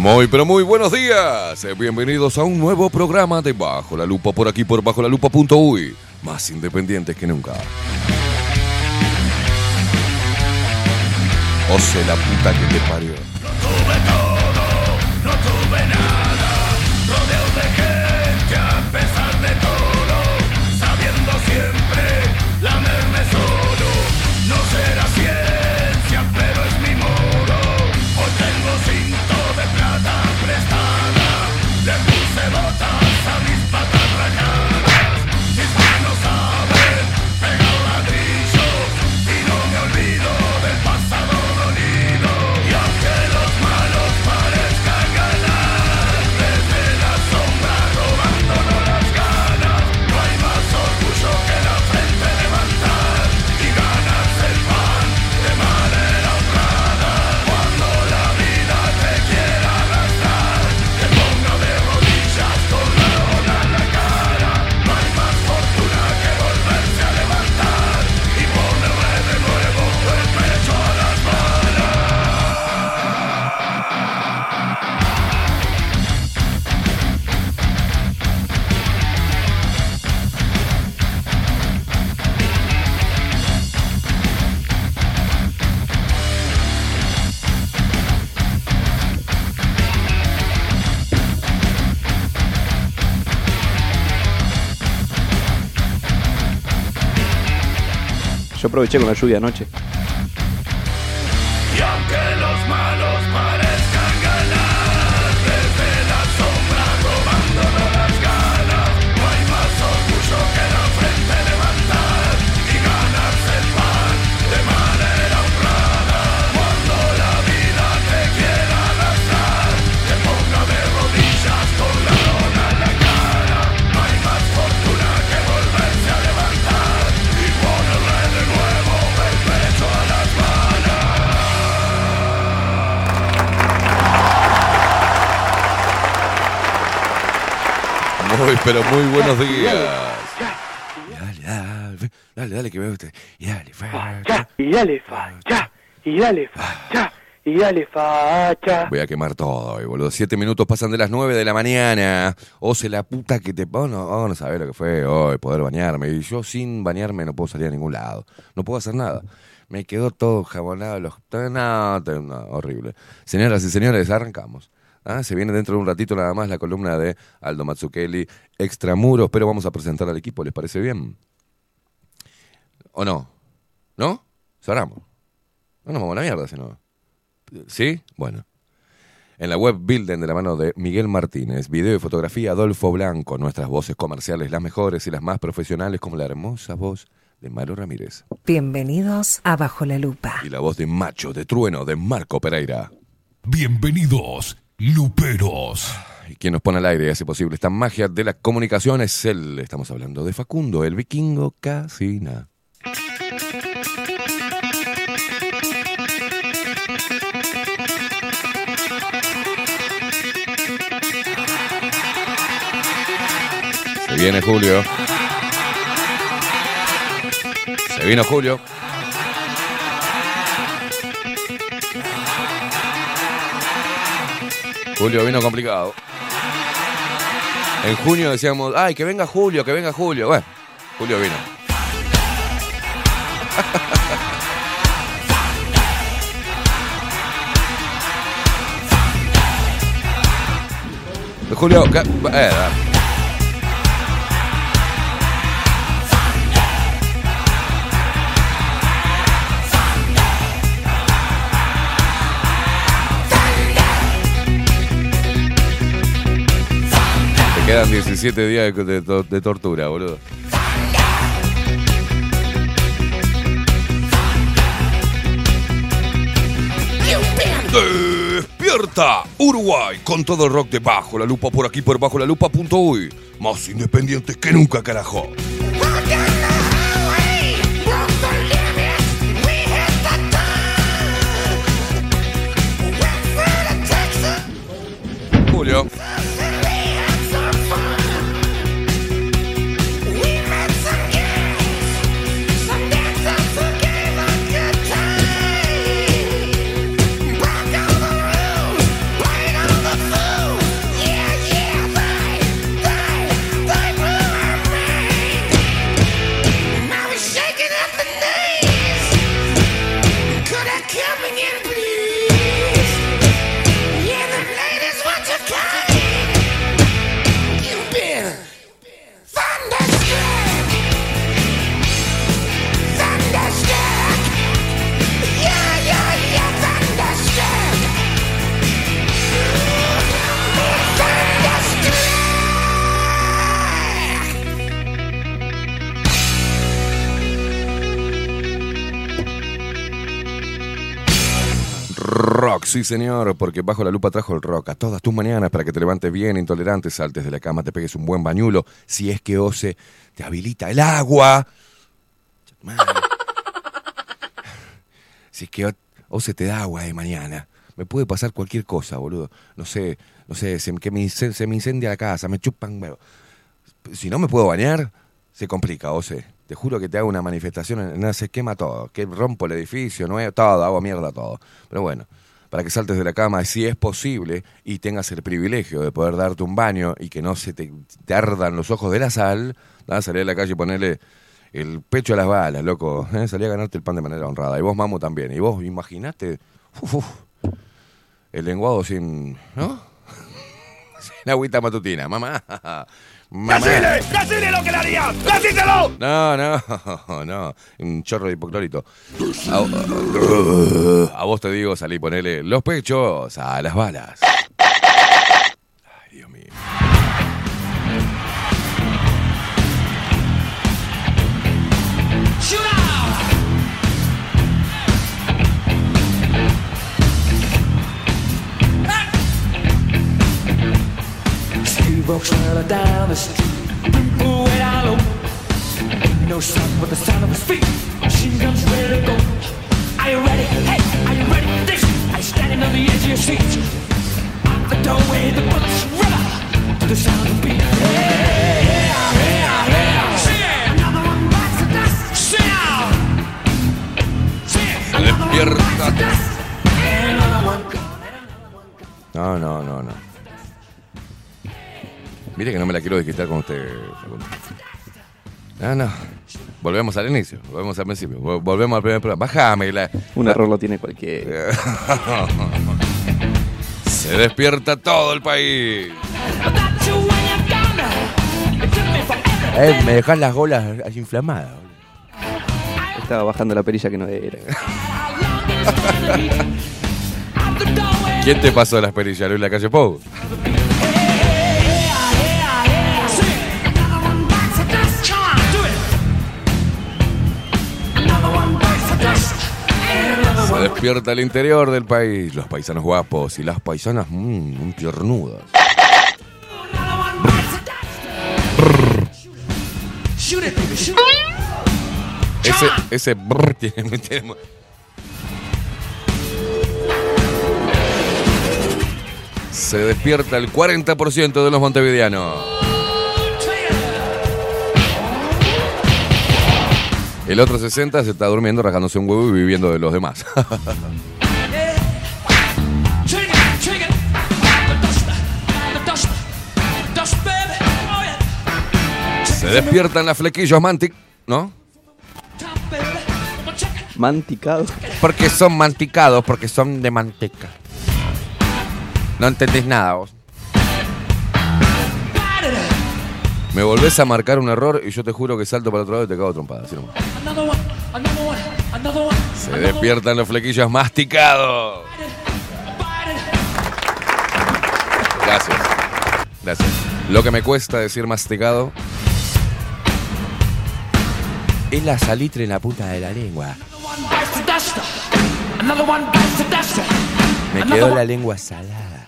Muy pero muy buenos días. Eh, Bienvenidos a un nuevo programa de Bajo la Lupa por aquí por bajo la lupa.uy. Más independientes que nunca. O sea, la puta que te parió. Aproveché con la lluvia anoche. Pero muy buenos días. Dale, dale, dale, dale que me guste. Y dale, facha, y dale facha, y dale facha, y dale facha. Voy a quemar todo hoy, boludo. Siete minutos pasan de las nueve de la mañana. O se la puta que te... Oh, no, oh, no sabés lo que fue hoy, poder bañarme. Y yo sin bañarme no puedo salir a ningún lado. No puedo hacer nada. Me quedó todo jabonado. Los... No, no, no, horrible. Señoras y señores, arrancamos. Ah, se viene dentro de un ratito nada más la columna de Aldo Mazzucchelli, Extramuros, pero vamos a presentar al equipo, ¿les parece bien? ¿O no? ¿No? Cerramos. No nos vamos a la mierda, si no. ¿Sí? Bueno. En la web Builden de la mano de Miguel Martínez, video y fotografía Adolfo Blanco, nuestras voces comerciales, las mejores y las más profesionales, como la hermosa voz de Malo Ramírez Bienvenidos a Bajo la Lupa. y la voz de Macho de Trueno de Marco Pereira. Bienvenidos, Luperos. Y quien nos pone al aire y hace posible esta magia de la comunicación es él. Estamos hablando de Facundo, el vikingo Casina. Se viene Julio. Se vino Julio. Julio vino complicado. En junio decíamos, ay, que venga Julio, que venga Julio. Bueno, Julio vino. Julio, ca- eh, quedan 17 días de, de to- de tortura, boludo. Despierta Uruguay con todo el rock de Bajo la Lupa por aquí por bajo la lupa.uy. Más independientes que nunca, carajo. Julio. Sí señor, porque bajo la lupa trajo el rock a todas tus mañanas para que te levantes bien, intolerante, saltes de la cama, te pegues un buen bañulo, si es que Ose te habilita el agua. Si es que O- Ose te da agua de mañana, me puede pasar cualquier cosa, boludo. No sé, no sé, se, que me, se me incendia la casa, me chupan... huevo. Si no me puedo bañar, se complica, Ose. Te juro que te hago una manifestación, no, se quema todo, que rompo el edificio, no todo, hago mierda todo. Pero bueno, para que saltes de la cama si es posible y tengas el privilegio de poder darte un baño y que no se te, te ardan los ojos de la sal, nada, salir a la calle y ponerle el pecho a las balas, loco. ¿eh? Salí a ganarte el pan de manera honrada. Y vos, Mamu, también. Y vos, imaginaste el lenguado sin... ¿no? sin agüita matutina, mamá. Mamá. ¡Decile lo que le haría! ¡Decíselo! No, no, no. Un chorro de hipoclorito. A, a vos te digo, salí, ponele los pechos a las balas. Ay, Dios mío. Steve down the street, way down low. No sound but the sound of his feet. Machine guns ready to go. Are you ready? Hey, are you ready for this? You standing on the edge of your seat? Out the doorway, the bullets run to the sound of beat. Hey, yeah, yeah, yeah. Sing. Another one bites the dust. Sing Another one bites the dust. Another one. No, no, no, no. Mire que no me la quiero desquitar con usted. No, no. Volvemos al inicio, volvemos al principio, vol- volvemos al primer programa. Bájame la... Un error lo tiene cualquiera. Se despierta todo el país. Eh, me dejas las golas inflamadas. Estaba bajando la perilla que no era. ¿Quién te pasó las perillas, Luis La Calle Pou? Despierta el interior del país, los paisanos guapos y las paisanas mmm, tiernudas. Ese, ese brr tiene, tiene- Se despierta el 40% de los montevideanos. El otro 60 se está durmiendo, rajándose un huevo y viviendo de los demás. Se despiertan las flequillos mantic, ¿no? Top, baby. I'm gonna check it. Manticado. Porque son manticados, porque son de manteca. No entendés nada vos. Me volvés a marcar un error y yo te juro que salto para el otro lado y te cago trompada. así nomás. Se despiertan los flequillos masticados. Gracias. Gracias. Lo que me cuesta decir masticado es la salitre en la punta de la lengua. One bites the dust. Another one bites the dust. Me quedó la lengua salada.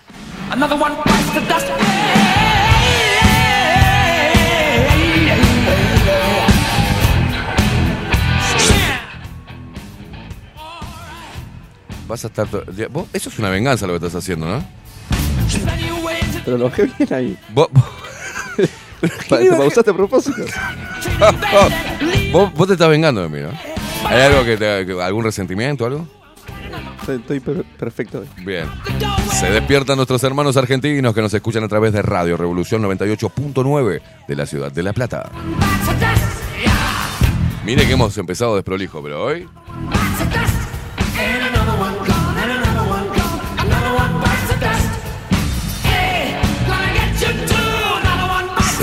Vas a estar vos- Eso es una venganza lo que estás haciendo, ¿no? Pero lo bajé bien ahí. Vos, Pa- Te pausaste a propósito. vos- vos te estás vengando de mí, ¿no? ¿Hay algo que te, que- algún resentimiento algo? Estoy, estoy per- perfecto. Bien. Se despiertan nuestros hermanos argentinos que nos escuchan a través de Radio Revolución 98.9 de la ciudad de La Plata. Mire que hemos empezado desprolijo, pero hoy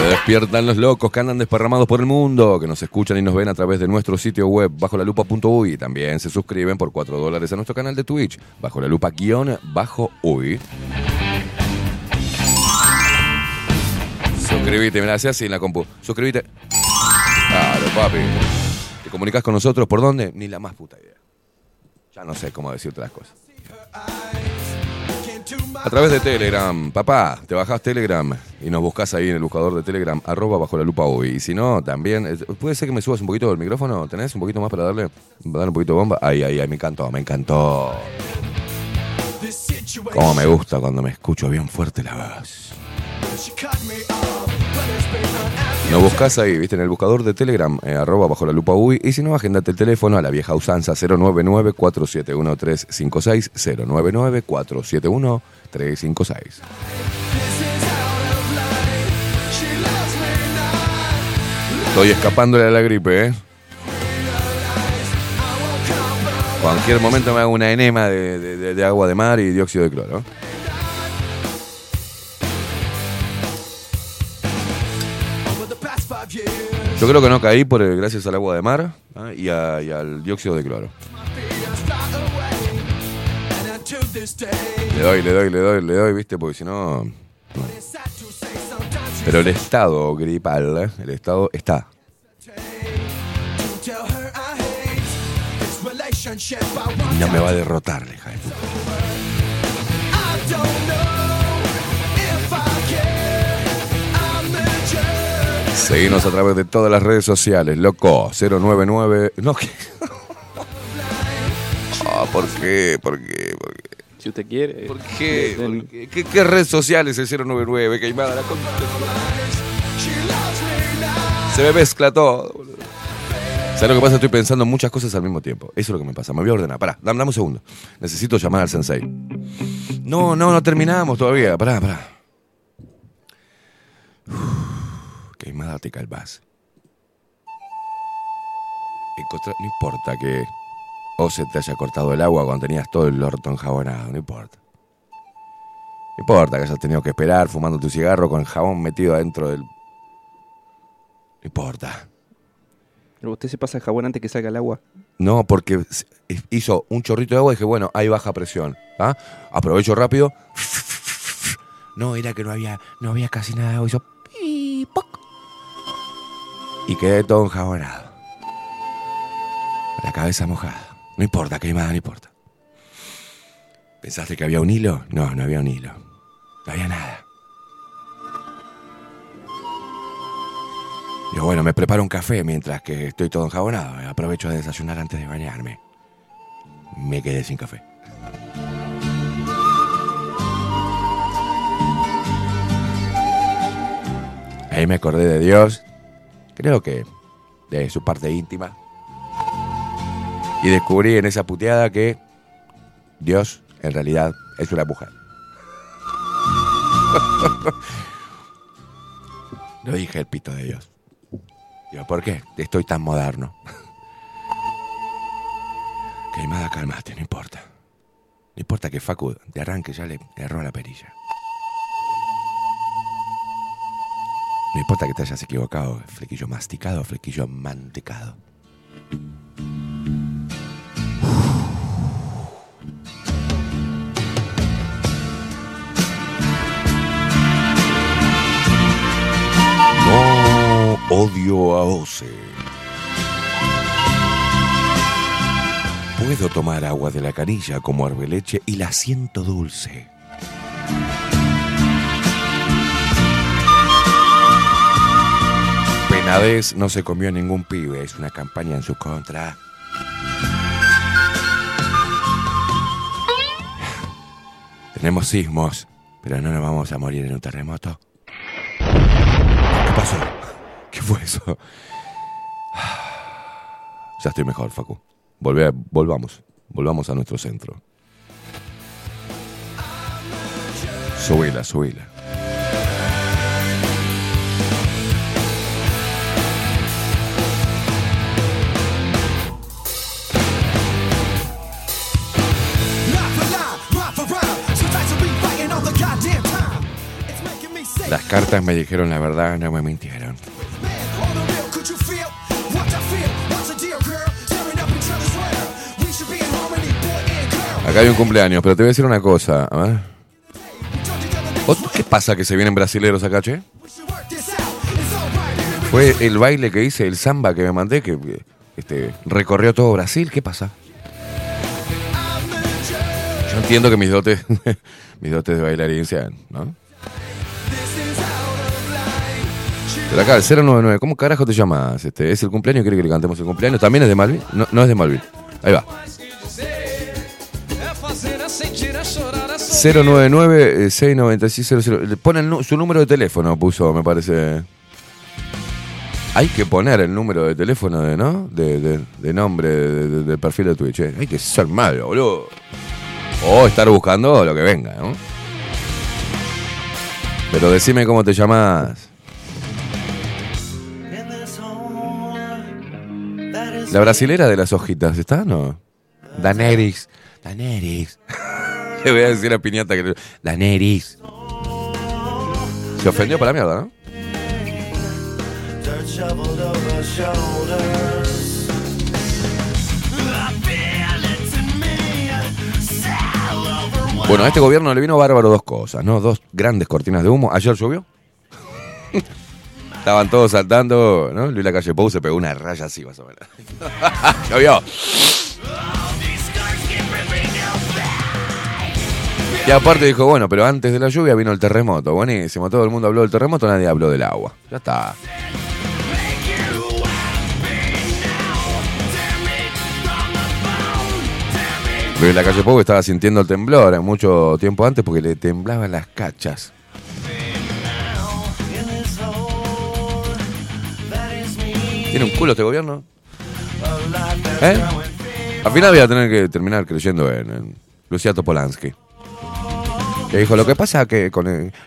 se despiertan los locos que andan desparramados por el mundo, que nos escuchan y nos ven a través de nuestro sitio web bajo la lupa.uy también se suscriben por 4 dólares a nuestro canal de Twitch bajo la lupa guion bajo uy. Suscríbete, hacía así en la compu. Suscríbete. Claro, papi. ¿Te comunicas con nosotros por dónde? Ni la más puta idea. Ya no sé cómo decirte las cosas. A través de Telegram, papá, te bajás Telegram y nos buscas ahí en el buscador de Telegram, arroba bajo la lupa hoy. Y si no, también, eh, puede ser que me subas un poquito del micrófono, ¿tenés un poquito más para darle, darle un poquito de bomba? Ahí, ahí, ahí, me encantó, me encantó. Cómo me gusta cuando me escucho bien fuerte la voz. Nos buscas ahí, viste, en el buscador de Telegram, eh, arroba bajo la lupa UI, y si no, agendate el teléfono a la vieja usanza 099-471-356, 099-471-356. Estoy escapándole a la gripe, ¿eh? Cualquier momento me hago una enema de- de agua de mar y dióxido de cloro. Yo creo que no caí por gracias al agua de mar ¿ah? y, al dióxido de cloro. Le doy, le doy, le doy, le doy, viste, porque si no. Pero el estado gripal, ¿eh? el estado está. No me va a derrotar, hija de puta. Seguimos a través de todas las redes sociales, loco, 099. No, ¿qué? Ah, ¿Por qué? ¿Por qué? ¿Por qué? Si usted quiere. ¿Por qué? ¿Por qué? ¿Qué, qué red social es el 099? Queimada la concha. Se me mezcla todo. boludo. ¿Sabes lo que pasa? Estoy pensando en muchas cosas al mismo tiempo. Eso es lo que me pasa. Me voy a ordenar. Pará, dame, dame un segundo. Necesito llamar al sensei. No, no, no terminamos todavía. Pará, pará. Uf, queimada calvás. No importa que o se te haya cortado el agua cuando tenías todo el orto enjabonado, no importa. No importa que hayas tenido que esperar fumando tu cigarro con el jabón metido adentro del... No importa. Pero usted se pasa el jabón antes que salga el agua. No, porque hizo un chorrito de agua y dije, bueno, hay baja presión. ¿ah? Aprovecho rápido. No, era que no había, no había casi nada de agua. Hizo. Y quedé todo enjabonado. La cabeza mojada. No importa, queimada, no importa. ¿Pensaste que había un hilo? No, no había un hilo. No había nada. Digo, bueno, me preparo un café mientras que estoy todo enjabonado. Aprovecho de desayunar antes de bañarme. Me quedé sin café. Ahí me acordé de Dios. Creo que de su parte íntima. Y descubrí en esa puteada que Dios en realidad es una mujer. No dije el pito de Dios. Digo, ¿por qué? Estoy tan moderno. Queimada, calmate, no importa. No importa que Facu de arranque ya le erró la perilla. No importa que te hayas equivocado, flequillo masticado, flequillo mantecado. Odio a Ose. Puedo tomar agua de la canilla como arbeleche y la siento dulce. Penades no se comió ningún pibe, es una campaña en su contra. Tenemos sismos, pero no nos vamos a morir en un terremoto. ¿Qué pasó? ¿Qué fue eso? Ya estoy mejor, Facu. Volvé a- volvamos. Volvamos a nuestro centro. Subila, subila. Las cartas me dijeron la verdad, no me mintieron. Acá hay un cumpleaños, pero te voy a decir una cosa. A. ¿Vos- ¿Qué pasa que se vienen brasileros acá, che? Fue el baile que hice, el samba que me mandé, que, este, recorrió todo Brasil. ¿Qué pasa? Yo entiendo que mis dotes, mis dotes de bailarín sean, ¿no? Pero acá, el 099, ¿cómo carajo te llamas? Este, ¿Es el cumpleaños? ¿Quiere que le cantemos el cumpleaños? ¿También es de Malvin? No, no es de Malvin. Ahí va. 099-696-00. Le Pone el nu- su número de teléfono, puso, me parece. Hay que poner el número de teléfono de, ¿no? De, de- de nombre de- de- del perfil de Twitch. eh. Hay que ser malo, boludo. O estar buscando lo que venga, ¿no? Pero decime cómo te llamas. La brasilera de las hojitas, ¿está? No. Daneris. Daneris. Le voy a decir a Piñata que... Daneris. Se ofendió para la mierda, ¿no? Bueno, a este gobierno le vino bárbaro dos cosas, ¿no? Dos grandes cortinas de humo. Ayer llovió. Estaban todos saltando, ¿no? Luis Lacalle Pou se pegó una raya así, más o menos. llovió. Y aparte dijo, bueno, pero antes de la lluvia vino el terremoto. Buenísimo, todo el mundo habló del terremoto, nadie habló del agua. Ya está. Luis Lacalle Pou estaba sintiendo el temblor eh, mucho tiempo antes porque le temblaban las cachas. ¿Tiene un culo este gobierno? ¿Eh? Al final voy a tener que terminar creyendo en, en Luciato Polanski. Que dijo, lo que pasa es que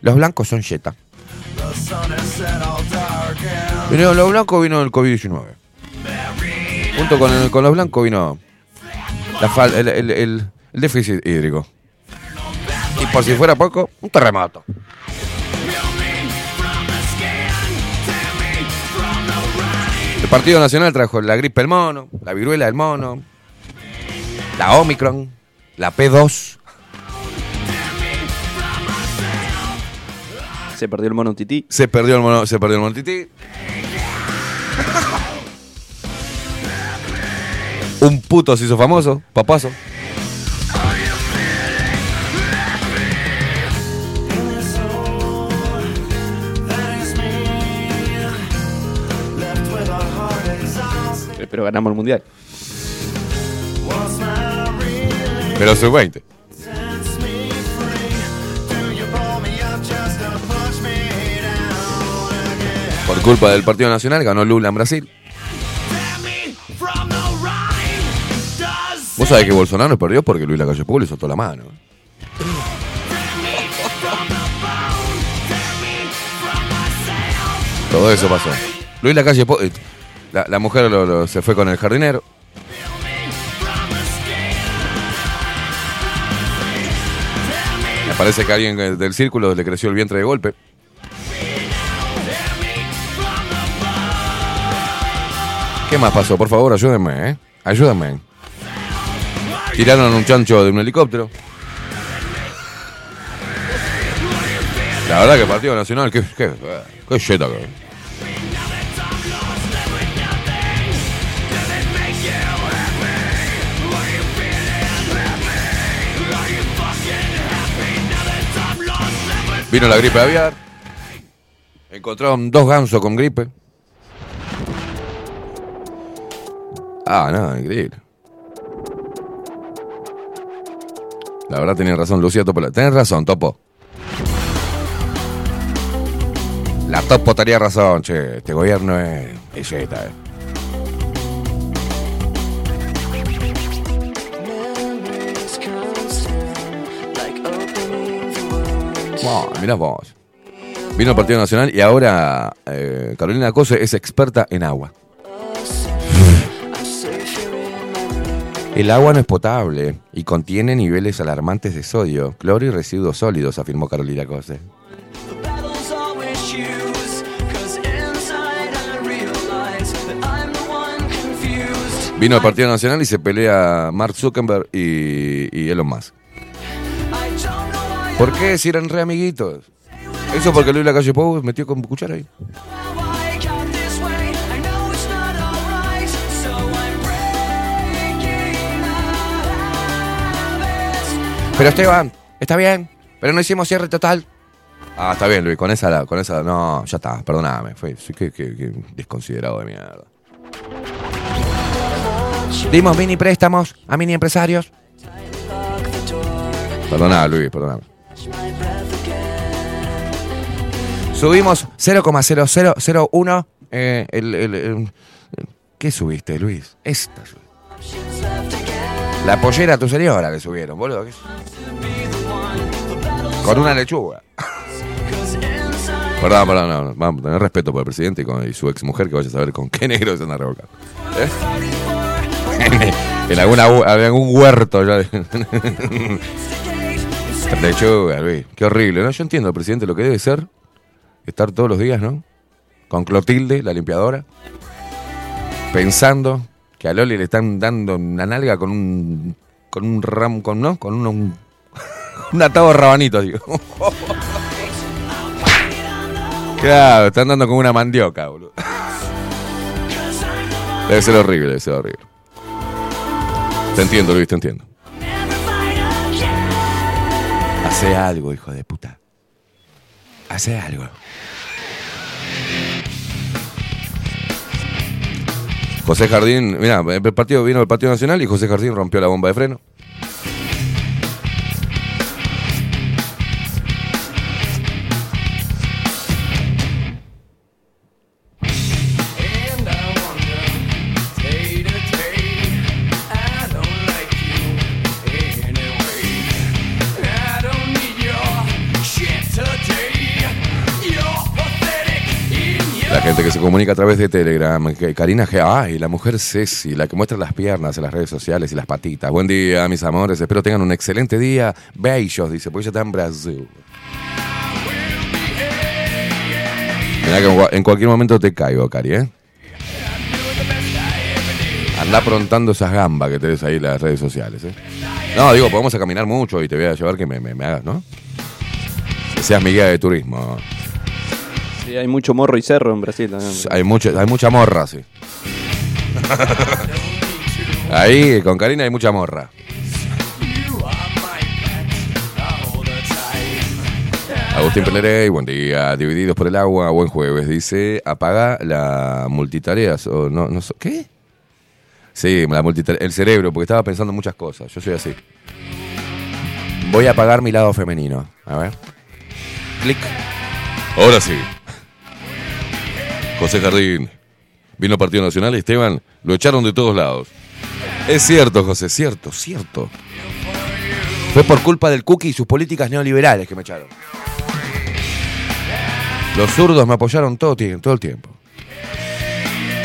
los blancos son yeta. Vino los blancos vino el COVID-19. Junto con, con los blancos vino la fal- el déficit hídrico. Y por si fuera poco, un terremoto. El Partido Nacional trajo la gripe del mono, la viruela del mono, la Omicron, la P2. Se perdió el mono tití. Se perdió el mono, se perdió el monotití. Un puto se hizo famoso, papazo. Pero ganamos el mundial. Pero soy 20. Por culpa del Partido Nacional ganó Lula en Brasil. Vos sabés que Bolsonaro perdió porque Luis Lacalle Pou le soltó la mano. Todo eso pasó. Luis Lacalle Pou, la, mujer se fue con el jardinero. Me parece que alguien del círculo le creció el vientre de golpe. ¿Qué más pasó? Por favor, ayúdenme, ¿eh? Ayúdenme. Tiraron un chancho de un helicóptero. La verdad que Partido Nacional, qué, qué, qué que- Vino la gripe aviar. Encontraron dos gansos con gripe. Ah, no, increíble. La verdad tenía razón, Lucía Topo. Tenés razón, Topo. La Topo tenía razón, che. Este gobierno es belleta, eh. Vos. Vino el Partido Nacional y ahora eh, Carolina Cose es experta en agua. El agua no es potable y contiene niveles alarmantes de sodio, cloro y residuos sólidos, afirmó Carolina Cose. Vino el Partido Nacional y se pelea Mark Zuckerberg y, y Elon Musk. ¿Por qué si eran re amiguitos? Eso porque Luis Lacalle Pou metió con cuchara ahí. Pero Esteban, está bien, pero no hicimos cierre total. Ah, está bien, Luis, con esa, con esa, no, ya está, perdóname, fue, qué- qué desconsiderado de mierda. Dimos mini préstamos a mini empresarios. Perdona, Luis, perdóname. Subimos 0,0001. eh, el, el- el- ¿Qué subiste, Luis? Esta. La pollera a tu señora que subieron, boludo. Con una lechuga. Perdón, perdón, no, Vamos a tener respeto por el presidente y, con, y su ex mujer que vaya a saber con qué negro se anda revocando. ¿Eh? en alguna, en algún huerto ya. de- Lechuga, Luis. Qué horrible, ¿no? Yo entiendo presidente lo que debe ser. Estar todos los días, ¿no? Con Clotilde, la limpiadora. Pensando que a Loli le están dando una nalga con un. con un ram. con, ¿no? Con un. un, un atado de rabanito, digo. claro, están dando con una mandioca, boludo. Debe ser horrible, debe ser horrible. Te entiendo, Luis, te entiendo. Hace algo, hijo de puta. Hace algo. José Jardín, mira, el partido vino el Partido Nacional y José Jardín rompió la bomba de freno. Comunica a través de Telegram. Karina G. Ay, la mujer Ceci, la que muestra las piernas en las redes sociales y las patitas. Buen día, mis amores. Espero tengan un excelente día. Beijos, dice, porque ella está en Brasil. Mirá que en cua- en cualquier momento te caigo, Cari, ¿eh? Anda aprontando esas gambas que tenés ahí en las redes sociales, ¿eh? No, digo, podemos caminar mucho y te voy a llevar que me, me- me hagas, ¿no? Que seas mi guía de turismo. Sí, hay mucho morro y cerro en Brasil también. Hay, mucho, hay mucha morra, sí. Ahí, con Karina hay mucha morra. Agustín Pelerey, buen día. Divididos por el agua, buen jueves. Dice, apaga la multitareas. O no, no, sé- ¿Qué? Sí, la multitarea, el cerebro, porque estaba pensando en muchas cosas. Yo soy así. Voy a apagar mi lado femenino. A ver. Clic. Ahora sí. José Jardín. Vino Partido Nacional, Esteban, lo echaron de todos lados. Es cierto, José, cierto, cierto. Fue por culpa del cookie y sus políticas neoliberales que me echaron. Los zurdos me apoyaron todo, el tiempo.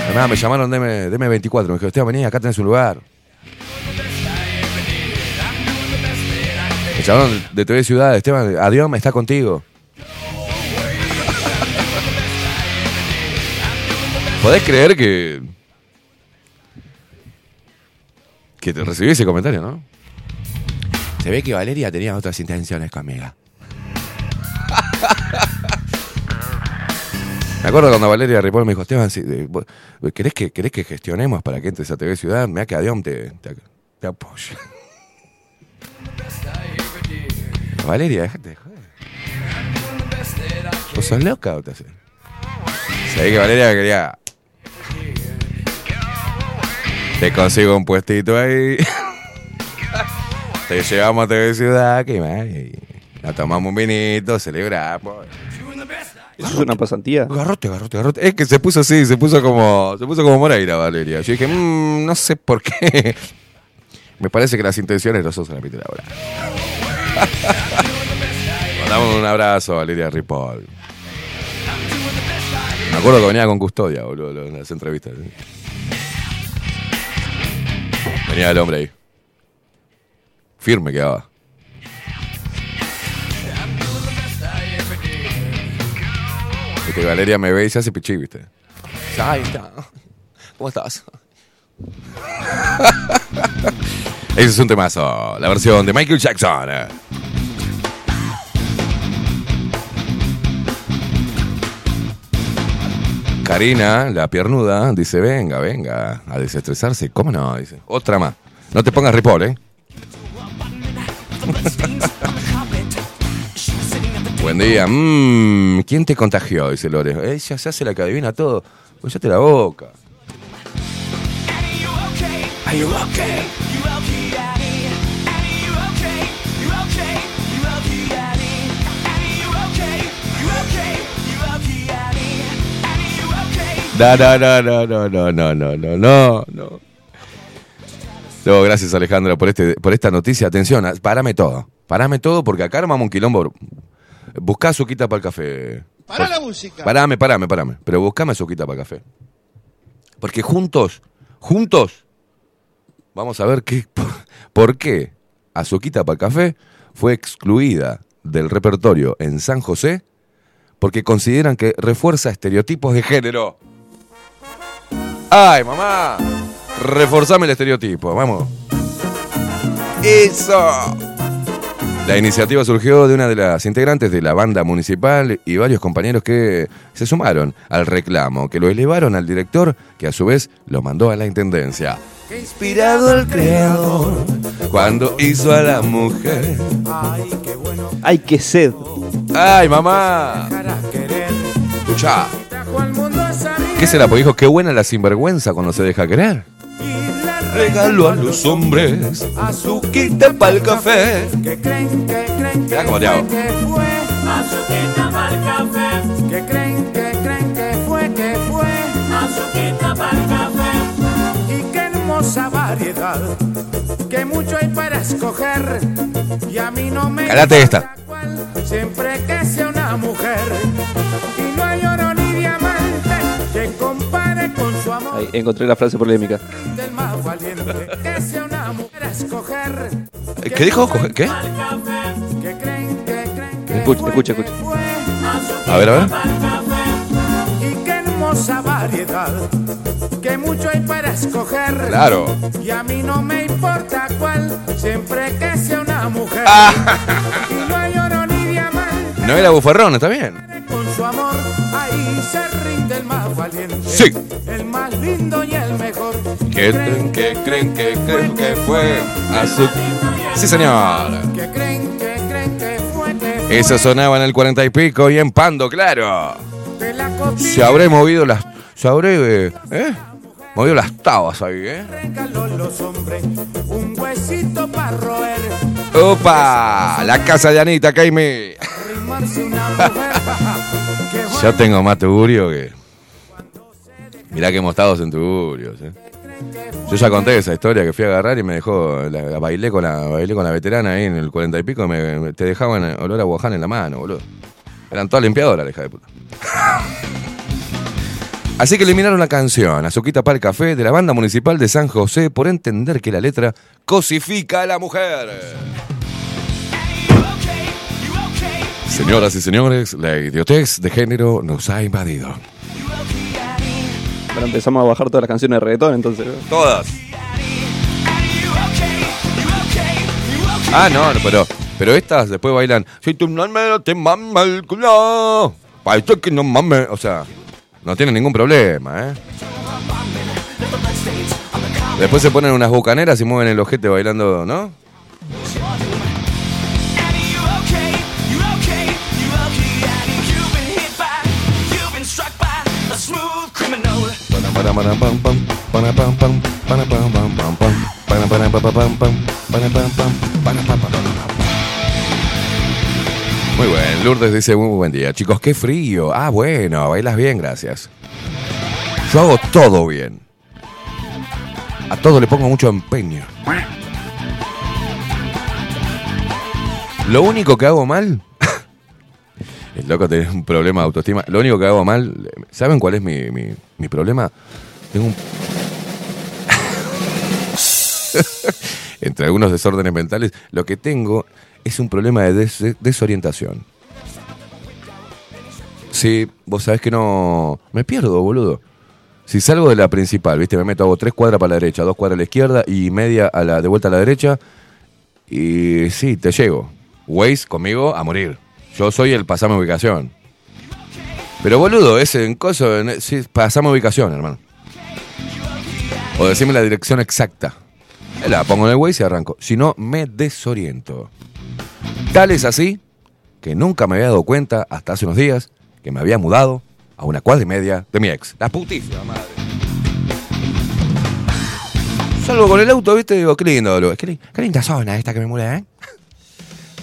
Además, me llamaron DM, DM24, me dijo, Esteban, vení, acá tenés un lugar. Me llamaron de TV Ciudad, Esteban, adiós, me está contigo. ¿Podés creer que. que te recibí ese comentario, no? Se ve que Valeria tenía otras intenciones conmigo. Me acuerdo cuando Valeria Ripoll me dijo, Esteban, eh, ¿querés, que, ¿querés que gestionemos para que entres a TV Ciudad? Mira que Adión te, te, te apoya. Valeria, déjate de joder. ¿Vos sos loca o te haces? Sabés que Valeria quería. Te consigo un puestito ahí. Te llevamos a TV Ciudad, que Nos tomamos un vinito, celebramos. ¿Eso es una pasantía? Garrote, garrote, garrote. Es que se puso así, se puso como, se puso como Moreira, Valeria. Yo dije, "Mm, no sé por qué. Me parece que las intenciones no son solamente la hora. Mandamos un abrazo a Valeria Ripoll. Me acuerdo que venía con custodia, boludo, en las entrevistas. ¿eh? Venía el hombre ahí. Firme quedaba. Viste Valeria me ve y se hace pichí, ¿viste? Ay, está. ¿Cómo estás? Ese es un temazo. La versión de Michael Jackson. Karina, la piernuda, dice, venga, venga, a desestresarse. ¿Cómo no? Dice, otra más. No te pongas ripol, ¿eh? Buen día. Mmm, ¿quién te contagió? Dice Lore. Ella se hace la que adivina todo. Pues ya te la boca. No, no, no, no, no, no, no, no, no, no, no. No, gracias Alejandra por este, por esta noticia. Atención, a- parame todo. Parame todo porque acá armamos un quilombo. Buscá azuquita para el café. Para la música. Parame, parame, parame. Pero buscame azuquita para el café. Porque juntos, juntos, vamos a ver qué, por qué Azuquita para el café fue excluida del repertorio en San José porque consideran que refuerza estereotipos de género. ¡Ay, mamá! Reforzame el estereotipo, vamos. ¡Eso! La iniciativa surgió de una de las integrantes de la banda municipal y varios compañeros que se sumaron al reclamo, que lo elevaron al director, que a su vez lo mandó a la intendencia. Inspirado el creador cuando hizo a la mujer. ¡Ay, qué sed! ¡Ay, mamá! Escucha. ¿Qué será? Pues dijo, qué buena la sinvergüenza cuando se deja querer. Regalo a los hombres azuquita para el café. Que creen, que creen, que cómo te hago. Azuquita para el café. Que creen, que creen, que fue, que fue. Azuquita para el café. Y qué hermosa variedad. Que mucho hay para escoger. Y a mí no me importa esta. cuál, Siempre que sea una mujer. Ahí encontré la frase polémica. Del más valiente. Que sea una mujer a escoger. ¿Qué dijo? ¿Qué? Que creen, que creen, que Escucha, escucha, escucha. A ver, a ver. Y qué hermosa variedad, que mucho hay para escoger. Claro. Y a mí no me importa cuál, siempre que sea una mujer. No era bufarrón, está bien. con su amor, ahí se rinde el más valiente. Sí. El más lindo y el mejor. ¿Qué creen, que creen, que creen que fue azúcar? Sí, señor. Que creen, que creen que fue, que. Eso sonaba en el cuarenta y pico y en Pando, claro. Se habré movido las. Se habré. eh, ¿Eh? Movido las tabas ahí, ¿eh? los hombres un huesito para roer. ¡Opa! La casa de Anita, Caime. Yo tengo más tugurio que. Mirá que hemos estado en tugurios, ¿eh? Yo ya conté esa historia que fui a agarrar y me dejó. La, la bailé, con la, bailé con la veterana ahí en el cuarenta y pico y me, me- te dejaban olor a guaján en la mano, boludo. Eran todas limpiadoras, la hija de puta. Así que eliminaron la canción Azuquita para el café de la banda municipal de San José por entender que la letra cosifica a la mujer. Señoras y señores, la idiotez de género nos ha invadido. Ahora empezamos a bajar todas las canciones de reggaetón, entonces. ¿no? Todas. Ah, no, no, pero, pero estas después bailan. Si tu nombre te mama el culo. Para esto que no mames. O sea, no tienen ningún problema, ¿eh? Después se ponen unas bucaneras y mueven el ojete bailando, ¿no? Muy buen, Lourdes dice muy buen día. Chicos, qué frío. Ah, bueno, bailas bien, gracias. Yo hago todo bien. A todo le pongo mucho empeño. Lo único que hago mal. El loco tiene un problema de autoestima. Lo único que hago mal. ¿Saben cuál es mi, mi- problema? Tengo un. Entre algunos desórdenes mentales, lo que tengo es un problema de des- desorientación. Sí, vos sabés que no. Me pierdo, boludo. Si salgo de la principal, ¿viste? Me meto, hago tres cuadras para la derecha, dos cuadras a la izquierda y media a la, de vuelta a la derecha. Y sí, te llego. Waze conmigo a morir. Yo soy el pasame ubicación. Pero boludo, ese en coso, sí, pasame ubicación, hermano. O decime la dirección exacta. La pongo en el Waze y arranco. Si no, me desoriento. Tal es así que nunca me había dado cuenta hasta hace unos días que me había mudado a una cuadra y media de mi ex. La putísima madre. Salgo con el auto, ¿viste? Digo, qué lindo, boludo. Qué linda zona esta que me mudé, ¿eh?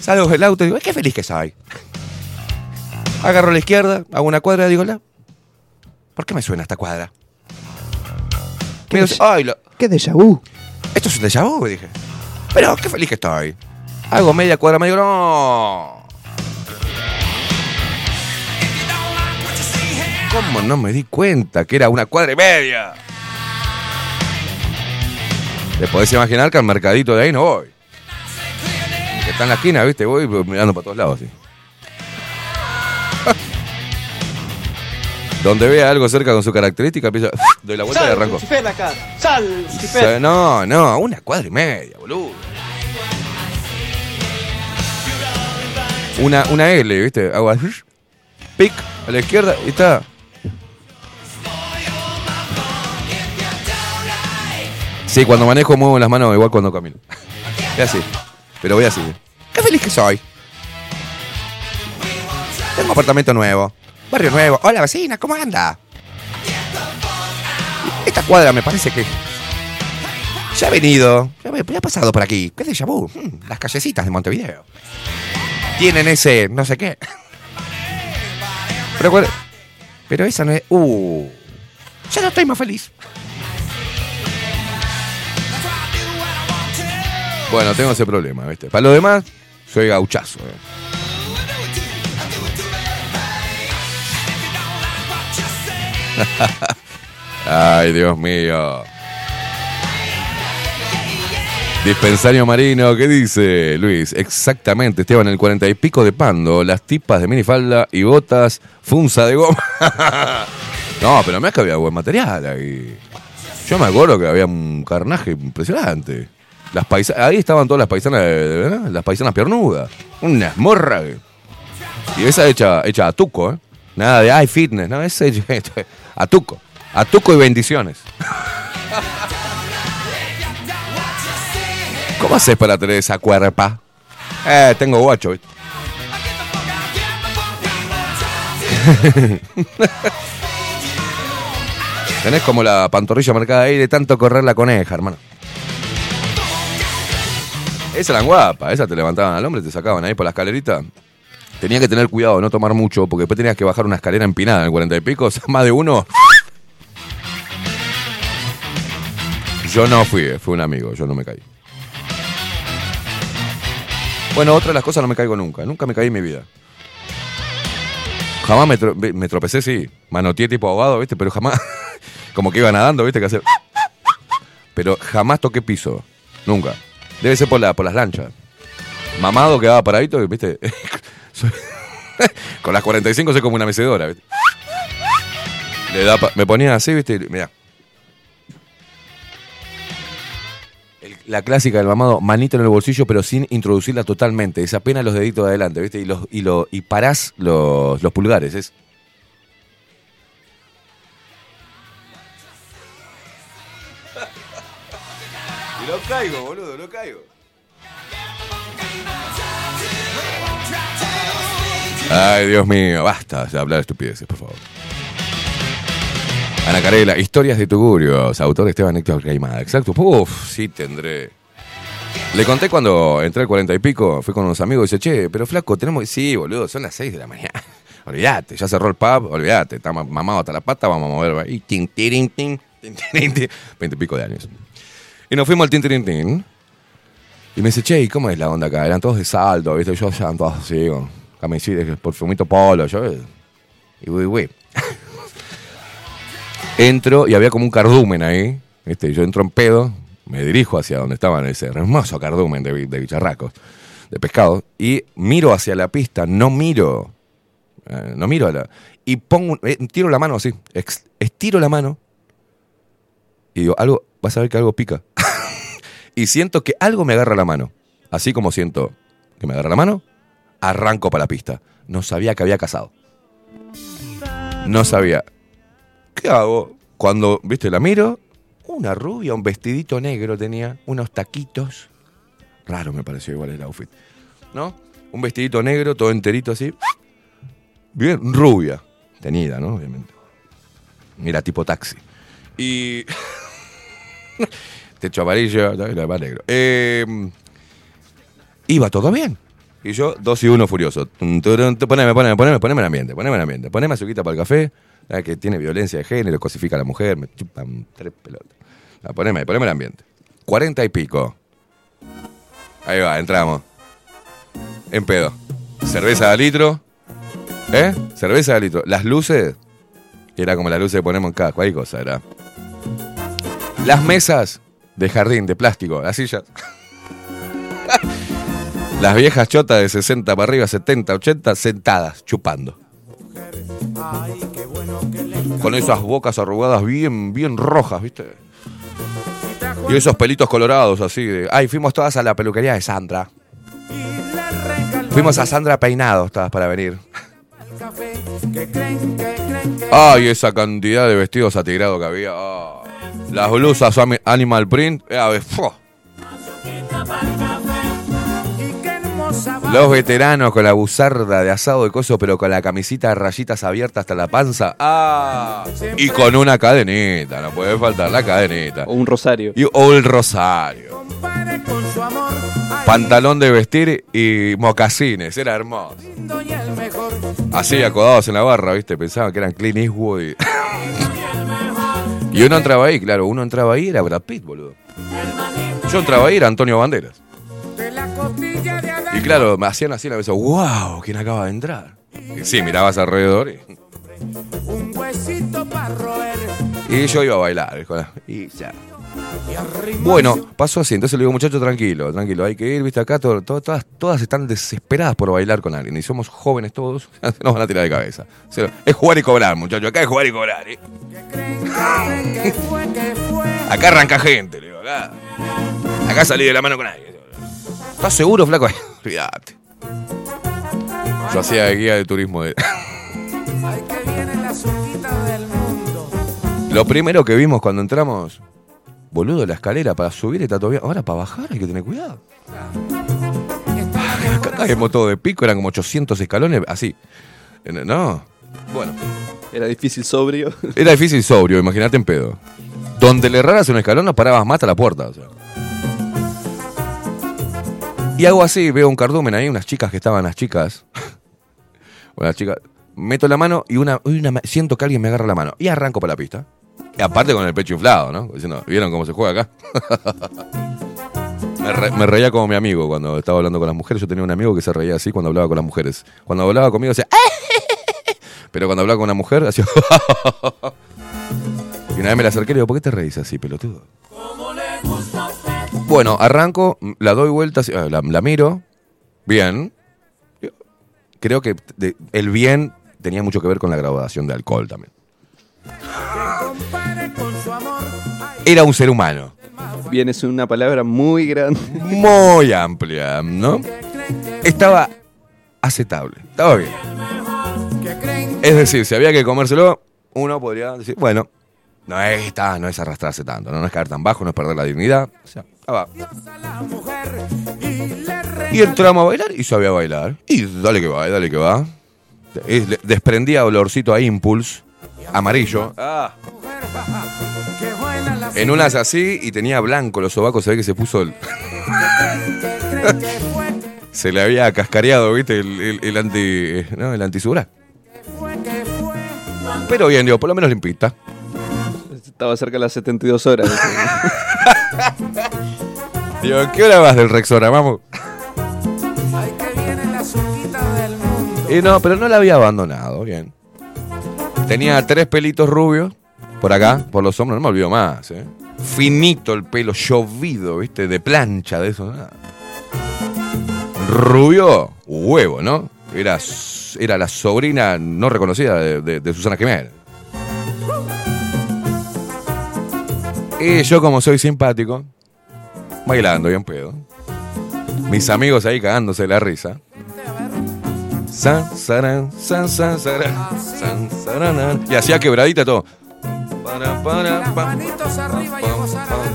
Salgo con el auto y digo, qué feliz que soy. Agarro a la izquierda, hago una cuadra y digo, la... ¿por qué me suena esta cuadra? Me dice, ay, lo- ¿Qué déjà vu? esto es un déjà vu, dije. Pero qué feliz que estoy. Hago media cuadra, me digo, no. ¿Cómo no me di cuenta que era una cuadra y media? Te podés imaginar que al mercadito de ahí no voy. Está en la esquina, ¿viste? Voy mirando para todos lados, así. Donde vea algo cerca con su característica, empiezo, doy la vuelta y arranco. Cara. Sal, Lucifer. No, no, una cuadra y media, boludo. Una, una L, ¿viste? Hago así, pic a la izquierda y está. Sí, cuando manejo muevo las manos igual cuando camino. Es así. Pero voy así. Qué feliz que soy. Tengo apartamento nuevo. Barrio nuevo. Hola vecina, ¿cómo anda? Esta cuadra me parece que ya ha venido, ya, me- pasado por aquí. ¿Qué déjà vu? Hmm, las callecitas de Montevideo. Tienen ese no sé qué. Pero, pero esa no es. Uh, ya no estoy más feliz. Bueno, tengo ese problema, ¿viste? Para lo demás, soy gauchazo. Ay, Dios mío. Dispensario Marino, ¿qué dice Luis? Exactamente, Esteban, el cuarenta y pico de pando, las tipas de minifalda y botas, funza de goma. no, pero me es que había buen material ahí. Yo me acuerdo que había un carnaje impresionante. Las ahí estaban todas las paisanas, ¿verdad? las paisanas piernudas. Unas morras. que- Y esa hecha, hecha a tuco, ¿eh? Nada de, ay, fitness, no, es hecha a tuco. A tuco y bendiciones. ¿Cómo haces para tener esa cuerpa? Eh, tengo guacho. Tenés como la pantorrilla marcada ahí de tanto correr la coneja, hermano. Esa eran guapa, esa te levantaban al hombre, te sacaban ahí por la escalerita. Tenía que tener cuidado, no tomar mucho, porque después tenías que bajar una escalera empinada en el 40 y pico, más de uno. Yo no fui, eh, fue un amigo, yo no me caí. Bueno, otra de las cosas no me caigo nunca, nunca me caí en mi vida. Jamás me tropecé, sí. Manoteé tipo ahogado, ¿viste? Pero jamás. Como que iba nadando, ¿viste? Que hacer. Pero jamás toqué piso. Nunca. Debe ser por, la, por las lanchas. Mamado quedaba paradito, ¿viste? Con las 45 soy como una mecedora, ¿viste? Le da me ponía así, ¿viste? Mira. La clásica del mamado, manito en el bolsillo, pero sin introducirla totalmente. Es apenas los deditos de adelante, ¿viste? Y, los, y, lo, y parás los, los pulgares. Es. Y lo caigo, boludo, lo caigo. Ay, Dios mío, basta de hablar estupideces, por favor. Ana Carela, historias de Tugurios, autor Esteban Héctor Gaimada. Exacto. Uf, sí tendré. Le conté cuando entré al cuarenta y pico, fui con unos amigos y dice, che, pero flaco, tenemos. Sí, boludo, son las 6 de la mañana. Olvídate, ya cerró el pub, olvídate, está mamado hasta la pata, vamos a mover ahí. Tin, tirin, tin, tin, tirin, tin. Veinte y pico de años. Y nos fuimos al tin, tin. Y me dice, che, ¿y cómo es la onda acá? Eran todos de salto, ¿viste? Yo ya todos así, con camisita, perfumito polo, yo. eh, Y uy, uy. Entro y había como un cardumen ahí. ¿viste? Yo entro en pedo, me dirijo hacia donde estaban ese hermoso cardumen de, de bicharracos, de pescado, y miro hacia la pista, no miro, eh, no miro a la. Y pongo, eh, tiro la mano así, ex- estiro la mano, y digo, algo, vas a ver que algo pica. Y siento que algo me agarra la mano. Así como siento que me agarra la mano, arranco para la pista. No sabía que había casado. No sabía. ¿Qué hago? Cuando, viste, la miro, una rubia, un vestidito negro tenía, unos taquitos. Raro me pareció igual el outfit. ¿No? Un vestidito negro, todo enterito así. Bien, rubia. Tenida, ¿no? Obviamente. Mira, tipo taxi. Y. Techo amarillo, lo demás negro. Eh, iba todo bien. Y yo, dos y uno furioso. Poneme, poneme, poneme, poneme el ambiente, poneme el ambiente. Poneme azuquita para el café, la que tiene violencia de género, cosifica a la mujer, me chupan tres pelotas. Ah, poneme, poneme el ambiente. Cuarenta y pico. Ahí va, entramos. En pedo. Cerveza de litro. ¿Eh? Cerveza de litro. Las luces. Era como las luces que ponemos en cada cualquier cosa, era. Las mesas de jardín, de plástico, las sillas. Las viejas chotas de 60 para arriba, 70, 80, sentadas, chupando. Con esas bocas arrugadas bien, bien rojas, ¿viste? Y esos pelitos colorados así de. Ay, fuimos todas a la peluquería de Sandra. Fuimos a Sandra peinados todas para venir. Ay, esa cantidad de vestidos atigrados que había. Ah. Las blusas Animal Print. eh, a ver, ¡fua! Los veteranos con la buzarda de asado de coso, pero con la camisita de rayitas abierta hasta la panza. ¡Ah! Y con una cadenita, no puede faltar la cadenita. O un rosario. Y, o el rosario. Pantalón de vestir y mocasines, era hermoso. Así acodados en la barra, ¿viste? Pensaban que eran Clint Eastwood. Y, uno entraba ahí, claro, uno entraba ahí era Brad Pitt, boludo. Yo entraba ahí era Antonio Banderas. Y claro, me hacían así la vez, wow, ¿quién acaba de entrar? Y sí, mirabas alrededor y, Un huesito para roer. y yo iba a bailar. Y ya. Bueno, pasó así, entonces le digo, muchacho, tranquilo, tranquilo, hay que ir, viste, acá todo- todo- todas, todas están desesperadas por bailar con alguien, y somos jóvenes todos, nos van a tirar de cabeza. Es jugar y cobrar, muchacho, acá es jugar y cobrar, ¿eh? ¿Qué fue? ¿Qué fue? Acá arranca gente, le digo, acá, acá salí de la mano con alguien. ¿Estás seguro, flaco? Olvídate. Yo hacía guía de turismo de... Lo primero que vimos cuando entramos, boludo, la escalera para subir está todavía. Ahora para bajar hay que tener cuidado. Acá caemos todo de pico, eran como 800 escalones, así. En- No. Bueno, Era difícil sobrio. era difícil sobrio, imagínate en pedo. Donde le erraras un escalón, no parabas más hasta la puerta. o sea. Y hago así, veo un cardumen ahí, unas chicas que estaban, las chicas. Unas chicas. Meto la mano y una, y una- siento que alguien me agarra la mano. Y arranco para la pista. Aparte con el pecho inflado, ¿no? Diciendo, ¿vieron cómo se juega acá? me, re- me reía como mi amigo cuando estaba hablando con las mujeres. Yo tenía un amigo que se reía así cuando hablaba con las mujeres. Cuando hablaba conmigo decía, pero cuando hablaba con una mujer hacía... y una vez me la acerqué y le digo, ¿por qué te reís así, pelotudo? Bueno, arranco, la doy vuelta, ah, la, la miro, bien. Creo que el bien tenía mucho que ver con la graduación de alcohol también. Era un ser humano. Bien, es una palabra muy grande. Muy amplia, ¿no? Estaba aceptable, estaba bien. Es decir, si había que comérselo, uno podría decir, bueno, no es, no es arrastrarse tanto, no, No es caer tan bajo, no es perder la dignidad. O sea, ah, va. Y entramos a bailar y sabía bailar. Y dale que va, dale que va. Desprendía olorcito a Impulse, amarillo. Ah. En unas así y tenía blanco los sobacos, se ve que se puso el... se le había cascareado, ¿viste? El, el, el anti... ¿no? El antisura. Pero bien, digo, por lo menos limpita. Estaba cerca de las 72 horas. Digo, ¿qué hora vas del Rexona? Vamos. Y no, pero no la había abandonado, bien. Tenía tres pelitos rubios por acá, por los hombros, no me olvido más, ¿eh? Finito el pelo, llovido, ¿viste? De plancha, de eso. Rubio, huevo, ¿no? Era, era la sobrina no reconocida de, de- de Susana Jiménez. Y yo, como soy simpático, bailando bien pedo. Mis amigos ahí cagándose la risa. San, saran, san, san, saran. Y hacía quebradita todo. Para, para, Las pa, manitos arriba y a gozar a ver.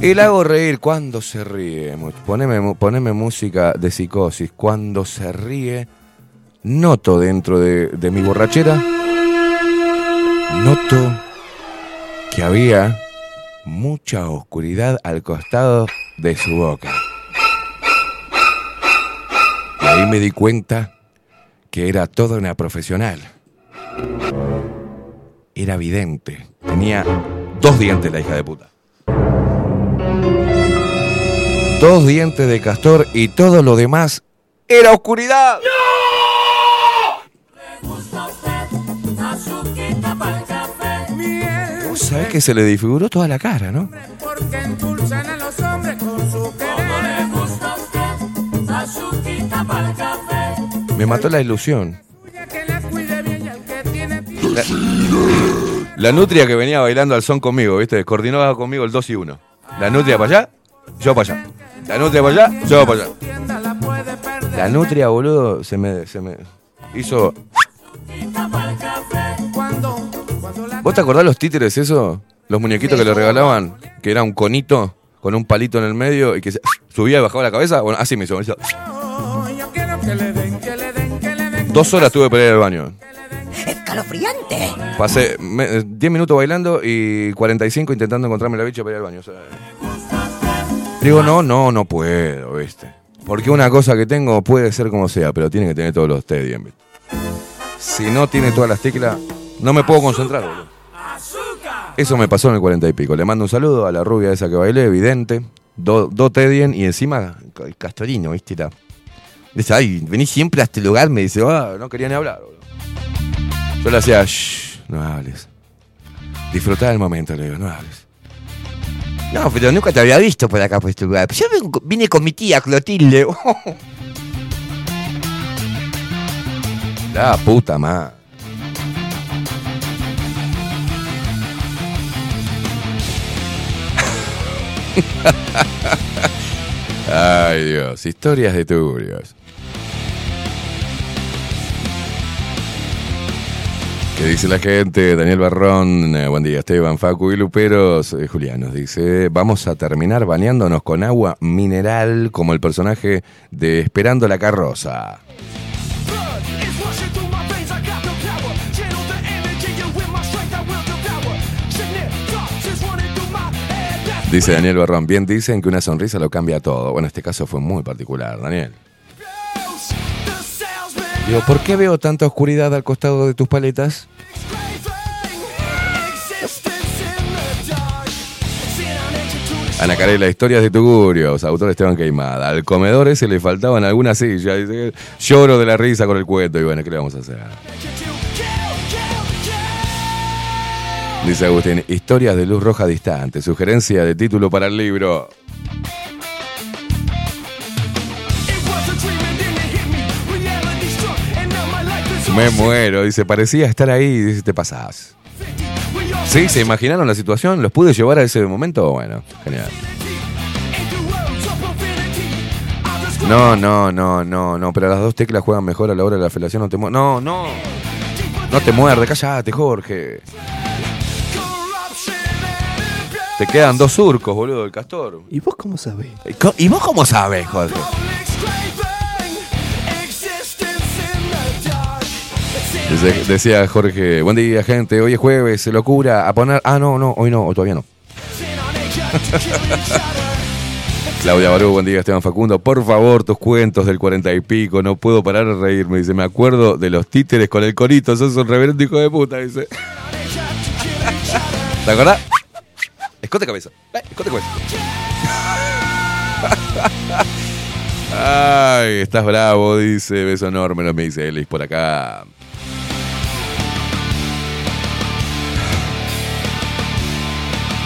Y la hago reír cuando se ríe. Poneme, poneme música de psicosis. Cuando se ríe, noto dentro de, de mi borrachera, noto que había mucha oscuridad al costado de su boca. Y ahí me di cuenta que era toda una profesional. Era vidente. Tenía dos dientes la hija de puta. Dos dientes de castor y todo lo demás era oscuridad. ¿Vos sabés que se le disfiguró toda la cara, no? porque endulzan a los hombres con su querer. Me mató la ilusión. La, la nutria que venía bailando al son conmigo, ¿viste? Coordinaba conmigo el 2 y 1. La nutria para allá, yo para allá. La nutria para allá, yo para allá. la nutria, boludo, se me, se me hizo... ¿Vos te acordás los títeres eso? Los muñequitos que le regalaban, que era un conito con un palito en el medio y que se- subía y bajaba la cabeza. Bueno, así me hizo. que que que. Dos horas tuve para ir al baño. Escalofriante. Pasé me- eh, 10 minutos bailando y 45 intentando encontrarme la bicha para ir al baño. digo, no, no, no puedo, ¿viste? Porque una cosa que tengo puede ser como sea, pero tiene que tener todos los T bien, ¿viste? Si no tiene todas las teclas, no me puedo concentrar, boludo. Eso me pasó en el 40 y pico. Le mando un saludo a la rubia esa que bailé, evidente. Dos do Tedien y encima el Castorino, ¿viste? La- Dice, ay, vení siempre a este lugar. Me dice, ah, no quería ni hablar, boludo. Yo le hacía, shh, no hables. Disfrutá del momento, le digo, no hables. No, pero nunca te había visto por acá por este lugar. Yo vine con mi tía Clotilde. La puta madre. Ay Dios, historias de turios. ¿Qué dice la gente? Daniel Barrón, eh, buen día Esteban, Facu y Luperos. Eh, Julián nos dice, vamos a terminar bañándonos con agua mineral como el personaje de Esperando la carroza. Dice Daniel Barrón, bien dicen que una sonrisa lo cambia todo. Bueno, este caso fue muy particular, Daniel. Digo, ¿por qué veo tanta oscuridad al costado de tus paletas? Ana Carela, historias de Tugurios, autor Esteban Queimada. Al comedor ese le faltaban algunas sillas. Lloro de la risa con el cuento. Y bueno, ¿qué le vamos a hacer? Dice Agustín, historias de luz roja distante. Sugerencia de título para el libro. Me muero, dice, parecía estar ahí, dice, te pasás. ¿Sí? ¿Se imaginaron la situación? ¿Los pude llevar a ese momento? Bueno, genial. No, no, no, no, no, pero las dos teclas juegan mejor a la hora de la felación. No te mu- No, no. No te muerde, cállate, Jorge. Te quedan dos surcos, boludo, el castor. ¿Y vos cómo sabés? ¿Y co- ¿Y vos cómo sabes, Jorge? Dice- decía Jorge, buen día gente, hoy es jueves, se locura, a poner... Ah, no, no, hoy no, hoy todavía no. Claudia Barú, buen día Esteban Facundo, por favor, tus cuentos del cuarenta y pico, no puedo parar de reírme, dice, me acuerdo de los títeres con el corito, sos un reverendo hijo de puta, dice. ¿Te acordás? Escote cabeza, eh, escote cabeza. Ay, estás bravo, dice, beso enorme, no me dice Elis por acá.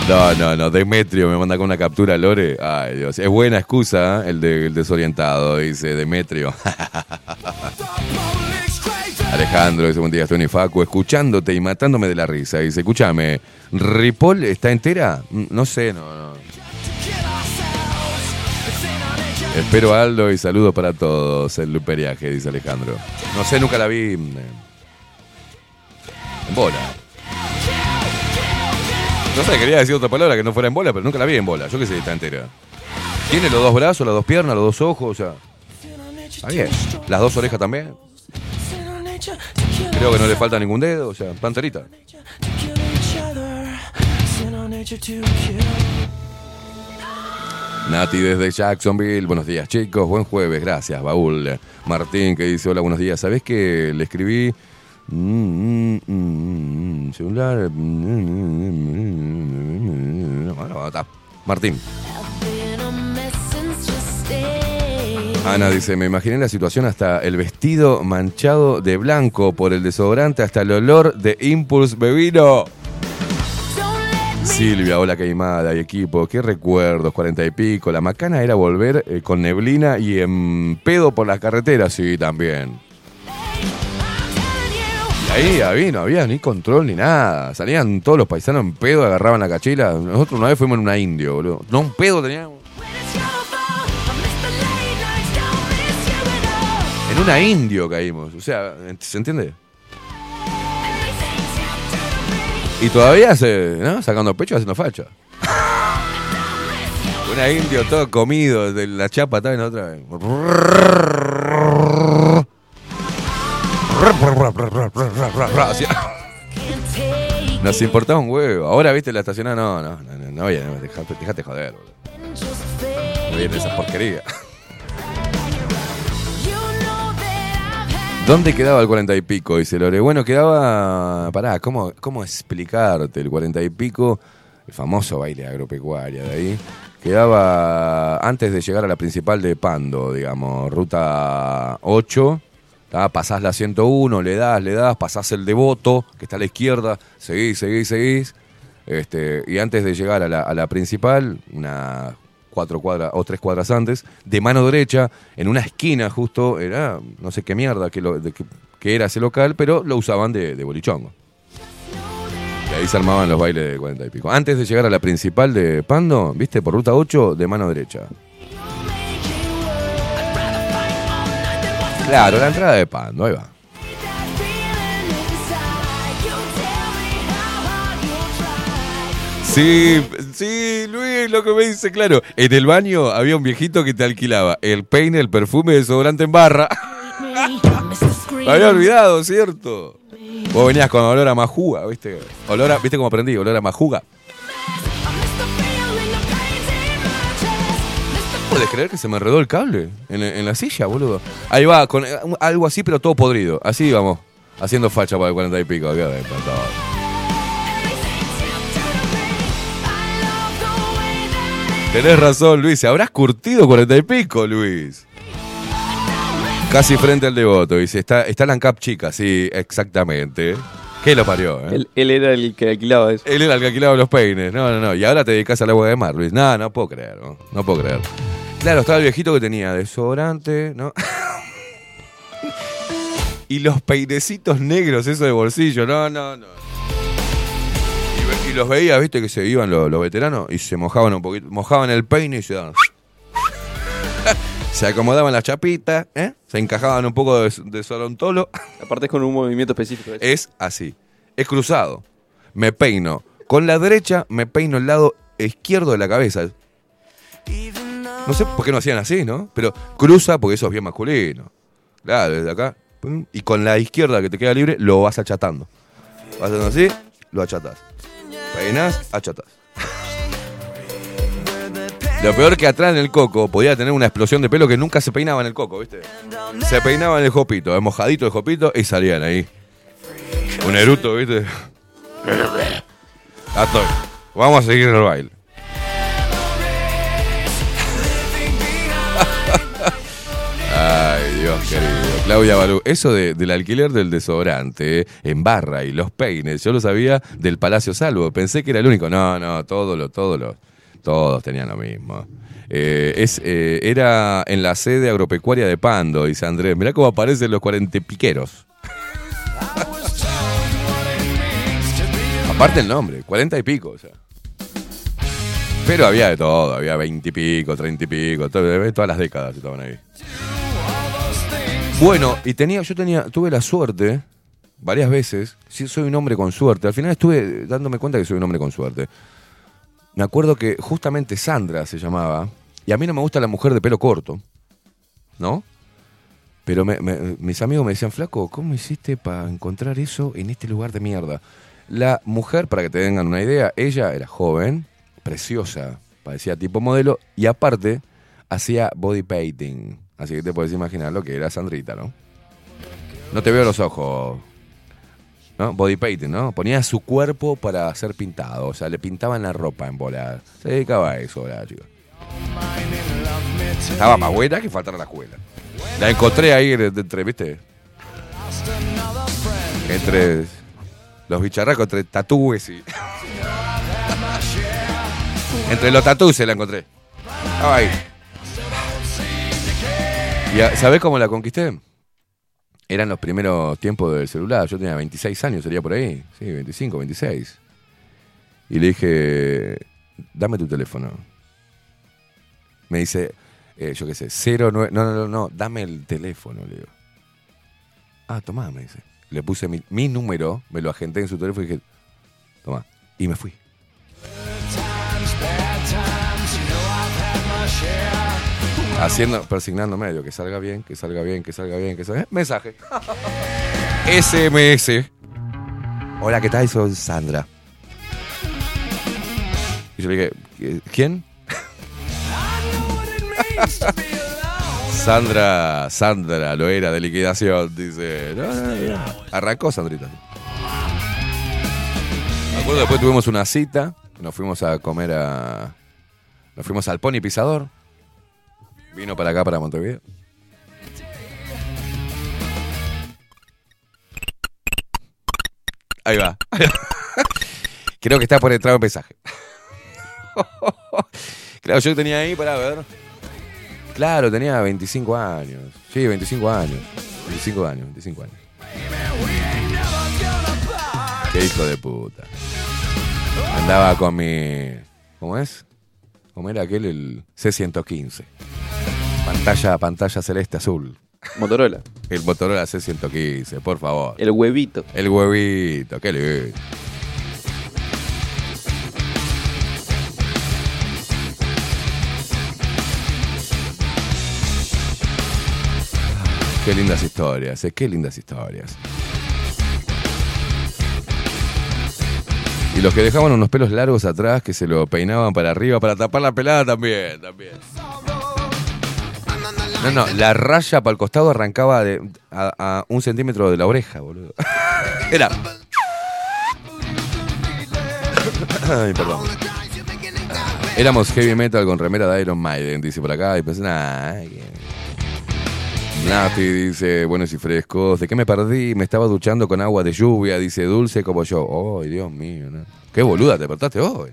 No, no, no, Demetrio me manda con una captura Lore. Ay, Dios, es buena excusa ¿eh? el, de- desorientado, dice Demetrio. Alejandro dice, buen día, estoy Facu, escuchándote y matándome de la risa. Dice, escúchame, ¿Ripoll está entera? Mm, No sé, no, no. Espero Aldo y saludos para todos. El luperiaje, dice Alejandro. No sé, nunca la vi mm, en bola. No sé, quería decir otra palabra que no fuera en bola, pero nunca la vi en bola. Yo qué sé, está entera. Tiene los dos brazos, las dos piernas, los dos ojos, o sea. Está bien. Las dos orejas también. Creo que no le falta ningún dedo, o sea, panterita. Nati desde Jacksonville, buenos días chicos, buen jueves, gracias, Baúl. Martín que dice, hola, buenos días, ¿sabés que le escribí celular? Martín. Ana dice, me imaginé la situación hasta el vestido manchado de blanco por el desodorante, hasta el olor de Impulse Bebino. Silvia, hola queimada y equipo, qué recuerdos, cuarenta y pico. La macana era volver eh, con neblina y en pedo por las carreteras, sí, también. Ahí, ahí no había ni control ni nada. Salían todos los paisanos en pedo, agarraban la cachila. Nosotros una vez fuimos en una indio, boludo. No, un pedo teníamos. En una indio caímos. O sea, ¿se entiende? Y todavía se, ¿no? Sacando pecho haciendo facha. Una indio todo comido, de la chapa también otra vez. Nos importaba un huevo. Ahora, viste, la estacionada, no, no, no, no, no, dejate, dejate joder, boludo. No viene esa porquería. ¿Dónde quedaba el cuarenta y pico? Dice Lore. Bueno, quedaba. Pará, ¿cómo, ¿cómo explicarte? El cuarenta y pico, el famoso baile agropecuaria de ahí, quedaba antes de llegar a la principal de Pando, digamos, ruta 8. ¿Tá? Pasás la 101, le das, le das, pasás el devoto, que está a la izquierda, seguís, seguís, seguís. Este, y antes de llegar a la, principal, una cuatro cuadras o tres cuadras antes, de mano derecha, en una esquina justo, era no sé qué mierda que era ese local, pero lo usaban de, de bolichongo. Y ahí se armaban los bailes de cuarenta y pico. Antes de llegar a la principal de Pando, viste, por ruta 8, de mano derecha. Claro, la entrada de Pando, ahí va. Sí, sí, Luis, lo que me dice, claro. En el baño había un viejito que te alquilaba el peine, el perfume, el desodorante en barra. Me había olvidado, ¿cierto? Vos venías con olor a majuga, ¿viste? Olor a, ¿Viste cómo aprendí? Olor a majuga. ¿Puedes creer que se me enredó el cable en, en la silla, boludo? Ahí va, con eh, algo así, pero todo podrido. Así vamos, haciendo facha para el cuarenta y pico. Qué de. Tenés razón, Luis. ¿Se habrás curtido cuarenta y pico, Luis? Casi frente al devoto. Dice, está, está la ANCAP chica, sí, exactamente. ¿Qué lo parió? eh? Él, él era el que alquilaba eso. Él era el que alquilaba los peines. No, no, no. Y ahora te dedicas al agua de mar, Luis. No, no puedo creer, no, no puedo creer. Claro, estaba el viejito que tenía desodorante, ¿no? y los peinecitos negros, eso de bolsillo. No, no, no. Y, y los veía, viste, que se iban los, los veteranos y se mojaban un poquito. Mojaban el peine y se daban. se acomodaban las chapitas, ¿eh? Se encajaban un poco de, de sorontolo. Aparte es con un movimiento específico. Es así. Es cruzado. Me peino. Con la derecha me peino el lado izquierdo de la cabeza. No sé por qué no hacían así, ¿no? Pero cruza porque eso es bien masculino. Claro, desde acá. y con la izquierda que te queda libre lo vas achatando. Vas haciendo así, lo achatás. Peinás, achatás. Lo peor que atrás en el coco podía tener una explosión de pelo que nunca se peinaba en el coco, ¿viste? Se peinaba en el jopito, el mojadito de jopito y salían ahí. Un eruto, ¿viste? Ya estoy. Vamos a seguir en el baile. Ay, Dios querido. Claudia Balú, eso de- del alquiler del desodorante eh, en barra y los peines, yo lo sabía del Palacio Salvo. Pensé que era el único. No, no, todos los, todos los, todos tenían lo mismo. Eh, eh, era en la sede agropecuaria de Pando, dice Andrés. Mirá cómo aparecen los cuarentipiqueros. Aparte el nombre, cuarenta y pico. Pero había de todo, había veinte y pico, treinta y pico, todo- todas las décadas estaban ahí. Bueno, y tenía, yo tenía, tuve la suerte, varias veces, sí, soy un hombre con suerte. Al final estuve dándome cuenta que soy un hombre con suerte. Me acuerdo que justamente Sandra se llamaba, y a mí no me gusta la mujer de pelo corto, ¿no? Pero me- me- mis amigos me decían, flaco, ¿cómo hiciste para encontrar eso en este lugar de mierda? La mujer, para que te tengan una idea, ella era joven, preciosa, parecía tipo modelo, y aparte hacía body painting. Así que te puedes imaginar lo que era Sandrita, ¿no? No te veo los ojos. ¿No? Body painting, ¿no? Ponía su cuerpo para ser pintado. O sea, le pintaban la ropa en bola. Se dedicaba a eso, la chica. Estaba más buena que faltar a la escuela. La encontré ahí entre, ¿viste? Entre los bicharracos, entre tatúes y. entre los tatúes se la encontré. Estaba ahí. ¿Y sabés cómo la conquisté? Eran los primeros tiempos del celular. Yo tenía 26 años, sería por ahí. Sí, 25, 26. Y le dije, dame tu teléfono. Me dice, eh, yo qué sé, 09. No, no, no, no, dame el teléfono, le digo. Ah, tomá, me dice. Le puse mi, número, me lo agenté en su teléfono y dije, tomá. Y me fui. Haciendo, persignando medio, que salga bien, que salga bien, que salga bien, que salga bien. Mensaje. SMS. Hola, ¿qué tal? Soy Sandra. Y yo le dije, "¿Qui- ¿quién? Sandra, Sandra, lo era de liquidación, dice. Arrancó Sandrita. Me acuerdo, después tuvimos una cita, nos fuimos a comer a. Nos fuimos al Pony Pisador. Vino para acá, para Montevideo. Ahí va. Creo que está por entrar un mensaje. claro, yo tenía ahí para ver. Claro, tenía 25 años. Sí, 25 años. 25 años, 25 años. Qué hijo de puta. Andaba con mi. ¿Cómo es? ¿Cómo era aquel? El C115. Pantalla, pantalla celeste azul. Motorola. El Motorola C115, por favor. El huevito. El huevito, qué lindo. Qué lindas historias, eh, qué lindas historias. Y los que dejaban unos pelos largos atrás que se lo peinaban para arriba para tapar la pelada también, también. No, no, la raya para el costado arrancaba de, a, un centímetro de la oreja, boludo. Era. Ay, perdón. Éramos heavy metal con remera de Iron Maiden, dice por acá. Y pensé, nah. que- Nati dice, buenos y frescos. ¿De qué me perdí? Me estaba duchando con agua de lluvia, dice dulce como yo. Ay, Dios mío, ¿no? Qué boluda, te despertaste hoy.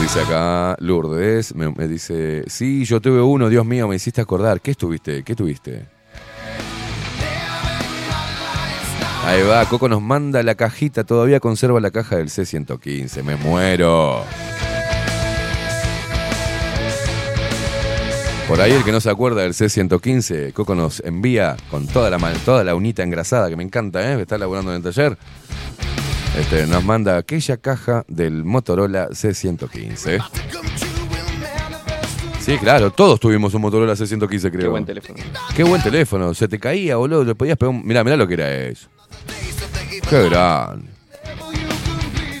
Dice acá Lourdes, me, me dice, sí, yo tuve uno, Dios mío, me hiciste acordar. ¿Qué estuviste? ¿Qué tuviste? Ahí va, Coco nos manda la cajita, todavía conserva la caja del C115, me muero. Por ahí el que no se acuerda del C115, Coco nos envía con toda la, toda la unita engrasada, que me encanta, ¿eh? Está laburando en el taller. Este, nos manda aquella caja del Motorola C115. Sí, claro, todos tuvimos un Motorola C115, creo. Qué buen teléfono. Qué buen teléfono. Se te caía, boludo. Le podías pegar un... Mirá, mirá lo que era eso. Qué grande.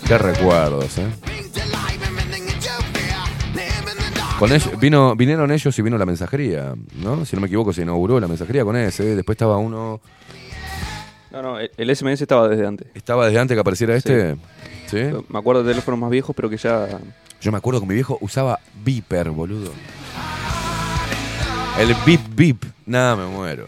Qué recuerdos, eh. Con ellos, vino, vinieron ellos y vino la mensajería, ¿no? Si no me equivoco, se inauguró la mensajería con ese. Después estaba uno. No, no, el- el SMS estaba desde antes. ¿Estaba desde antes que apareciera este? ¿Sí? Me acuerdo de teléfonos más viejos, pero que ya. Yo me acuerdo que mi viejo usaba Viper, boludo. El Bip Bip. Nada, me muero.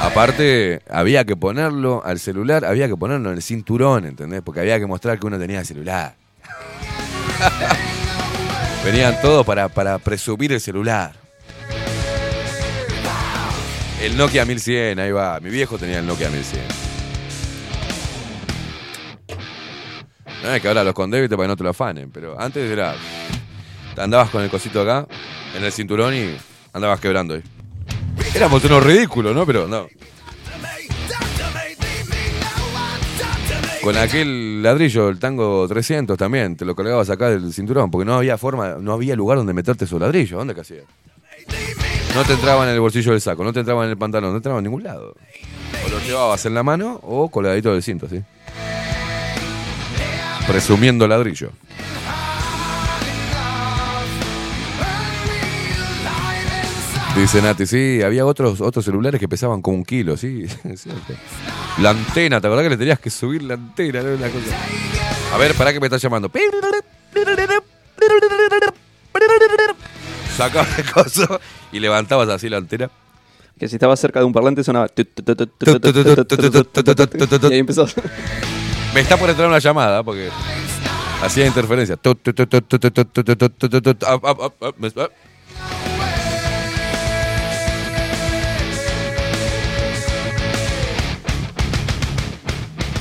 Aparte, había que ponerlo al celular, había que ponerlo en el cinturón, ¿entendés? Porque había que mostrar que uno tenía celular. Venían todos para, para presumir el celular. El Nokia 1100, ahí va. Mi viejo tenía el Nokia 1100. No es que ahora los con débito para que no te lo afanen, pero antes era. Andabas con el cosito acá, en el cinturón y andabas quebrando ahí. Éramos unos ridículos, ¿no? Pero no. Con aquel ladrillo, el tango 300 también, te lo colgabas acá del cinturón, porque no había forma, no había lugar donde meterte esos ladrillos. ¿Dónde que hacías? No te entraba en el bolsillo del saco, no te entraba en el pantalón, no te entraba en ningún lado. O lo llevabas en la mano o colgadito del cinto, ¿sí? Presumiendo ladrillo. Dice Nati, sí, había otros, otros celulares que pesaban como un kilo, sí, es cierto. La antena, ¿te acordás que le tenías que subir la antena? Cosa. A ver, pará que me está llamando. Sacabas el coso y levantabas así la antena. Que si estaba cerca de un parlante sonaba. Y ahí empezó. Me está por entrar una llamada porque hacía interferencia.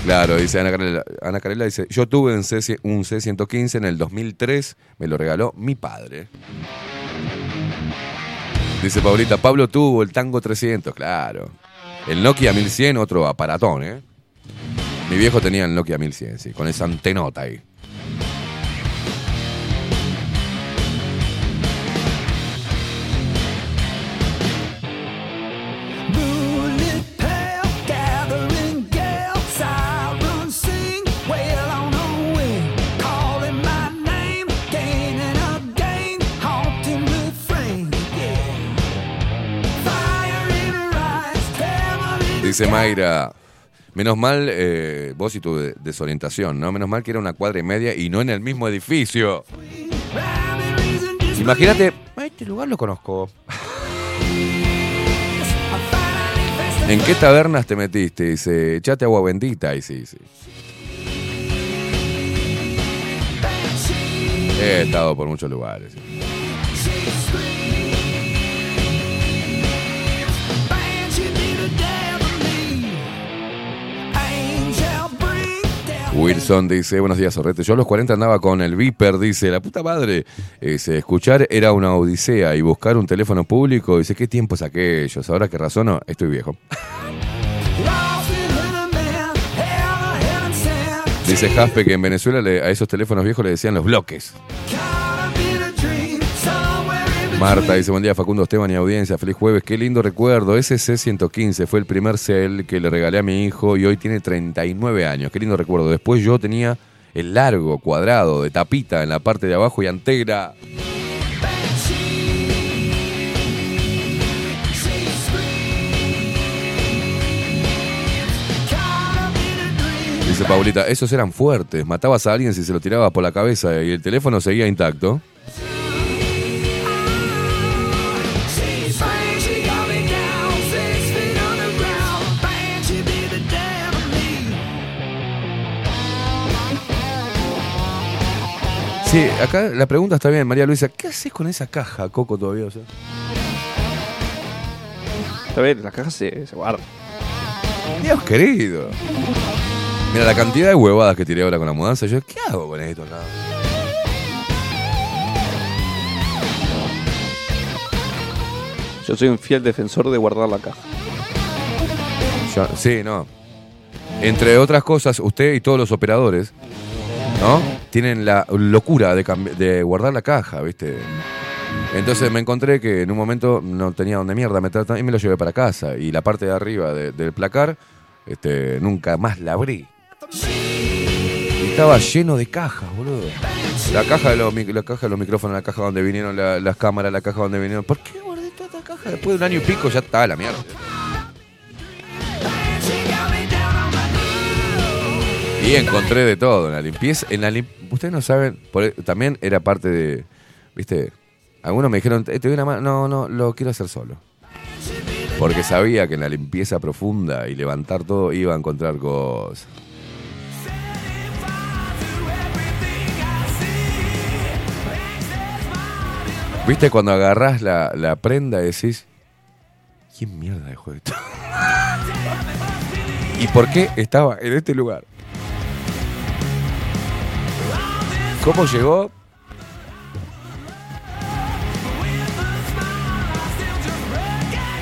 Claro, dice Ana Carela. Ana dice, yo tuve un, C, un C115 en el 2003, me lo regaló mi padre. Dice Paulita, Pablo tuvo el Tango 300, claro. El Nokia 1100, otro aparatón, ¿eh? Mi viejo tenía el Nokia 1100, sí, con esa antenota ahí. Dice Mayra, menos mal eh, vos y tu de- desorientación, ¿no? Menos mal que era una cuadra y media y no en el mismo edificio. Imagínate, "Ah, este lugar lo conozco. ¿En qué tabernas te metiste? Dice, echate agua bendita. Y sí, sí. He estado por muchos lugares. Wilson dice, buenos días, Sorrete. Yo a los 40 andaba con el Viper, dice, la puta madre. Dice, escuchar era una odisea y buscar un teléfono público. Dice, ¿qué tiempos aquellos? Ahora que razono, estoy viejo. Dice Jaspe que en Venezuela a esos teléfonos viejos le decían los bloques. Marta dice, buen día Facundo Esteban y audiencia, feliz jueves, qué lindo recuerdo. Ese C115 fue el primer cel que le regalé a mi hijo y hoy tiene 39 años, qué lindo recuerdo. Después yo tenía el largo, cuadrado, de tapita en la parte de abajo y antera. Dice Paulita, esos eran fuertes, matabas a alguien si se lo tirabas por la cabeza y el teléfono seguía intacto. Sí, acá la pregunta está bien, María Luisa, ¿qué haces con esa caja, Coco, todavía? O sea, A ver, la caja se, se guarda. Dios querido. Mira, la cantidad de huevadas que tiré ahora con la mudanza, yo, ¿qué hago con esto acá? Yo soy un fiel defensor de guardar la caja. Yo- sí, no. Entre otras cosas, usted y todos los operadores ¿no? Tienen la locura de, guardar la caja, ¿viste? Entonces me encontré que en un momento no tenía donde mierda meter y me lo llevé para casa. Y la parte de arriba de- del placar, este, nunca más la abrí. Y estaba lleno de cajas, boludo. La caja de los, la caja de los micrófonos, la caja donde vinieron la- las cámaras, la caja donde vinieron. ¿Por qué guardé toda esta caja? Después de un año y pico ya está la mierda. Y encontré de todo en la limpieza. En la lim- Ustedes no saben, e, también era parte de. ¿Viste? Algunos me dijeron, "Eh, te doy una mano. No, no, lo quiero hacer solo. Porque sabía que en la limpieza profunda y levantar todo iba a encontrar cosas. ¿Viste cuando agarrás la, la prenda y decís, ¿quién mierda dejó esto? ¿Y por qué estaba en este lugar? ¿Cómo llegó?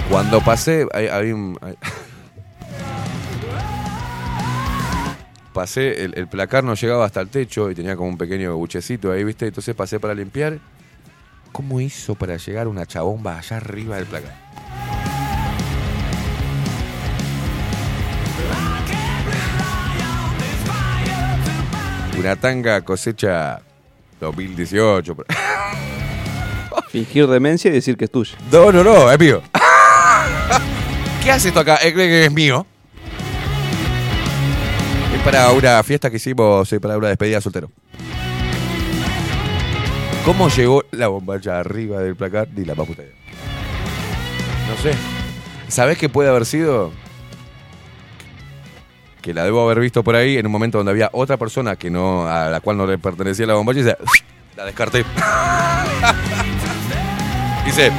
Cuando pasé, hay, un- pasé, el, el placar no llegaba hasta el techo y tenía como un pequeño buchecito ahí, ¿viste? Entonces pasé para limpiar. ¿Cómo hizo para llegar una chabomba allá arriba del placar? Una tanga cosecha 2018. Fingir demencia y decir que es tuya. No, no, no, es mío. ¿Qué hace esto acá? Eh, cree que es mío. Es para una fiesta que hicimos, eh, para una despedida de soltero. ¿Cómo llegó la bombacha arriba del placar? Ni la más puta idea. No sé. ¿Sabés qué puede haber sido? Que la debo haber visto por ahí en un momento donde había otra persona que no a la cual no le pertenecía la bombacha y se, la descarté. Dice.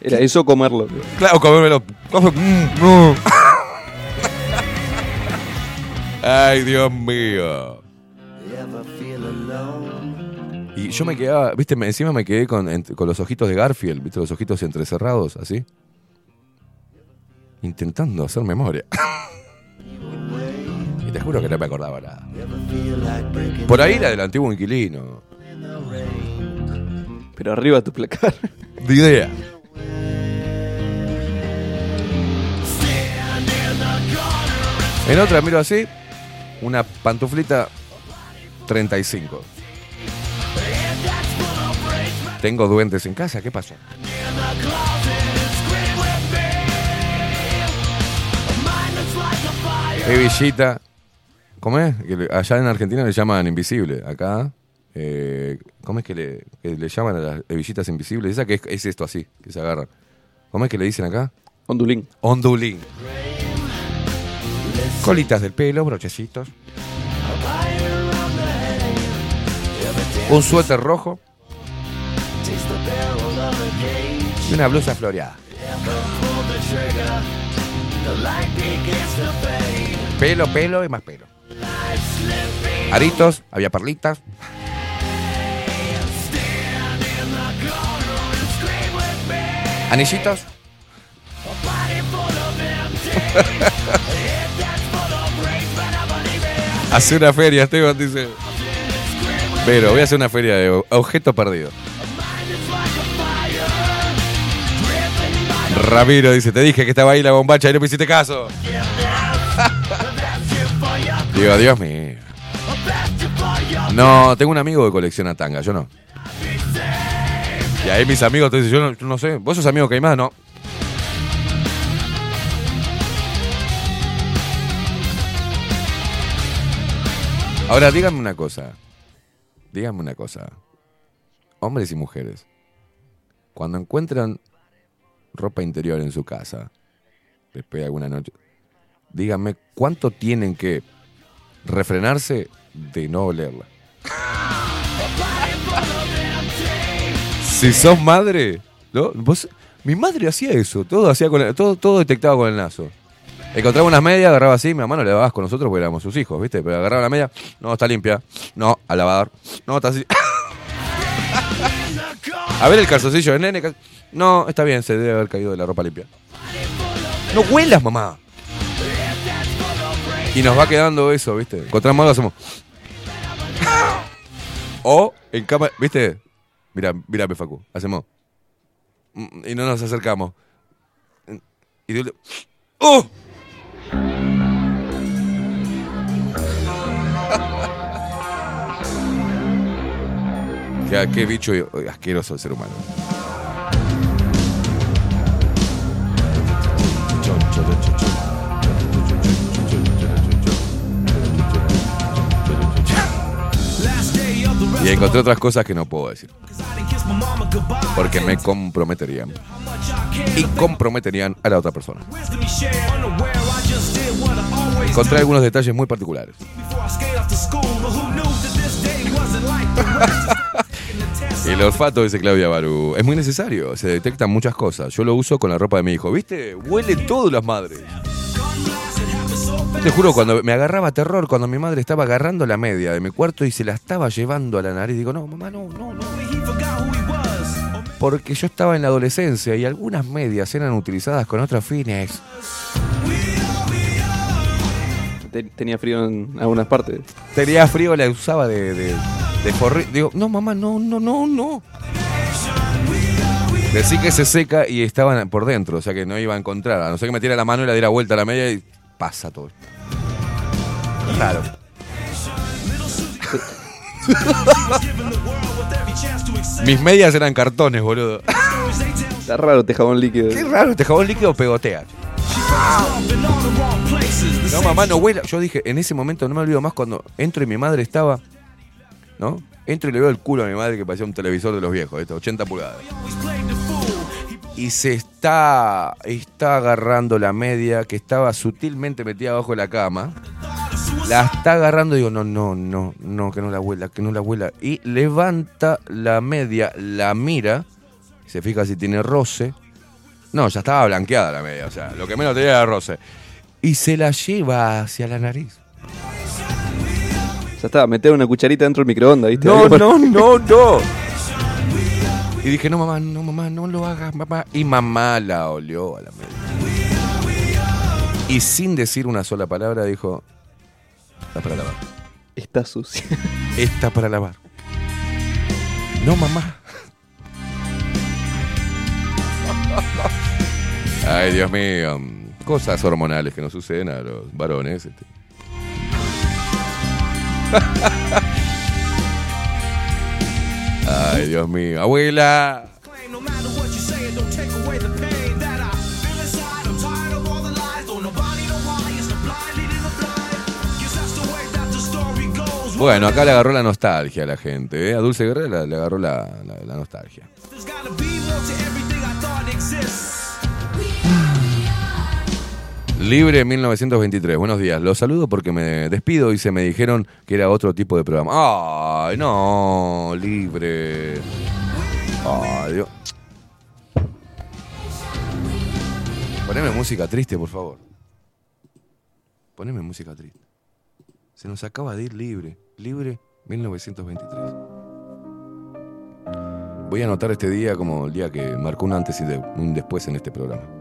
Era eso comerlo. Claro, comérmelo. Mm. Ay, Dios mío. Y yo me quedaba, viste, encima me quedé con los ojitos de Garfield, viste, los ojitos entrecerrados, así. Intentando hacer memoria. y te juro que no me acordaba nada. Por ahí era del antiguo inquilino. Pero arriba tu placar. De idea. En otra miro así, una pantuflita 35. Tengo duendes en casa, ¿qué pasó? Evillita. ¿Cómo es? Que Allá en Argentina le llaman invisible. Acá, eh, ¿cómo es que le, que le llaman a las hebillitas invisibles? Esa que es, es esto así, que se agarran. ¿Cómo es que le dicen acá? Ondulín. Ondulín. Colitas del pelo, brochecitos. Un suéter rojo. Y una blusa floreada. Pelo, pelo y más pelo. Aritos, había perlitas. Anillitos. Hace una feria, Esteban dice. Pero voy a hacer una feria de objetos perdidos. Ramiro dice, te dije que estaba ahí la bombacha y no me hiciste caso. Digo, Dios mío. No, tengo un amigo que colecciona tanga, yo no. Y ahí mis amigos te dicen, yo no, yo no sé, vos sos amigo que hay más, no. Ahora, díganme una cosa. Díganme una cosa. Hombres y mujeres. Cuando encuentran ropa interior en su casa, después de alguna noche, díganme cuánto tienen que refrenarse de no olerla. Si sos madre. Vos- mi madre hacía eso, todo hacía con el- todo, todo detectaba con el nazo. Encontraba unas medias, agarraba así, mi mamá no le dabas con nosotros porque éramos sus hijos, ¿viste? Pero agarraba la media, no, está limpia, no, al lavador, no, está así. A ver el calzoncillo de nene, no, está bien, se debe haber caído de la ropa limpia. No huelas, mamá. Y nos va quedando eso, ¿viste? Encontramos algo, hacemos. O en cámara, ¿viste? Mira, mira, Facu, hacemos. Mm, Y no nos acercamos. Y de ¡Oh! qué, qué bicho asqueroso el ser humano. Y encontré otras cosas que no puedo decir. Porque me comprometerían. Y comprometerían a la otra persona. Encontré algunos detalles muy particulares. El olfato, dice Claudia Barú, es muy necesario. Se detectan muchas cosas. Yo lo uso con la ropa de mi hijo. ¿Viste? Huele todo las madres. Te juro, cuando me agarraba terror, cuando mi madre estaba agarrando la media de mi cuarto y se la estaba llevando a la nariz, digo, no, mamá, no, no, no. Porque yo estaba en la adolescencia y algunas medias eran utilizadas con otros fines. Te- Tenía frío en algunas partes. Tenía frío, la usaba de, de, de forri- Digo, no, mamá, no, no, no, no. Decí que se seca y estaban por dentro, o sea que no iba a encontrar. A no ser que metiera la mano y la diera vuelta a la media y pasa todo. Raro. Mis medias eran cartones, boludo. Está raro este jabón líquido. Qué raro, este jabón líquido pegotea. No, mamá, no huela. Yo dije, en ese momento no me olvido más cuando entro y mi madre estaba, ¿no? Entro y le veo el culo a mi madre que parecía un televisor de los viejos, este, 80 pulgadas. Y se está, está agarrando la media que estaba sutilmente metida abajo de la cama. La está agarrando y digo, no, no, no, no, que no la huela, que no la huela. Y levanta la media, la mira, se fija si tiene roce. No, ya estaba blanqueada la media, o sea, lo que menos tenía era roce. Y se la lleva hacia la nariz. Ya está, meter una cucharita dentro del microondas, ¿viste? No, no, no, no. Y dije, no, mamá, no, mamá, no lo hagas, mamá. Y mamá la olió a la media. Y sin decir una sola palabra dijo, está para lavar. Está sucia. Está para lavar. No, mamá. Ay, Dios mío. Cosas hormonales que nos suceden a los varones. este. Ay, Dios mío. Abuela. Bueno, acá le agarró la nostalgia a la gente. ¿eh? A Dulce Guerrero le, agarró la- la nostalgia. Libre 1923. Buenos días. Los saludo porque me despido y se me dijeron que era otro tipo de programa. Ay, no, libre. Ay, Dios. Poneme música triste, por favor. Poneme música triste. Se nos acaba de ir libre. Libre 1923. Voy a anotar este día como el día que marcó un antes y un después en este programa.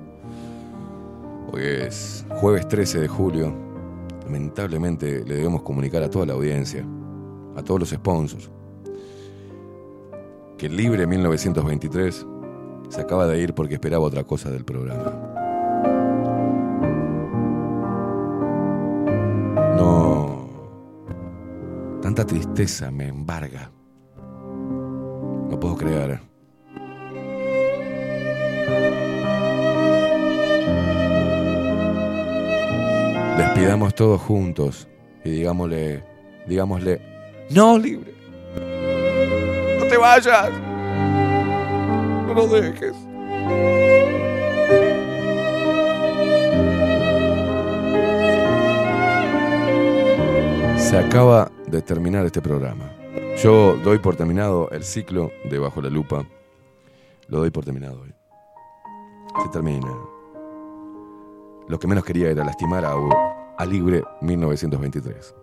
Hoy es jueves 13 de julio. Lamentablemente le debemos comunicar a toda la audiencia, a todos los sponsors, que Libre 1923 se acaba de ir porque esperaba otra cosa del programa. No. Tanta tristeza me embarga. No puedo creer. Despidamos todos juntos y digámosle, digámosle, no libre. No te vayas. No lo dejes. Se acaba de terminar este programa. Yo doy por terminado el ciclo de Bajo la Lupa. Lo doy por terminado hoy. Se termina. Lo que menos quería era lastimar a, Libre 1923.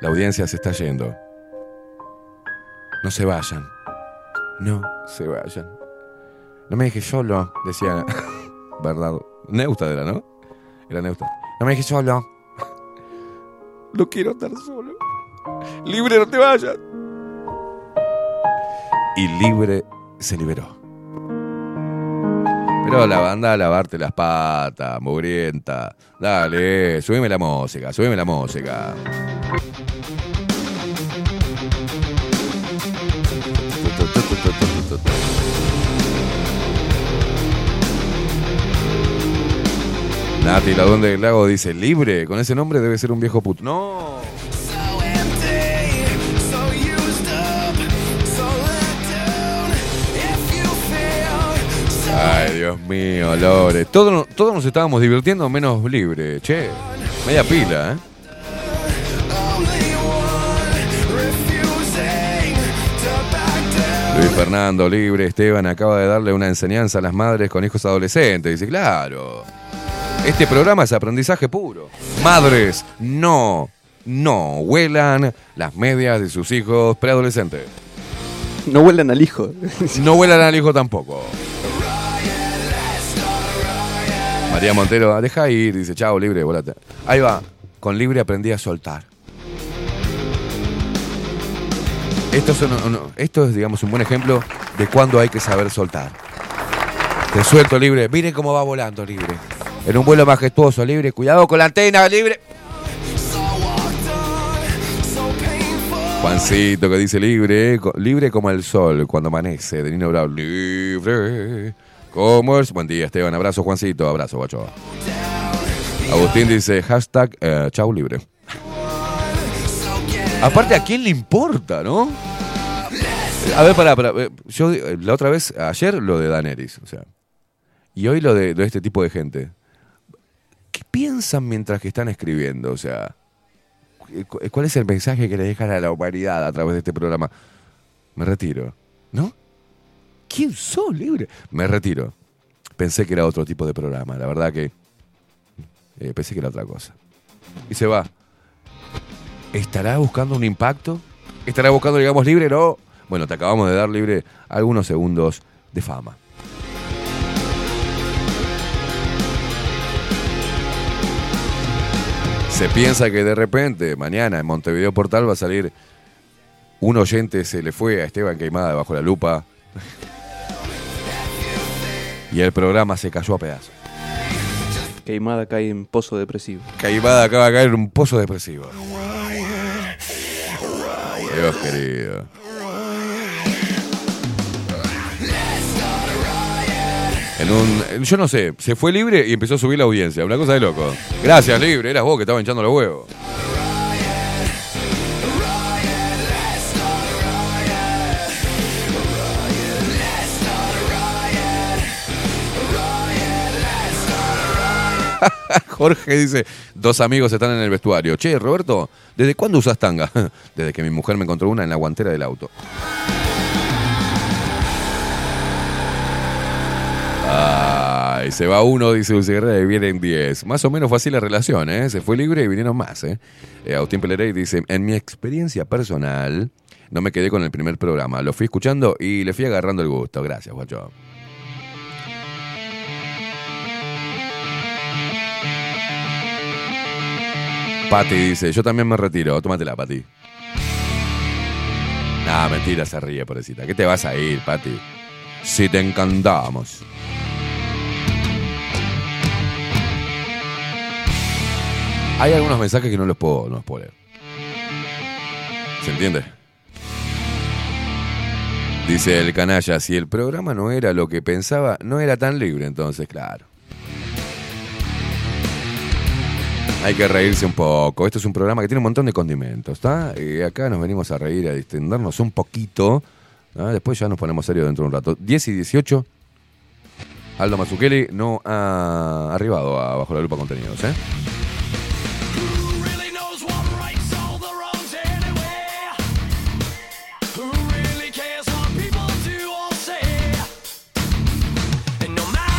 La audiencia se está yendo. No se vayan. No se vayan. No me dejes solo, decía Bernardo. Neusta era, ¿no? Era Neusta. No me dejes solo. No quiero estar solo. Libre, no te vayas. Y libre se liberó. Pero la banda a lavarte las patas, mugrienta. Dale, subime la música, subime la música. Nati, la duende del lago dice, libre, con ese nombre debe ser un viejo puto. No. Ay, Dios mío, Lore. Todos, todos nos estábamos divirtiendo menos libre. Che, media pila, ¿eh? Luis Fernando, libre, Esteban acaba de darle una enseñanza a las madres con hijos adolescentes. Dice, claro, este programa es aprendizaje puro. Madres, no, no huelan las medias de sus hijos preadolescentes. No huelan al hijo. No huelan al hijo tampoco. María Montero, deja ir, dice, chao, libre, volate. Ahí va, con libre aprendí a soltar. Esto es, un- digamos, un buen ejemplo de cuándo hay que saber soltar. Te suelto libre, miren cómo va volando libre. En un vuelo majestuoso, libre, cuidado con la antena, libre. Juancito que dice libre, libre como el sol cuando amanece, de Nino Bravo, libre como el... Buen día Esteban, abrazo Juancito, abrazo guacho. Agustín dice hashtag eh, chau libre. Aparte, ¿a quién le importa, no? A ver, pará, pará. eh, Yo eh, la otra vez, ayer lo de Daenerys, o sea. Y hoy lo de, este tipo de gente. ¿Qué piensan mientras que están escribiendo? O sea, cu- ¿cuál es el mensaje que le dejan a la humanidad a través de este programa? Me retiro, ¿no? ¿Quién sos, libre? Me retiro. Pensé que era otro tipo de programa, la verdad que eh, pensé que era otra cosa. Y se va. ¿Estará buscando un impacto? ¿Estará buscando, digamos, libre? No. Bueno, te acabamos de dar libre algunos segundos de fama. Se piensa que de repente, mañana en Montevideo Portal va a salir un oyente se le fue a Esteban Queimada bajo la lupa. Y el programa se cayó a pedazos. Queimada cae en pozo depresivo. Caimada acaba de caer en un pozo depresivo. Dios querido. En un, yo no sé, se fue libre y empezó a subir la audiencia. Una cosa de loco. Gracias, libre. Eras vos que estaba hinchando los huevos. Jorge dice, dos amigos están en el vestuario. Che, Roberto, ¿desde cuándo usas tanga? Desde que mi mujer me encontró una en la guantera del auto. Ay, se va uno, dice Dulce y vienen diez. Más o menos fue así la relación, ¿eh? Se fue libre y vinieron más, ¿eh? eh Agustín Pelerey dice, en mi experiencia personal, no me quedé con el primer programa. Lo fui escuchando y le fui agarrando el gusto. Gracias, guacho. Pati dice, yo también me retiro. Tómatela, Pati. Nah, mentira, se ríe, pobrecita. ¿Qué te vas a ir, Pati? Si te encantamos. Hay algunos mensajes que no los puedo, no los puedo leer. ¿Se entiende? Dice el canalla, si el programa no era lo que pensaba, no era tan libre, entonces, claro. Hay que reírse un poco. Esto es un programa que tiene un montón de condimentos, ¿está? Y acá nos venimos a reír, a distendernos un poquito. Después ya nos ponemos serios dentro de un rato. 10 y 18. Aldo Mazzucchelli no ha arribado a Bajo la Lupa Contenidos, ¿eh?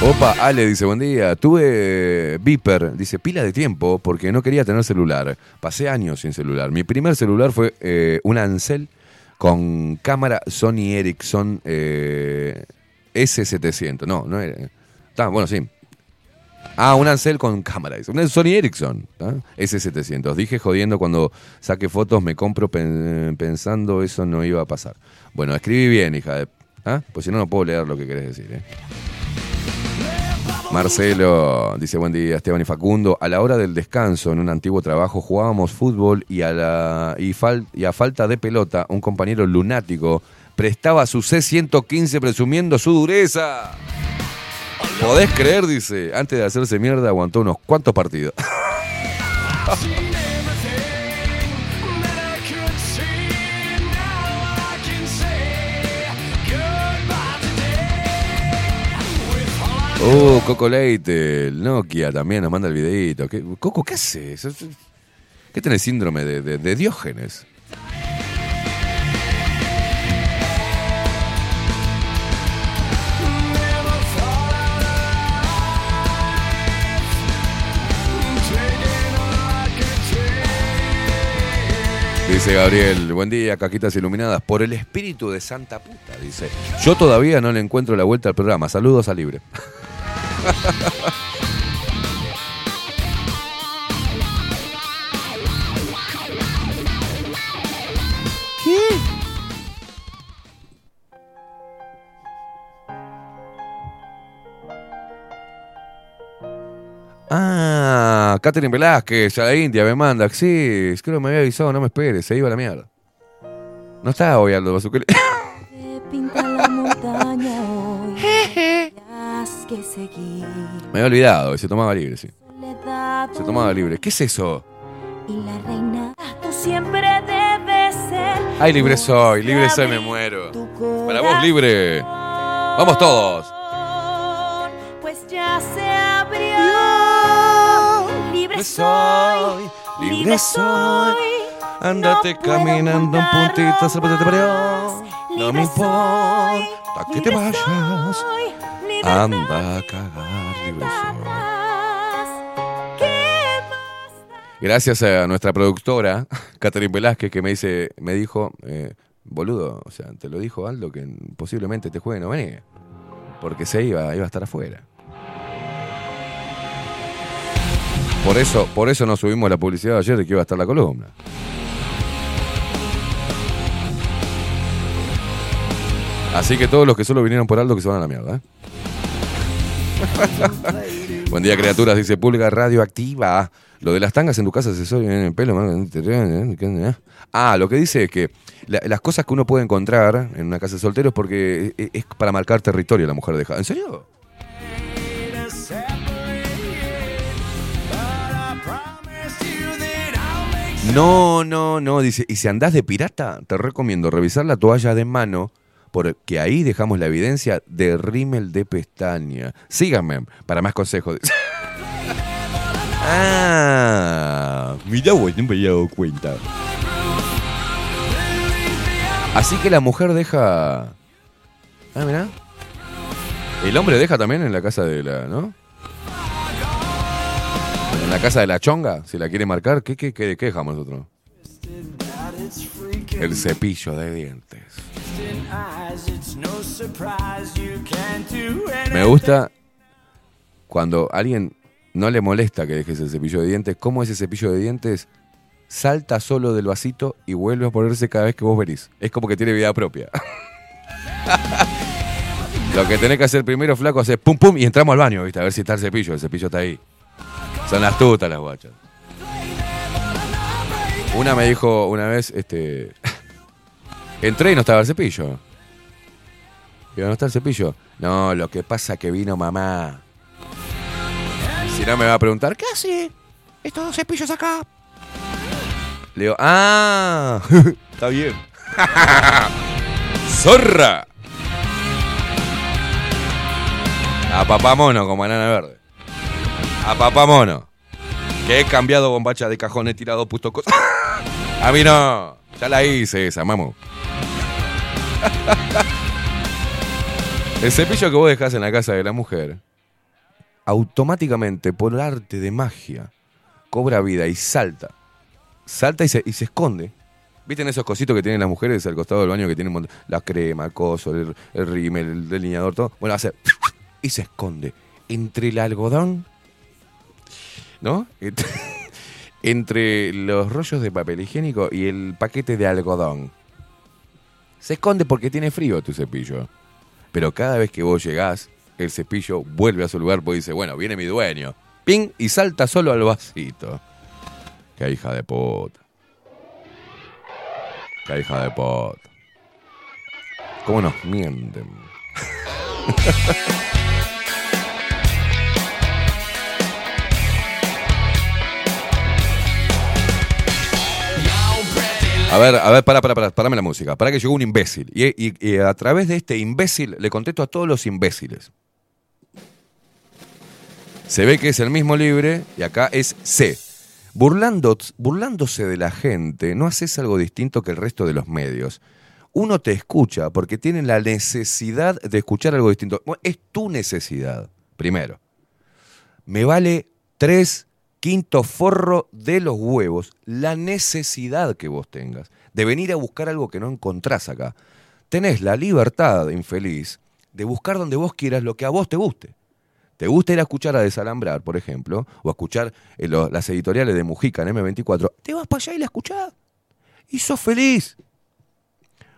Opa, Ale dice, buen día. Tuve Viper, dice, pila de tiempo porque no quería tener celular. Pasé años sin celular. Mi primer celular fue eh, un Ansel con cámara Sony Ericsson eh, S700. No, no era. Está, bueno, sí. Ah, un Ansel con cámara. Un Sony Ericsson. ¿ah? S700. Dije jodiendo cuando saque fotos, me compro pen- pensando eso no iba a pasar. Bueno, escribí bien, hija de... ¿ah? Pues si no, no puedo leer lo que querés decir. ¿eh? Marcelo dice buen día Esteban y Facundo. A la hora del descanso en un antiguo trabajo jugábamos fútbol y a, la, y, fal- y a falta de pelota un compañero lunático prestaba su C115 presumiendo su dureza. ¿Podés creer? Dice. Antes de hacerse mierda aguantó unos cuantos partidos. Oh, Coco Leite, Nokia también nos manda el videito. ¿Qué- Coco, ¿qué haces? ¿Qué tenés síndrome de, de- de Diógenes? Dice Gabriel, buen día, caquitas iluminadas, por el espíritu de Santa Puta, dice. Yo todavía no le encuentro la vuelta al programa. Saludos a Libre. Ah, Catherine Velázquez, a la India me manda. Sí, creo que me había avisado, no me esperes, se iba a la mierda. No estaba hoy Aldo Bazucoli. Pinta la montaña que seguir. Me había olvidado, y se tomaba libre, sí. Se tomaba libre. ¿Qué es eso? Y la reina, tú siempre debes ser. Ay, libre soy, libre soy, me muero. Para vos, libre. Vamos todos. Pues ya se abrió. Libre soy. libre soy. Andate caminando un puntito, se te. No me importa que te vayas. Anda a cagar. Gracias a nuestra productora, Catherine Velázquez, que me dice, me dijo, eh, boludo, o sea, te lo dijo Aldo que posiblemente te juegue no venía. Porque se iba, iba a estar afuera. Por eso, por eso nos subimos la publicidad de ayer de que iba a estar la columna. Así que todos los que solo vinieron por Aldo que se van a la mierda. ¿eh? Buen día, criaturas, dice Pulga Radioactiva. Lo de las tangas en tu casa, accesorio en el pelo. man. Ah, lo que dice es que la- las cosas que uno puede encontrar en una casa de solteros porque es, es para marcar territorio la mujer deja. ¿En serio? No, no, no, dice, y si andás de pirata, te recomiendo revisar la toalla de mano, porque ahí dejamos la evidencia de rímel de pestaña. Síganme para más consejos. ah, mira vos, no me había dado cuenta. Así que la mujer deja... Ah, mirá. El hombre deja también en la casa de la, ¿no? En la casa de la chonga, si la quiere marcar, ¿qué, qué, qué, qué dejamos nosotros? El cepillo de dientes. Me gusta cuando alguien no le molesta que dejes el cepillo de dientes, cómo ese cepillo de dientes salta solo del vasito y vuelve a ponerse cada vez que vos venís. Es como que tiene vida propia. Lo que tenés que hacer primero, flaco, hacer pum pum y entramos al baño, ¿viste? A ver si está el cepillo. El cepillo está ahí. Son astutas las guachas. Una me dijo una vez, este. Entré y no estaba el cepillo. Digo, ¿no está el cepillo? No, lo que pasa que vino mamá. Si no me va a preguntar, ¿qué hace? Estos dos cepillos acá. Le digo, ¡ah! Está bien. ¡Zorra! A papá mono con banana verde. A papá mono. Que he cambiado bombacha de cajón, he tirado puesto cosas. A mí no. Ya la hice esa, mamo. El cepillo que vos dejás en la casa de la mujer, automáticamente, por arte de magia, cobra vida y salta. Salta y se, y se esconde. ¿Viste esos cositos que tienen las mujeres al costado del baño que tienen la crema, el coso, el, el rímel, el delineador, todo? Bueno, hace y se esconde entre el algodón ¿no? Entre- los rollos de papel higiénico y el paquete de algodón. Se esconde porque tiene frío tu cepillo. Pero cada vez que vos llegás, el cepillo vuelve a su lugar porque dice, bueno, viene mi dueño. Ping, y salta solo al vasito. Qué hija de puta. Qué hija de puta. ¿Cómo nos mienten? A ver, a ver, para, para, para, parame la música. Para que llegó un imbécil. Y, a través de este imbécil le contesto a todos los imbéciles. Se ve que es el mismo libre y acá es C. Burlando, burlándose de la gente, no haces algo distinto que el resto de los medios. Uno te escucha porque tiene la necesidad de escuchar algo distinto. Es tu necesidad, primero. Me vale tres quintos forro de los huevos la necesidad que vos tengas de venir a buscar algo que no encontrás acá. Tenés la libertad, infeliz, de buscar donde vos quieras lo que a vos te guste. ¿Te gusta ir a escuchar a Desalambrar, por ejemplo? O a escuchar eh, las editoriales de Mujica en M24. Te vas para allá y la escuchás. Y sos feliz.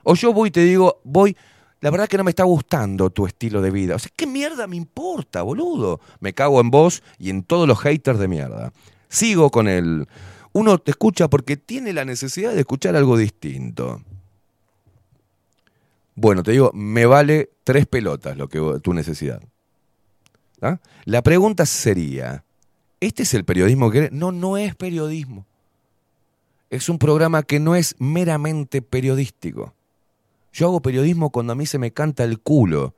O yo voy y te digo, voy, la verdad que no me está gustando tu estilo de vida. O sea, ¿qué mierda me importa, boludo? Me cago en vos y en todos los haters de mierda. Sigo con el... Uno te escucha porque tiene la necesidad de escuchar algo distinto. Bueno, te digo, me vale tres pelotas lo que tu necesidad. ¿Ah? La pregunta sería, ¿este es el periodismo que... No, no es periodismo. Es un programa que no es meramente periodístico. Yo hago periodismo cuando a mí se me canta el culo.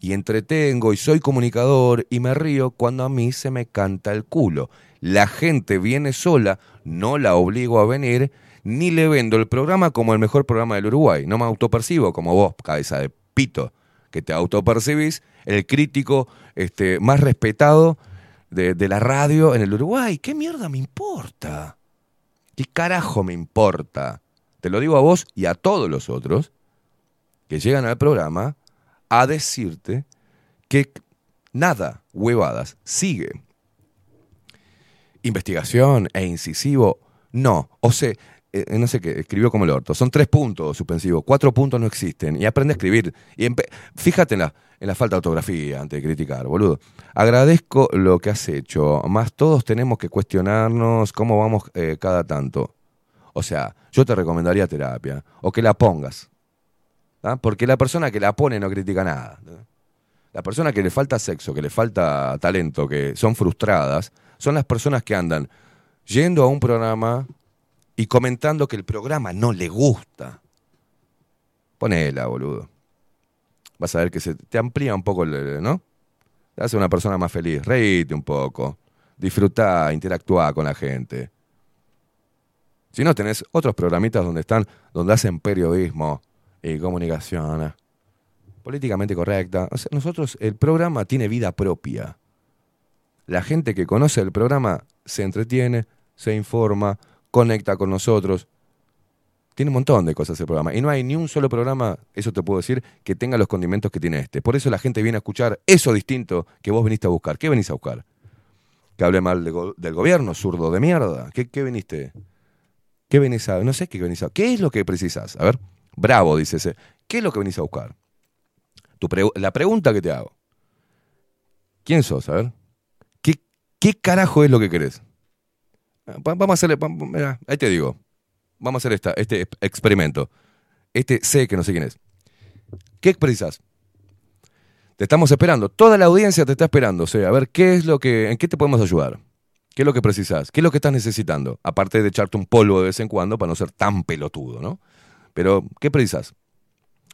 Y entretengo y soy comunicador y me río cuando a mí se me canta el culo. La gente viene sola, no la obligo a venir, ni le vendo el programa como el mejor programa del Uruguay. No me autopercibo como vos, cabeza de pito, que te autopercibís, el crítico este, más respetado de, de la radio en el Uruguay. ¿Qué mierda me importa? ¿Qué carajo me importa? Te lo digo a vos y a todos los otros que llegan al programa a decirte que nada, huevadas, sigue. Investigación e incisivo, no. O sea, eh, no sé qué, escribió como el orto. Son tres puntos suspensivos, cuatro puntos no existen. Y aprende a escribir. Y fíjate en la, en la falta de ortografía antes de criticar, boludo. Agradezco lo que has hecho, más todos tenemos que cuestionarnos cómo vamos eh, cada tanto. O sea, yo te recomendaría terapia, o que la pongas. ¿Ah? Porque la persona que la pone no critica nada. La persona que le falta sexo, que le falta talento, que son frustradas, son las personas que andan yendo a un programa y comentando que el programa no le gusta. Ponela, boludo. Vas a ver que se te amplía un poco, el, ¿no? Te hace una persona más feliz. Reíte un poco. Disfrutá, interactuá con la gente. Si no, tenés otros programitas donde están, donde hacen periodismo y comunicación eh, políticamente correcta. O sea, nosotros, el programa tiene vida propia. La gente que conoce el programa se entretiene, se informa, conecta con nosotros. Tiene un montón de cosas el programa. Y no hay ni un solo programa, eso te puedo decir, que tenga los condimentos que tiene este. Por eso la gente viene a escuchar eso distinto que vos viniste a buscar. ¿Qué venís a buscar? ¿Que hable mal del gobierno, zurdo de mierda? ¿Qué, qué viniste? ¿Qué venís a.? No sé qué venís a. ¿Qué es lo que precisas? A ver. Bravo, dice ese. ¿Qué es lo que venís a buscar? La pregunta que te hago. ¿Quién sos? A ver. ¿Qué, carajo es lo que querés? Va- Vamos a hacerle. mirá, ahí te digo. Vamos a hacer esta, este ex- experimento. Este sé que no sé quién es. ¿Qué precisas? Te estamos esperando. Toda la audiencia te está esperando. O sea, a ver, ¿qué es lo que, ¿en qué te podemos ayudar? ¿Qué es lo que precisas? ¿Qué es lo que estás necesitando? Aparte de echarte un polvo de vez en cuando para no ser tan pelotudo, ¿no? Pero, ¿qué precisas?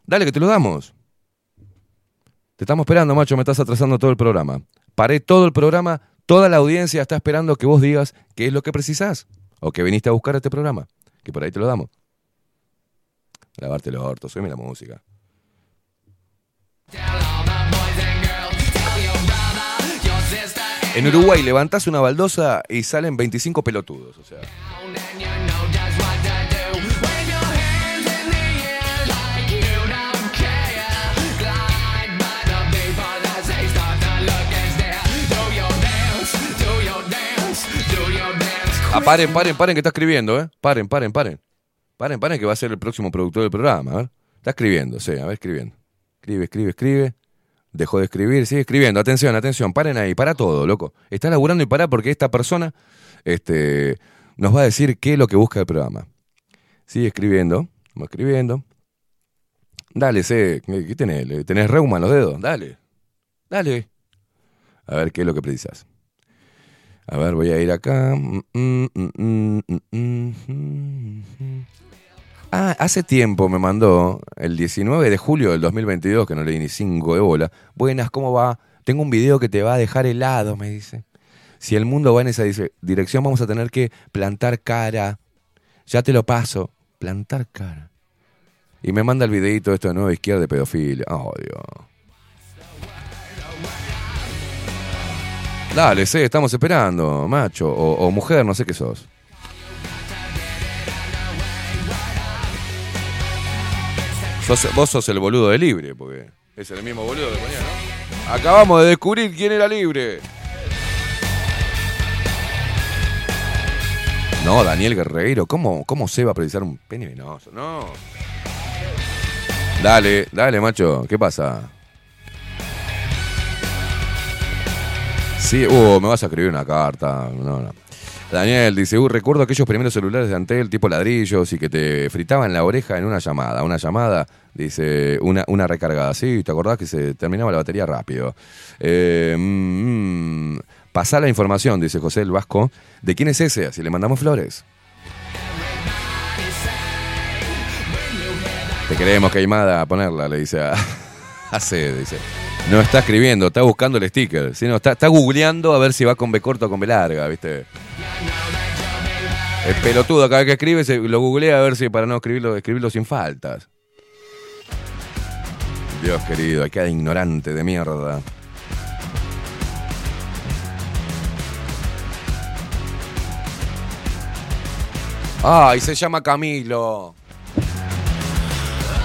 Dale, que te lo damos. Te estamos esperando, macho, me estás atrasando todo el programa. Paré todo el programa, toda la audiencia está esperando que vos digas qué es lo que precisás o que viniste a buscar este programa, que por ahí te lo damos. Lavarte los ortos, oíme la música. En Uruguay levantás una baldosa y salen 25 pelotudos, o sea. Ah, paren, paren, paren, que está escribiendo, ¿eh? Paren, paren, paren. Paren, paren, que va a ser el próximo productor del programa, a ver. Está escribiendo, sí, a ver, escribiendo. Escribe, escribe, escribe. Dejó de escribir, sigue escribiendo. Atención, atención, paren ahí, para todo, loco. Está laburando y para porque esta persona este, nos va a decir qué es lo que busca el programa. Sigue escribiendo, vamos escribiendo. Dale, sé, ¿qué tenés? ¿Tenés reuma en los dedos? Dale, dale. A ver qué es lo que precisas. A ver, voy a ir acá. Mm, mm, mm. Ah, hace tiempo me mandó, el 19 de julio del 2022, que no le di ni cinco de bola. Buenas, ¿cómo va? Tengo un video que te va a dejar helado, me dice. Si el mundo va en esa dirección, vamos a tener que plantar cara. Ya te lo paso. Plantar cara. Y me manda el videito esto de nueva izquierda de pedofilia. Oh, Dios. Dale, sí, estamos esperando, macho. O, mujer, no sé qué sos. Sos- vos sos el boludo de libre, porque es el mismo boludo que ponía, ¿no? Acabamos de descubrir quién era libre. No, Daniel Guerreiro, ¿cómo, cómo se va a precisar un pene venoso? No. Dale, dale, macho, ¿qué pasa? Sí, uh, me vas a escribir una carta. Daniel dice, uh, recuerdo aquellos primeros celulares de Antel tipo ladrillos y que te fritaban la oreja en una llamada. Una llamada, dice, una, una recargada. Sí, ¿te acordás que se terminaba la batería rápido? Eh, mm, mm. pasá la información, dice José el Vasco. ¿De quién es ese? Así le mandamos flores. Te queremos, Queimada, a ponerla, le dice a, a C, dice. No está escribiendo, está buscando el sticker. Sí, no, está, está googleando a ver si va con B corta o con B larga, ¿viste? Es pelotudo, cada vez que escribe lo googlea a ver si para no escribirlo, escribirlo sin faltas. Dios querido, queda ignorante de mierda. Ay, se llama Camilo.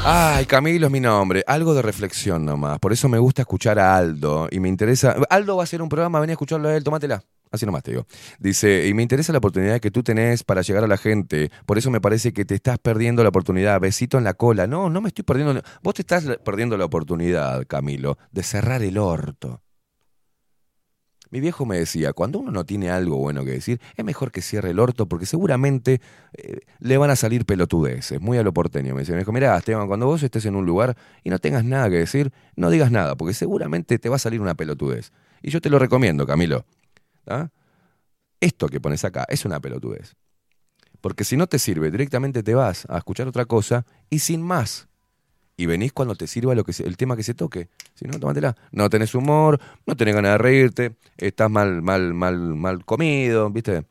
Ay, Camilo es mi nombre. Algo de reflexión nomás. Por eso me gusta escuchar a Aldo. Y me interesa. Aldo va a hacer un programa, vení a escucharlo a él, tómatela. Así nomás te digo. Dice, y me interesa la oportunidad que tú tenés para llegar a la gente. Por eso me parece que te estás perdiendo la oportunidad. Besito en la cola. No, no me estoy perdiendo. Vos te estás perdiendo la oportunidad, Camilo, de cerrar el orto. Mi viejo me decía, cuando uno no tiene algo bueno que decir, es mejor que cierre el orto porque seguramente eh, le van a salir pelotudeces, muy a lo porteño. Me decía, me dijo, mirá, Esteban, cuando vos estés en un lugar y no tengas nada que decir, no digas nada, porque seguramente te va a salir una pelotudez. Y yo te lo recomiendo, Camilo. ¿Ah? Esto que pones acá es una pelotudez. Porque si no te sirve, directamente te vas a escuchar otra cosa y sin más. Y venís cuando te sirva lo que se- el tema que se toque. Si no, tómatela. No tenés humor, no tenés ganas de reírte, estás mal, mal, mal, mal comido, ¿viste?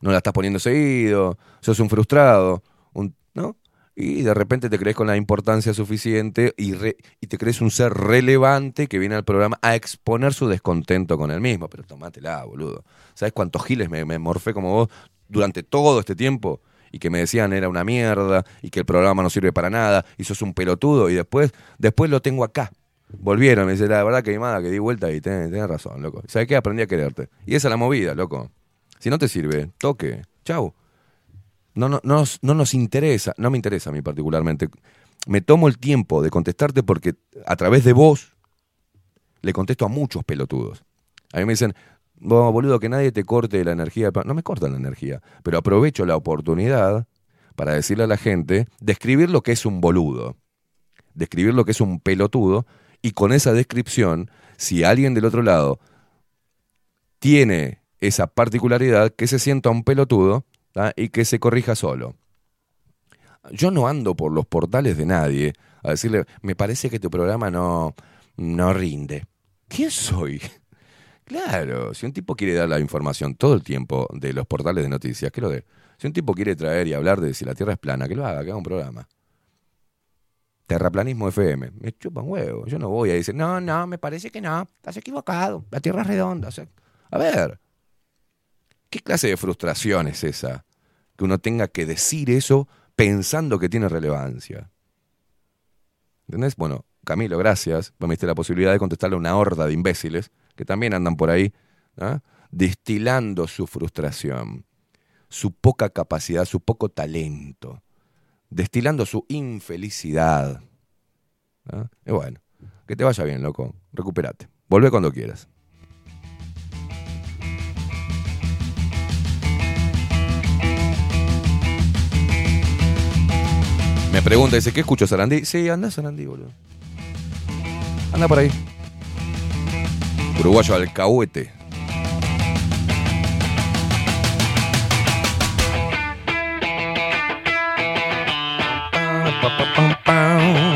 No la estás poniendo seguido, sos un frustrado, un, ¿no? Y de repente te crees con la importancia suficiente y, re- y te crees un ser relevante que viene al programa a exponer su descontento con el mismo. Pero tomátela, boludo. ¿Sabes cuántos giles me, me morfé como vos durante todo este tiempo? Y que me decían era una mierda y que el programa no sirve para nada y sos un pelotudo y después, después lo tengo acá. Volvieron, me dice, la verdad que mada, que di vuelta y tenés, tenés razón, loco. ¿Sabes qué? Aprendí a quererte. Y esa es la movida, loco. Si no te sirve, toque. Chau. No, no, no, no nos interesa, no me interesa a mí particularmente. Me tomo el tiempo de contestarte porque a través de vos le contesto a muchos pelotudos. A mí me dicen, "Vos, boludo, que nadie te corte la energía. No me cortan la energía, pero aprovecho la oportunidad para decirle a la gente, describir lo que es un boludo, describir lo que es un pelotudo, y con esa descripción, si alguien del otro lado tiene esa particularidad, que se sienta un pelotudo y que se corrija solo. Yo no ando por los portales de nadie a decirle, me parece que tu programa no, no rinde. ¿Quién soy? Claro, si un tipo quiere dar la información todo el tiempo de los portales de noticias, que lo dé. Si un tipo quiere traer y hablar de si la Tierra es plana, que lo haga, que haga un programa. Terraplanismo FM. Me chupan huevo. Yo no voy a decir, no, no, me parece que no. Estás equivocado. La Tierra es redonda. A ver, ¿qué clase de frustración es esa? Que uno tenga que decir eso pensando que tiene relevancia. ¿Entendés? Bueno, Camilo, gracias. Me diste la posibilidad de contestarle a una horda de imbéciles que también andan por ahí, ¿ah? destilando su frustración. su poca capacidad, su poco talento, destilando su infelicidad. ¿Ah? Y bueno, que te vaya bien, loco. Recupérate. Volvé cuando quieras. Me pregunta, dice, ¿qué escucho Sarandí? Sí, anda Sarandí, boludo. Anda por ahí. Uruguayo alcahuete. Can't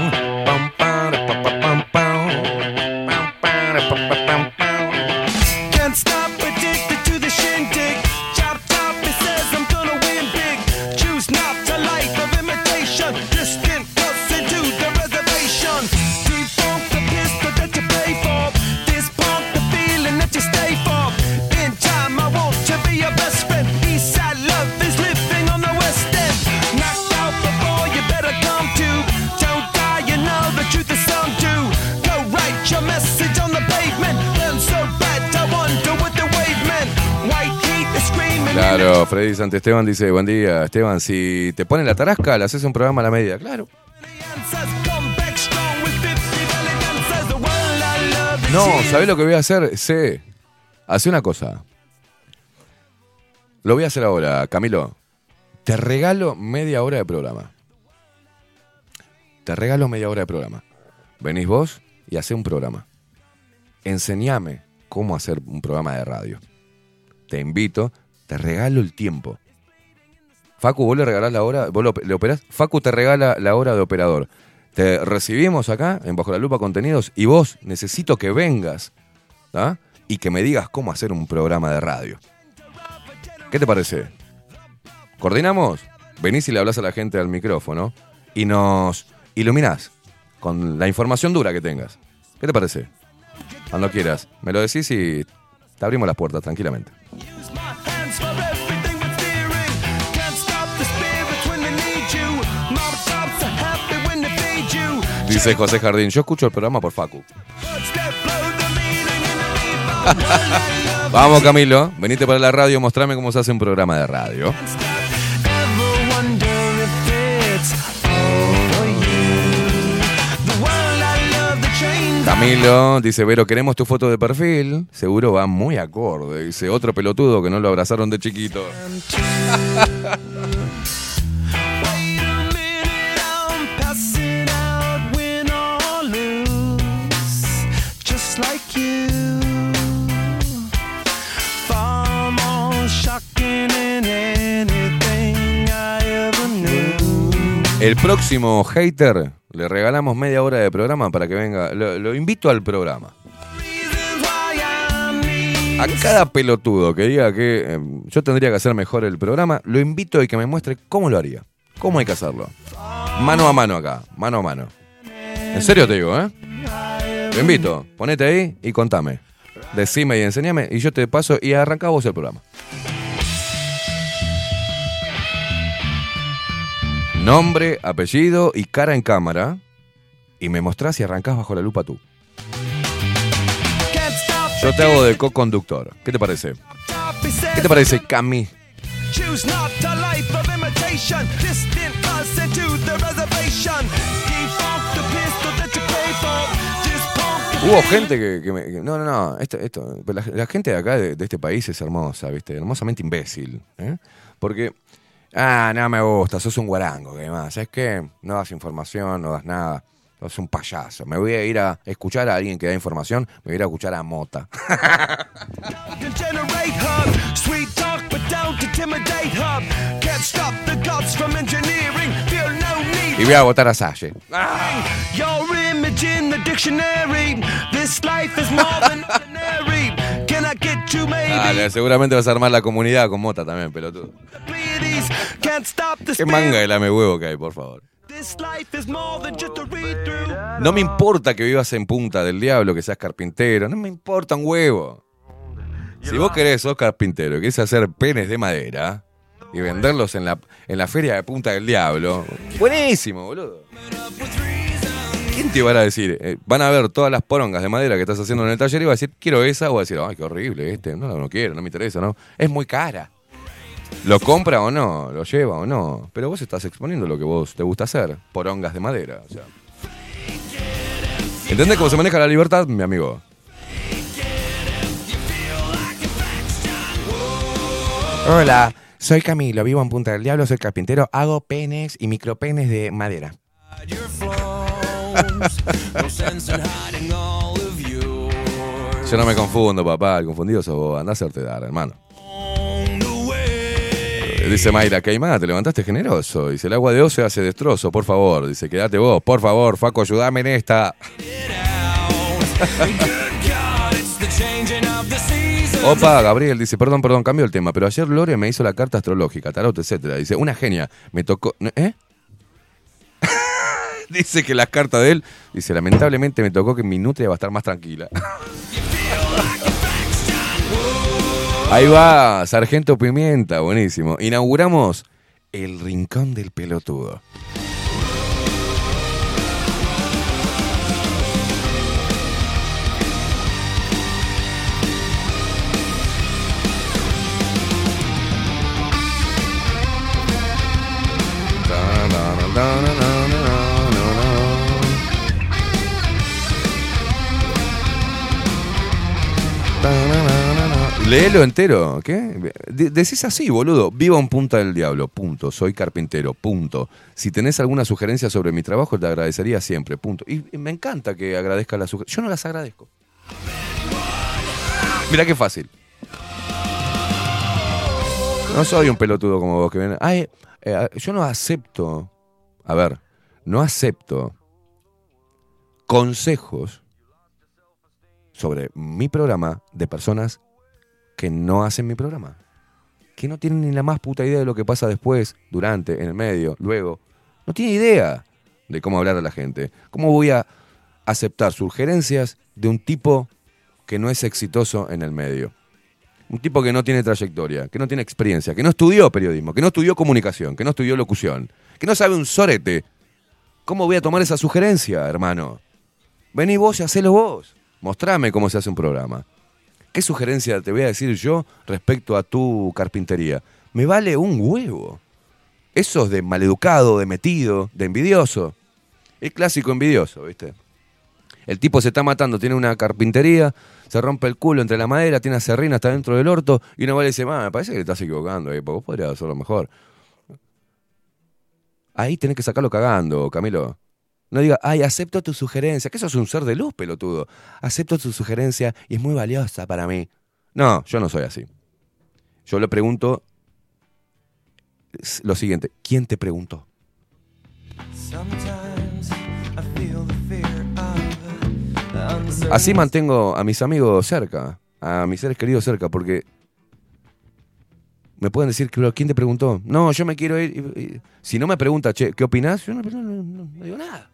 Claro, Freddy Santesteban dice, buen día, Esteban, si te ponen la tarasca, le haces un programa a la media. Claro. Come back strong with 50 belly dancers. The world I love is No. ¿sabés lo que voy a hacer? Sí. Hace una cosa. Lo voy a hacer ahora, Camilo. Te regalo media hora de programa. Te regalo media hora de programa. Venís vos y hacé un programa. Enseñame cómo hacer un programa de radio. Te invito, te regalo el tiempo. Facu, vos le regalás la hora, vos le operás. Facu te regala la hora de operador. Te recibimos acá en Bajo la Lupa Contenidos y vos necesito que vengas ¿ah? y que me digas cómo hacer un programa de radio. ¿Qué te parece? ¿Coordinamos? Venís y le hablas a la gente al micrófono y nos iluminás con la información dura que tengas. ¿Qué te parece? Cuando quieras. Me lo decís y te abrimos las puertas tranquilamente. Dice José Jardín, yo escucho el programa por Facu. Vamos Camilo, venite para la radio, mostrame cómo se hace un programa de radio. Camilo dice, Vero, queremos tu foto de perfil. Seguro va muy acorde. Dice, otro pelotudo que no lo abrazaron de chiquito. El próximo hater le regalamos media hora de programa para que venga. Lo, invito al programa. A cada pelotudo que diga que eh, yo tendría que hacer mejor el programa, lo invito y que me muestre cómo lo haría. ¿Cómo hay que hacerlo? Mano a mano acá, mano a mano. En serio te digo, ¿eh? Lo invito, ponete ahí y contame. Decime y enséñame y yo te paso y arranca vos el programa. Nombre, apellido y cara en cámara. Y me mostrás y arrancás bajo la lupa tú. Yo te hago de co-conductor. ¿Qué te parece? ¿Qué te parece, Cami? Hubo gente que, que me- que- no, no, no. Esto, esto, la, la gente de acá, de, de este país, es hermosa, ¿viste? Hermosamente imbécil. ¿eh? Porque, ah, no me gusta, sos un guarango, que más. ¿Sabes qué? No das información, no das nada. Sos un payaso. Me voy a ir a escuchar a alguien que da información, me voy a ir a escuchar a Mota. y voy a votar a Salle. Dale, seguramente vas a armar la comunidad con Mota también, pelotudo. Qué manga de lame huevo que hay, por favor. No me importa que vivas en Punta del Diablo, que seas carpintero, no me importa un huevo. Si vos querés, sos carpintero, querés hacer penes de madera y venderlos en la, en la feria de Punta del Diablo, buenísimo, boludo. ¿Quién te van a decir? Eh, van a ver todas las porongas de madera que estás haciendo en el taller y va a decir, quiero esa, o va a decir, ay, qué horrible este, no, no quiero, no me interesa, ¿no? Es muy cara. Lo compra o no, lo lleva o no. Pero vos estás exponiendo lo que vos te gusta hacer. Porongas de madera. O sea. ¿Entendés cómo se maneja la libertad, mi amigo? Hola, soy Camilo, vivo en Punta del Diablo, soy carpintero, hago penes y micropenes de madera. Yo no me confundo, papá. El confundido sos vos. Andá a hacerte dar, hermano. Dice Mayra, Caimán, te levantaste generoso. Dice, el agua de ocio hace destrozo, por favor. Dice, quédate vos, por favor, Faco, ayúdame en esta. Opa, Gabriel dice, perdón, perdón, cambio el tema, pero ayer Lore me hizo la carta astrológica, tarot, etcétera. Dice, una genia, me tocó, ¿eh? dice que la carta de él, dice, lamentablemente me tocó que mi nutria va a estar más tranquila. Ahí va, Sargento Pimienta, buenísimo. Inauguramos el rincón del pelotudo. Léelo entero, ¿qué? De- decís así, boludo. Vivo en Punta del Diablo, punto. Soy carpintero, punto. Si tenés alguna sugerencia sobre mi trabajo, te agradecería siempre, punto. Y, me encanta que agradezcas las sugerencias. Yo no las agradezco. Mira qué fácil. No soy un pelotudo como vos que ven. Ay, eh, yo no acepto. A ver, no acepto consejos sobre mi programa de personas que no hacen mi programa. Que no tienen ni la más puta idea de lo que pasa después, durante, en el medio, luego. No tiene idea de cómo hablar a la gente. ¿Cómo voy a aceptar sugerencias de un tipo que no es exitoso en el medio? Un tipo que no tiene trayectoria, que no tiene experiencia, que no estudió periodismo, que no estudió comunicación, que no estudió locución, que no sabe un sorete. ¿Cómo voy a tomar esa sugerencia, hermano? Vení vos y hacelo vos. Mostrame cómo se hace un programa. ¿Qué sugerencia te voy a decir yo respecto a tu carpintería? Me vale un huevo. Eso es de maleducado, de metido, de envidioso. El clásico envidioso, ¿viste? El tipo se está matando, tiene una carpintería, se rompe el culo entre la madera, tiene acerrina hasta dentro del orto, y uno va y dice, "Ma, me parece que te estás equivocando, porque vos podrías hacerlo mejor. Ahí tenés que sacarlo cagando, Camilo. No diga, ay, acepto tu sugerencia, que eso es un ser de luz, pelotudo. Acepto tu sugerencia y es muy valiosa para mí. No, yo no soy así. Yo le pregunto lo siguiente, ¿quién te preguntó? Así mantengo a mis amigos cerca, a mis seres queridos cerca, porque me pueden decir, "Pero, ¿quién te preguntó? No, yo me quiero ir. si no me pregunta, che, ¿qué opinás? Yo no- no- no digo nada.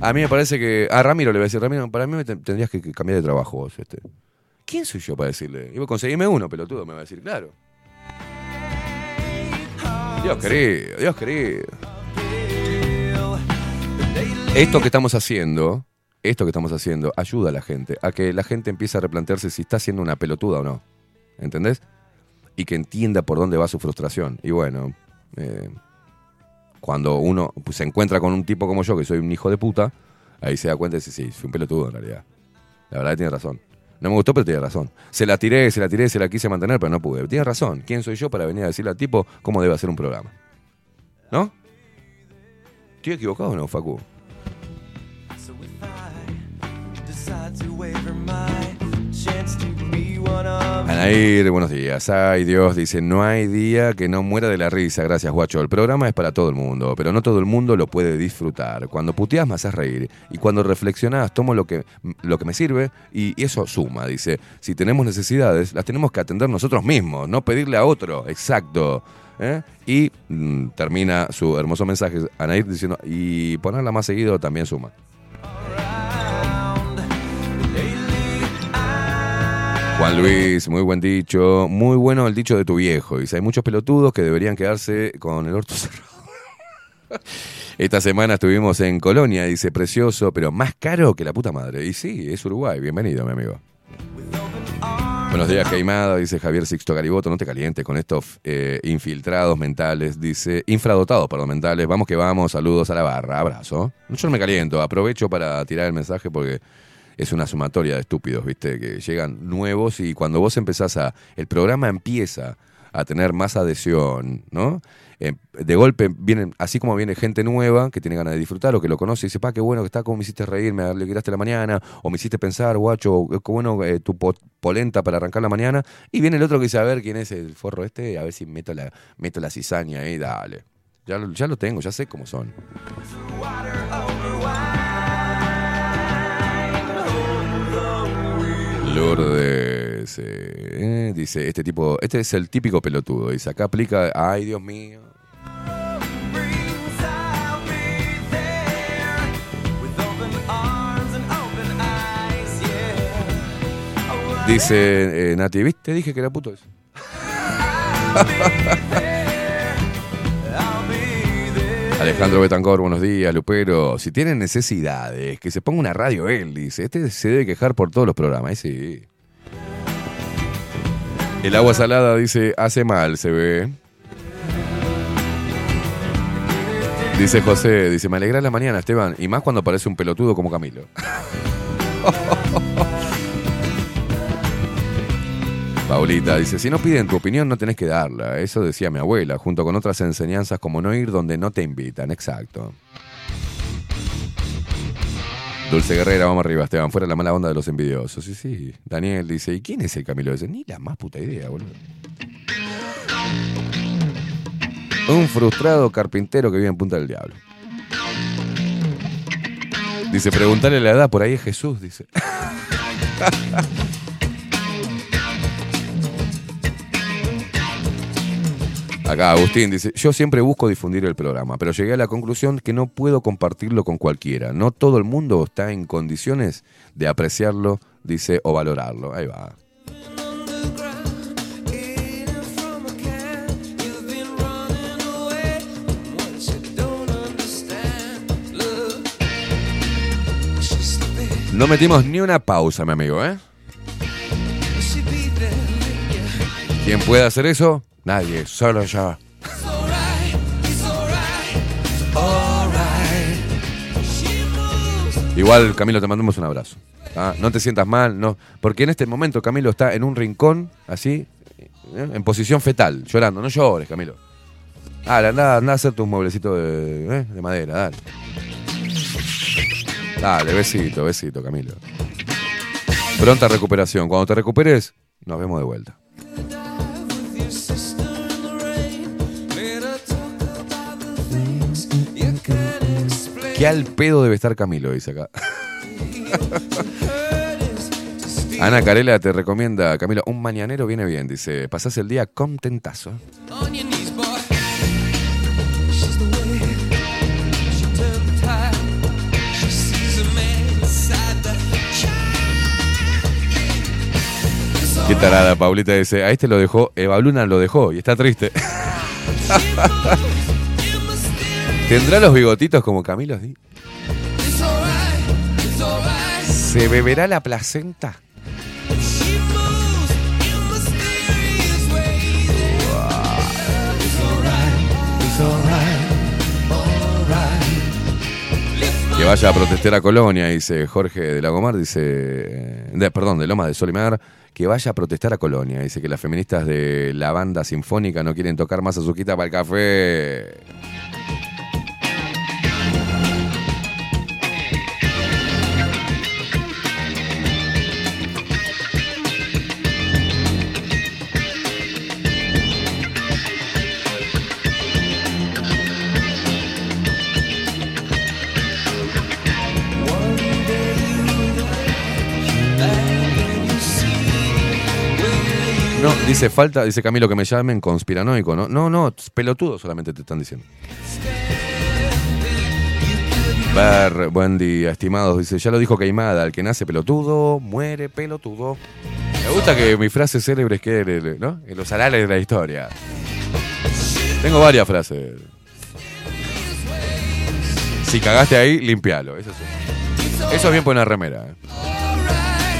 A mí me parece que. A Ramiro le voy a decir, Ramiro, para mí me te- tendrías que, cambiar de trabajo vos. Este. ¿Quién soy yo para decirle? Y vos conseguime uno, pelotudo, me va a decir, claro. Dios querido, Dios querido. Esto que estamos haciendo, esto que estamos haciendo, ayuda a la gente, a que la gente empiece a replantearse si está haciendo una pelotuda o no. ¿Entendés? Y que entienda por dónde va su frustración. Y bueno, eh, cuando uno pues, se encuentra con un tipo como yo, que soy un hijo de puta, ahí se da cuenta y dice, sí, soy un pelotudo en realidad. La verdad que tiene razón. No me gustó, pero tiene razón. Se la tiré, se la tiré, se la quise mantener, pero no pude. Tiene razón. ¿Quién soy yo para venir a decirle al tipo cómo debe hacer un programa? ¿No? ¿Estoy equivocado o no, Facu? Anair, buenos días. Ay, Dios, dice, no hay día que no muera de la risa. Gracias, guacho. El programa es para todo el mundo, pero no todo el mundo lo puede disfrutar. Cuando puteas me haces reír. Y cuando reflexionás, tomo lo que, lo que me sirve y, eso suma, dice. Si tenemos necesidades, las tenemos que atender nosotros mismos, no pedirle a otro. Exacto. ¿Eh? Y mm, termina su hermoso mensaje, Anair, diciendo, y ponerla más seguido también suma. Juan Luis, muy buen dicho. Muy bueno el dicho de tu viejo. Dice, hay muchos pelotudos que deberían quedarse con el orto cerrado. Esta semana estuvimos en Colonia, dice, precioso, pero más caro que la puta madre. Y sí, es Uruguay. Bienvenido, mi amigo. Buenos días, Queimada, dice Javier Sixto Gariboto. No te calientes con estos eh, infiltrados mentales, dice. Infradotados, perdón, mentales. Vamos que vamos, saludos a la barra, abrazo. Yo no me caliento, aprovecho para tirar el mensaje porque es una sumatoria de estúpidos, ¿viste? Que llegan nuevos y cuando vos empezás a. El programa empieza a tener más adhesión, ¿no? Eh, de golpe vienen, así como viene gente nueva que tiene ganas de disfrutar o que lo conoce y dice, pa, qué bueno que está, cómo me hiciste reír, me alegraste la mañana, o me hiciste pensar, guacho, qué bueno eh, tu po- polenta para arrancar la mañana. Y viene el otro que dice, a ver quién es el forro este, a ver si meto la, meto la cizaña ahí, dale. Ya ya lo tengo, ya sé cómo son. Lourdes eh, dice, este tipo, este es el típico pelotudo. Dice, acá aplica, ay Dios mío. Dice eh, Nati, ¿viste? Dije que era puto eso. Alejandro Betancor, buenos días, Lupero. Si tienen necesidades, que se ponga una radio él, dice. Este se debe quejar por todos los programas, ¿eh? sí. El agua salada, dice, hace mal, se ve. Dice José, dice, me alegra la mañana, Esteban. Y más cuando parece un pelotudo como Camilo. Paulita dice, si no piden tu opinión no tenés que darla. Eso decía mi abuela, junto con otras enseñanzas como no ir donde no te invitan. Exacto. Dulce Guerrera, vamos arriba, Esteban. Fuera la mala onda de los envidiosos. Sí, sí. Daniel dice, ¿y quién es el Camilo ese? Ni la más puta idea, boludo. Un frustrado carpintero que vive en Punta del Diablo. Dice, preguntarle la edad, por ahí es Jesús, dice. Acá Agustín dice, yo siempre busco difundir el programa, pero llegué a la conclusión que no puedo compartirlo con cualquiera. No todo el mundo está en condiciones de apreciarlo, dice, o valorarlo. Ahí va. No metimos ni una pausa, mi amigo, ¿eh? ¿Quién puede hacer eso? Nadie, solo yo. Igual, Camilo, te mandamos un abrazo. ¿ah? No te sientas mal, no. Porque en este momento Camilo está en un rincón, así, ¿eh? en posición fetal, llorando. No llores, Camilo. Dale, anda, anda a hacer tus mueblecitos de, ¿eh? de madera, dale. Dale, besito, besito, Camilo. Pronta recuperación. Cuando te recuperes, nos vemos de vuelta. Qué al pedo debe estar Camilo, dice acá. Ana Carela te recomienda, Camilo, un mañanero viene bien, dice. Pasás el día contentazo. Qué tarada, Paulita dice. A este lo dejó, Eva Luna lo dejó y está triste. ¿Tendrá los bigotitos como Camilo? sí? ¿Se beberá la placenta? Que vaya a protestar a Colonia, dice Jorge de Lagomar, dice, eh, de- perdón, de Loma de Solimar, que vaya a protestar a Colonia, dice que las feministas de la banda sinfónica no quieren tocar más azuquita para el café. Dice falta, dice Camilo que me llamen conspiranoico, ¿no? No, no, pelotudo solamente te están diciendo. Ver, buen día, estimados. Dice, ya lo dijo Queimada, el que nace pelotudo, muere pelotudo. Me gusta que mis frases célebres queden ¿no? en los anales de la historia. Tengo varias frases. Si cagaste ahí, limpialo. Eso, sí. Eso es bien poner remera. ¿eh?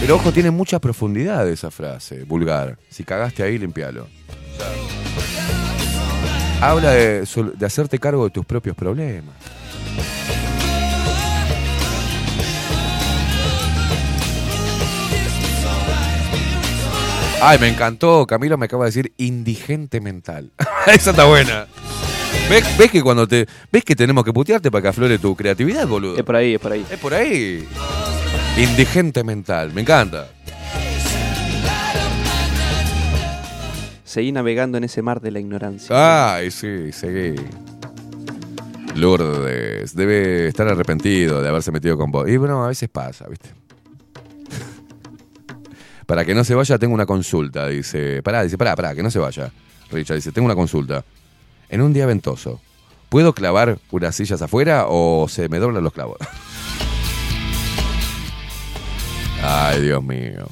Pero ojo, tiene mucha profundidad esa frase, vulgar. Si cagaste ahí, limpialo. Habla de, hacerte cargo de tus propios problemas. Ay, me encantó. Camilo me acaba de decir indigente mental. Esa está buena. ¿Ves, ves que cuando te. ¿Ves que tenemos que putearte para que aflore tu creatividad, boludo? Es por ahí, es por ahí. Es por ahí. Indigente mental. Me encanta. Seguí navegando en ese mar de la ignorancia. Ay, sí, seguí. Lourdes, debe estar arrepentido de haberse metido con vos. Y bueno, a veces pasa, ¿viste? Para que no se vaya, tengo una consulta. Dice, pará, dice, pará, pará, que no se vaya. Richard dice, tengo una consulta. En un día ventoso, ¿puedo clavar unas sillas afuera o se me doblan los clavos? Ay, Dios mío.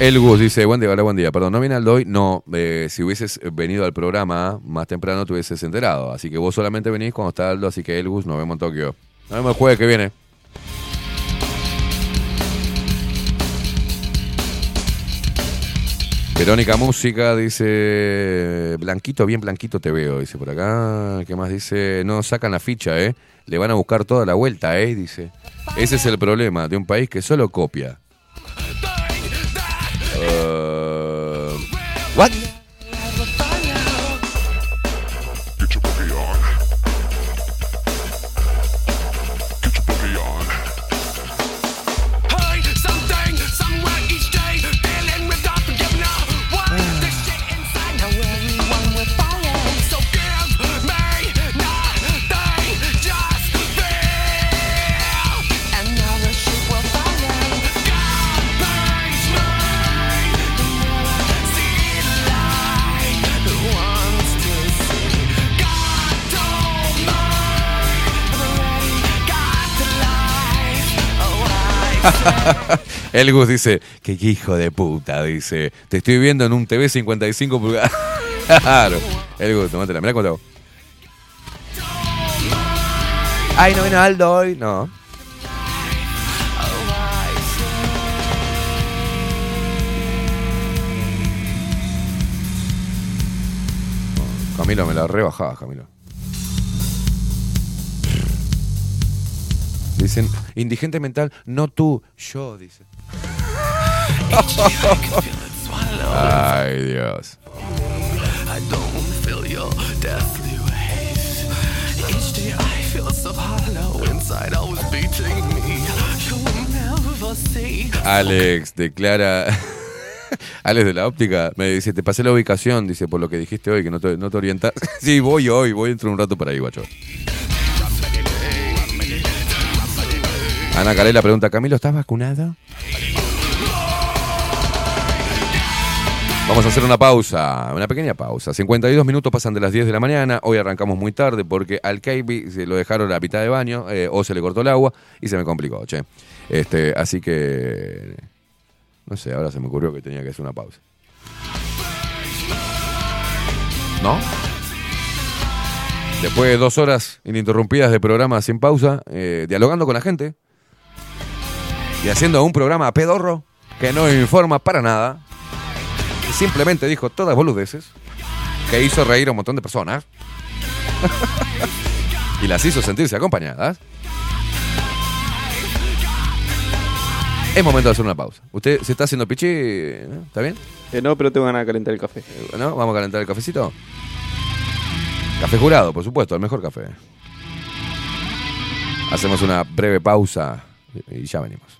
El Gus dice, buen día, hola, buen día. Perdón, ¿no viene Aldo hoy? No, eh, si hubieses venido al programa más temprano te hubieses enterado. Así que vos solamente venís cuando está Aldo, así que el Gus, nos vemos en Tokio. Nos vemos el jueves que viene. Verónica Música dice, Blanquito, bien Blanquito te veo, dice por acá. ¿Qué más dice? No sacan la ficha, ¿eh? Le van a buscar toda la vuelta, ¿eh? Dice. Ese es el problema de un país que solo copia. Uh? El Gus dice, que hijo de puta, dice. Te estoy viendo en un TV 55 pulgadas. claro. El Gus, tomátela, mirá hago. Ay, no vino Aldo hoy. No. Camilo, me la rebajabas, Camilo. Dicen, indigente mental, no tú, yo, dice. Ay, Dios. Alex declara. Alex de la óptica me dice, te pasé la ubicación, dice, por lo que dijiste hoy, que no te, no orientas. sí, voy hoy, voy dentro de un rato para ahí, guacho. Ana Carela pregunta, Camilo, ¿estás vacunado? Vamos a hacer una pausa, una pequeña pausa. 52 minutos pasan de las 10 de la mañana. Hoy arrancamos muy tarde porque al Keibi se lo dejaron a la mitad de baño eh, o se le cortó el agua y se me complicó, che. Este, así que. No sé, ahora se me ocurrió que tenía que hacer una pausa. ¿No? Después de dos horas ininterrumpidas de programa sin pausa, eh, dialogando con la gente y haciendo un programa pedorro que no informa para nada, simplemente dijo todas boludeces, que hizo reír a un montón de personas y las hizo sentirse acompañadas. Es momento de hacer una pausa. ¿Usted se está haciendo pichi? ¿no? ¿Está bien? Eh, no, pero tengo ganas de calentar el café. ¿No? ¿Vamos a calentar el cafecito? Café jurado, por supuesto, el mejor café. Hacemos una breve pausa y ya venimos.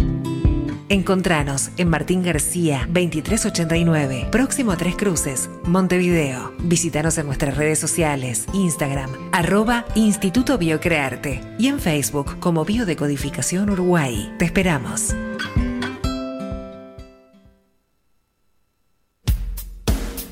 Encontranos en Martín García 2389, próximo a Tres Cruces, Montevideo. Visítanos en nuestras redes sociales, Instagram, arroba Instituto Biocrearte y en Facebook como Biodecodificación Uruguay. Te esperamos.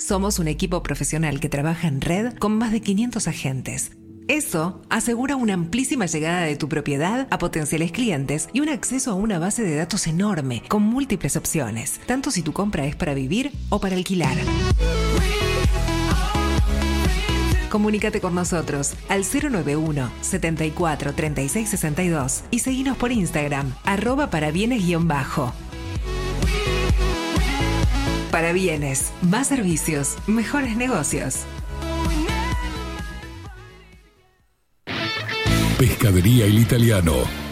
Somos un equipo profesional que trabaja en red con más de 500 agentes. Eso asegura una amplísima llegada de tu propiedad a potenciales clientes y un acceso a una base de datos enorme con múltiples opciones, tanto si tu compra es para vivir o para alquilar. Comunícate con nosotros al 091 74 36 62 y seguinos por Instagram, arroba para bienes-bajo. Para bienes, más servicios, mejores negocios. Pescadería El Italiano.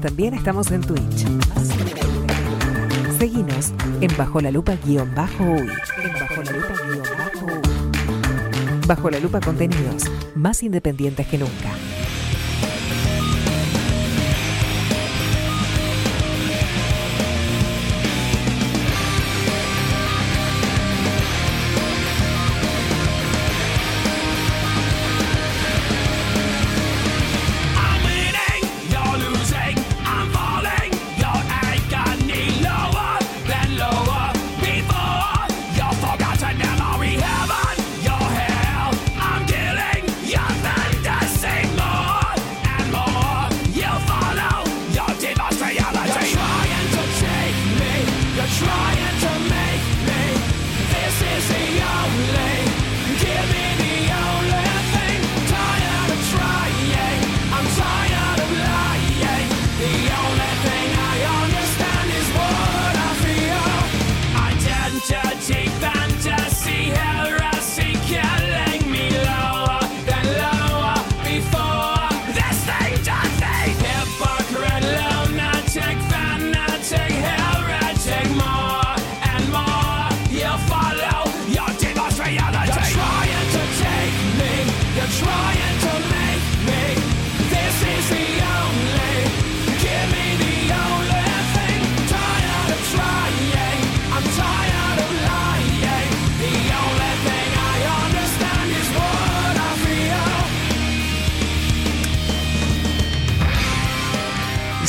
También estamos en Twitch. Seguinos en Bajo la Lupa guion bajo. En Bajo la Lupa guion bajo uy. Bajo la Lupa contenidos más independientes que nunca.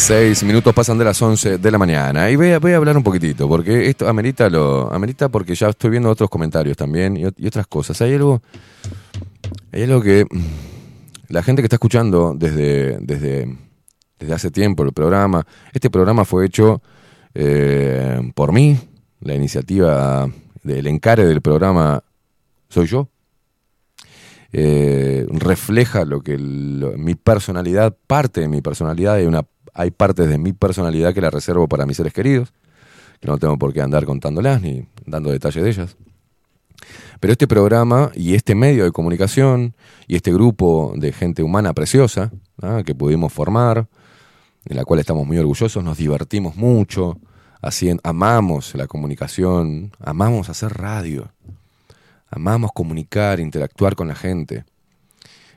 16 minutos pasan de las 11 de la mañana. Y voy a, hablar un poquitito, porque esto amerita, lo, amerita porque ya estoy viendo otros comentarios también y, otras cosas. Hay algo, hay algo que mm, la gente que está escuchando desde, desde, desde hace tiempo el programa, este programa fue hecho eh, por mí, la iniciativa del encare del programa soy yo. Eh, refleja lo que mi personalidad, parte de mi personalidad y una hay partes de mi personalidad que la reservo para mis seres queridos, que no tengo por qué andar contándolas ni dando detalles de ellas. Pero este programa y este medio de comunicación y este grupo de gente humana preciosa ¿ah? que pudimos formar, en la cual estamos muy orgullosos, nos divertimos mucho, hacien- amamos la comunicación, amamos hacer radio, amamos comunicar, interactuar con la gente.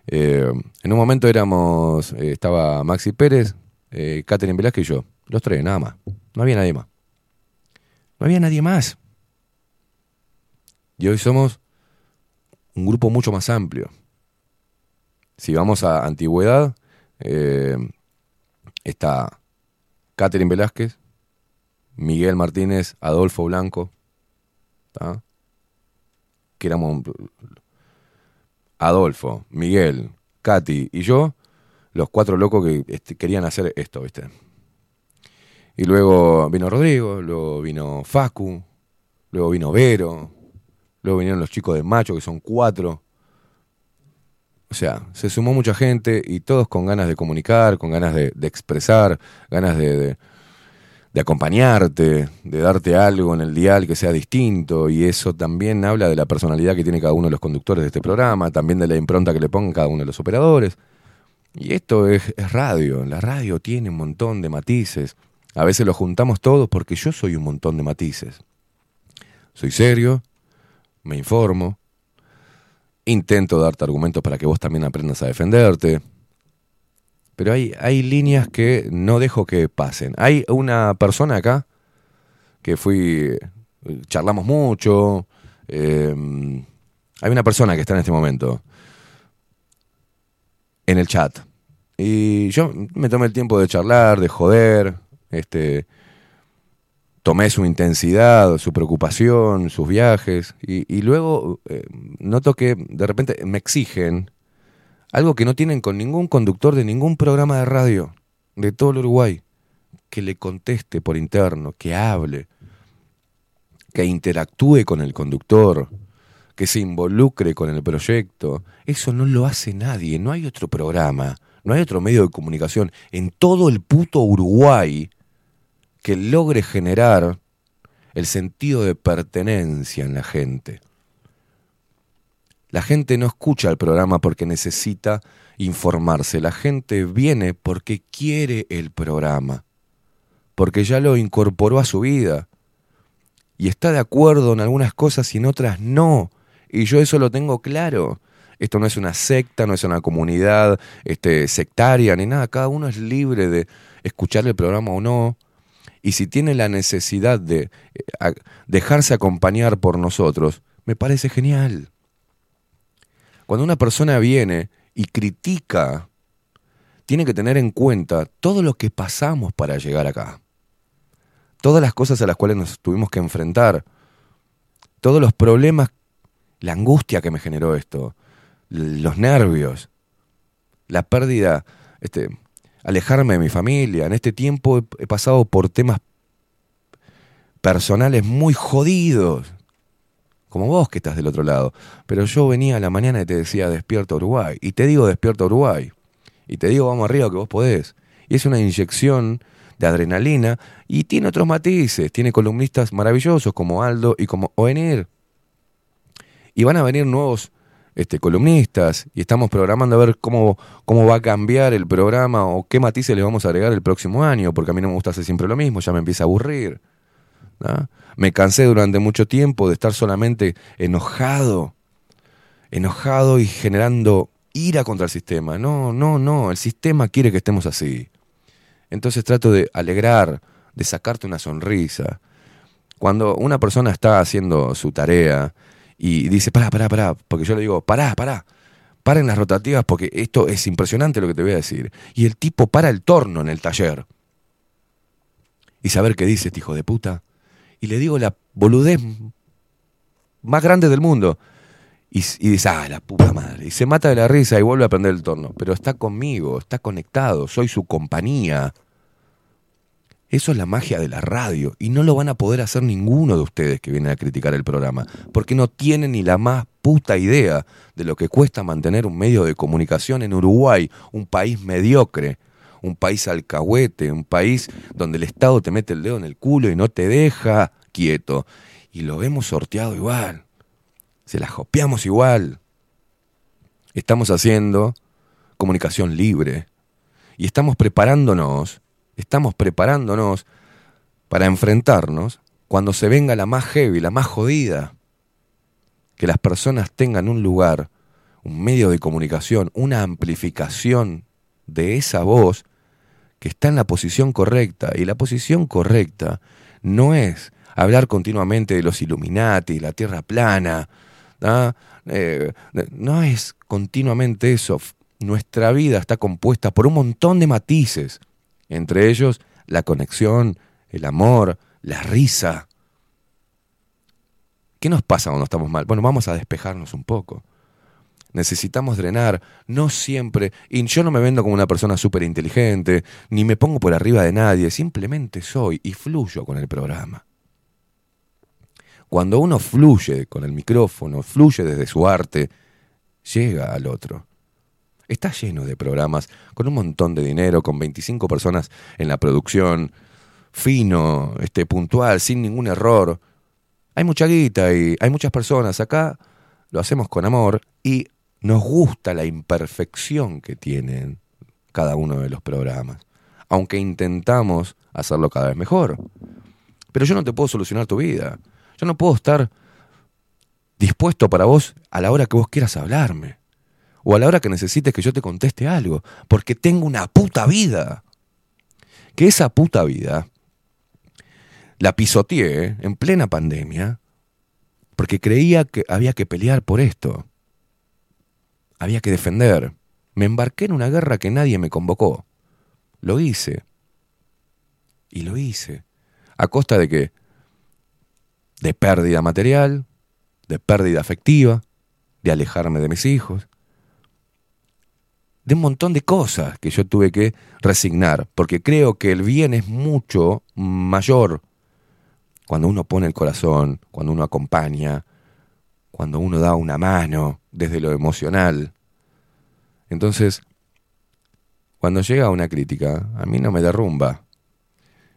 Eh, en un momento éramos, eh, estaba Maxi Pérez, eh, Catherine Velázquez y yo, los tres, nada más. No había nadie más. No había nadie más. Y hoy somos un grupo mucho más amplio. Si vamos a antigüedad, eh, está Catherine Velázquez, Miguel Martínez, Adolfo Blanco, que éramos Adolfo, Miguel, Katy y yo, los cuatro locos que este, querían hacer esto, ¿viste? Y luego vino Rodrigo, luego vino Facu, luego vino Vero, luego vinieron los chicos de Macho, que son cuatro. O sea, se sumó mucha gente y todos con ganas de comunicar, con ganas de, expresar, ganas de, de- de acompañarte, de darte algo en el dial que sea distinto. Y eso también habla de la personalidad que tiene cada uno de los conductores de este programa, también de la impronta que le pongan cada uno de los operadores. Y esto es, radio. La radio tiene un montón de matices. A veces los juntamos todos porque yo soy un montón de matices. Soy serio, me informo, intento darte argumentos para que vos también aprendas a defenderte. Pero hay, hay líneas que no dejo que pasen. Hay una persona acá que fui, charlamos mucho. eh, hay una persona que está en este momento en el chat. Y yo me tomé el tiempo de charlar, de joder, este, tomé su intensidad, su preocupación, sus viajes, y, y luego eh, noto que de repente me exigen Algo que no tienen con ningún conductor de ningún programa de radio de todo el Uruguay. Que le conteste por interno, que hable, que interactúe con el conductor, que se involucre con el proyecto. Eso no lo hace nadie, no hay otro programa, no hay otro medio de comunicación en todo el puto Uruguay que logre generar el sentido de pertenencia en la gente. La gente no escucha el programa porque necesita informarse, la gente viene porque quiere el programa, porque ya lo incorporó a su vida y está de acuerdo en algunas cosas y en otras no. Y yo eso lo tengo claro. Esto no es una secta, no es una comunidad este, sectaria ni nada. Cada uno es libre de escuchar el programa o no. Y si tiene la necesidad de eh, dejarse acompañar por nosotros, me parece genial. Cuando una persona viene y critica, tiene que tener en cuenta todo lo que pasamos para llegar acá. Todas las cosas a las cuales nos tuvimos que enfrentar. Todos los problemas, la angustia que me generó esto, los nervios, la pérdida, este, alejarme de mi familia. En este tiempo he, pasado por temas personales muy jodidos, como vos que estás del otro lado. Pero yo venía a la mañana y te decía, despierta Uruguay. Y te digo, despierta Uruguay. Y te digo, vamos arriba que vos podés. Y es una inyección de adrenalina y tiene otros matices. Tiene columnistas maravillosos como Aldo y como Oenir. Y van a venir nuevos este, columnistas y estamos programando a ver cómo, cómo va a cambiar el programa o qué matices le vamos a agregar el próximo año, porque a mí no me gusta hacer siempre lo mismo, ya me empieza a aburrir. Me cansé durante mucho tiempo de estar solamente enojado, enojado y generando ira contra el sistema. No, no, no, el sistema quiere que estemos así. Entonces trato de alegrar, de sacarte una sonrisa. Cuando una persona está haciendo su tarea y dice, pará, pará, pará, porque yo le digo, pará, pará, paren las rotativas porque esto es impresionante lo que te voy a decir. Y el tipo para el torno en el taller. Y saber qué dice este hijo de puta. Y le digo la boludez más grande del mundo. Y, dice, ah, la puta madre. Y se mata de la risa y vuelve a prender el torno. Pero está conmigo, está conectado, soy su compañía. Eso es la magia de la radio y no lo van a poder hacer ninguno de ustedes que vienen a criticar el programa, porque no tienen ni la más puta idea de lo que cuesta mantener un medio de comunicación en Uruguay, un país mediocre, un país alcahuete, un país donde el Estado te mete el dedo en el culo y no te deja quieto. Y lo hemos sorteado igual, se la jopeamos igual. Estamos haciendo comunicación libre y estamos preparándonos estamos preparándonos para enfrentarnos cuando se venga la más heavy, la más jodida. Que las personas tengan un lugar, un medio de comunicación, una amplificación de esa voz que está en la posición correcta. Y la posición correcta no es hablar continuamente de los Illuminati, la Tierra plana. Eh, no es continuamente eso. Nuestra vida está compuesta por un montón de matices entre ellos la conexión, el amor, la risa. ¿Qué nos pasa cuando estamos mal? Bueno, vamos a despejarnos un poco. Necesitamos drenar, no siempre, y yo no me vendo como una persona súper inteligente, ni me pongo por arriba de nadie, simplemente soy y fluyo con el programa. Cuando uno fluye con el micrófono, fluye desde su arte, llega al otro. Está lleno de programas con un montón de dinero, con 25 personas en la producción, fino, este, puntual, sin ningún error. Hay mucha guita y hay muchas personas. Acá lo hacemos con amor y nos gusta la imperfección que tienen cada uno de los programas, aunque intentamos hacerlo cada vez mejor. Pero yo no te puedo solucionar tu vida. Yo no puedo estar dispuesto para vos a la hora que vos quieras hablarme o a la hora que necesites que yo te conteste algo, porque tengo una puta vida. Que esa puta vida la pisoteé en plena pandemia porque creía que había que pelear por esto. Había que defender. Me embarqué en una guerra que nadie me convocó. Lo hice. Y lo hice. ¿A costa de qué? De pérdida material, de pérdida afectiva, de alejarme de mis hijos, de un montón de cosas que yo tuve que resignar, porque creo que el bien es mucho mayor cuando uno pone el corazón, cuando uno acompaña, cuando uno da una mano desde lo emocional. Entonces, cuando llega una crítica, a mí no me derrumba.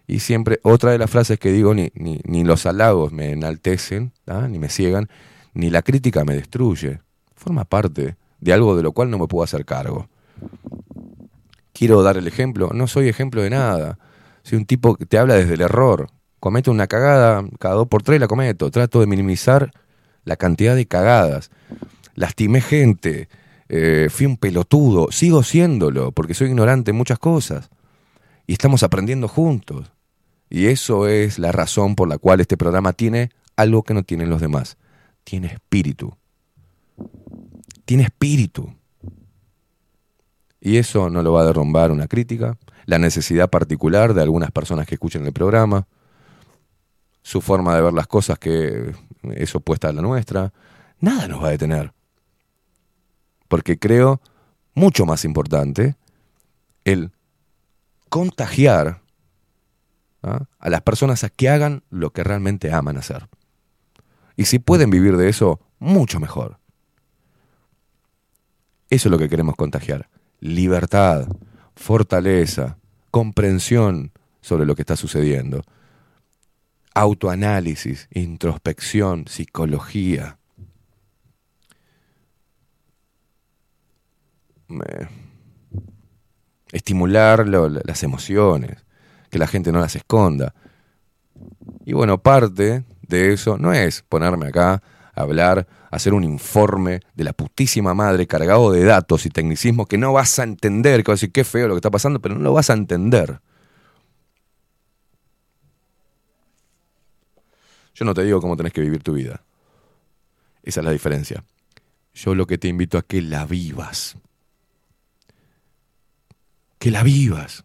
Y siempre, otra de las frases que digo, ni, ni, los halagos me enaltecen, ni me ciegan, ni la crítica me destruye. Forma parte de algo de lo cual no me puedo hacer cargo. Quiero dar el ejemplo, no soy ejemplo de nada. Soy un tipo que te habla desde el error. Cometo una cagada, cada dos por tres la cometo. Trato de minimizar la cantidad de cagadas. Lastimé gente, eh, fui un pelotudo, sigo siéndolo, porque soy ignorante en muchas cosas. Y estamos aprendiendo juntos. Y eso es la razón por la cual este programa tiene algo que no tienen los demás. Tiene espíritu. Tiene espíritu. Y eso no lo va a derrumbar una crítica, la necesidad particular de algunas personas que escuchen el programa, su forma de ver las cosas que es opuesta a la nuestra. Nada nos va a detener. Porque creo, mucho más importante, el contagiar ¿ah? a las personas a que hagan lo que realmente aman hacer. Y si pueden vivir de eso, mucho mejor. Eso es lo que queremos contagiar. Libertad, fortaleza, comprensión sobre lo que está sucediendo. Autoanálisis, introspección, psicología. Estimular lo- las emociones, que la gente no las esconda. Y bueno, parte de eso no es ponerme acá hablar, hacer un informe de la putísima madre cargado de datos y tecnicismos que no vas a entender, que vas a decir qué feo lo que está pasando, pero no lo vas a entender. Yo no te digo cómo tenés que vivir tu vida. Esa es la diferencia. Yo lo que te invito a que la vivas. Que la vivas.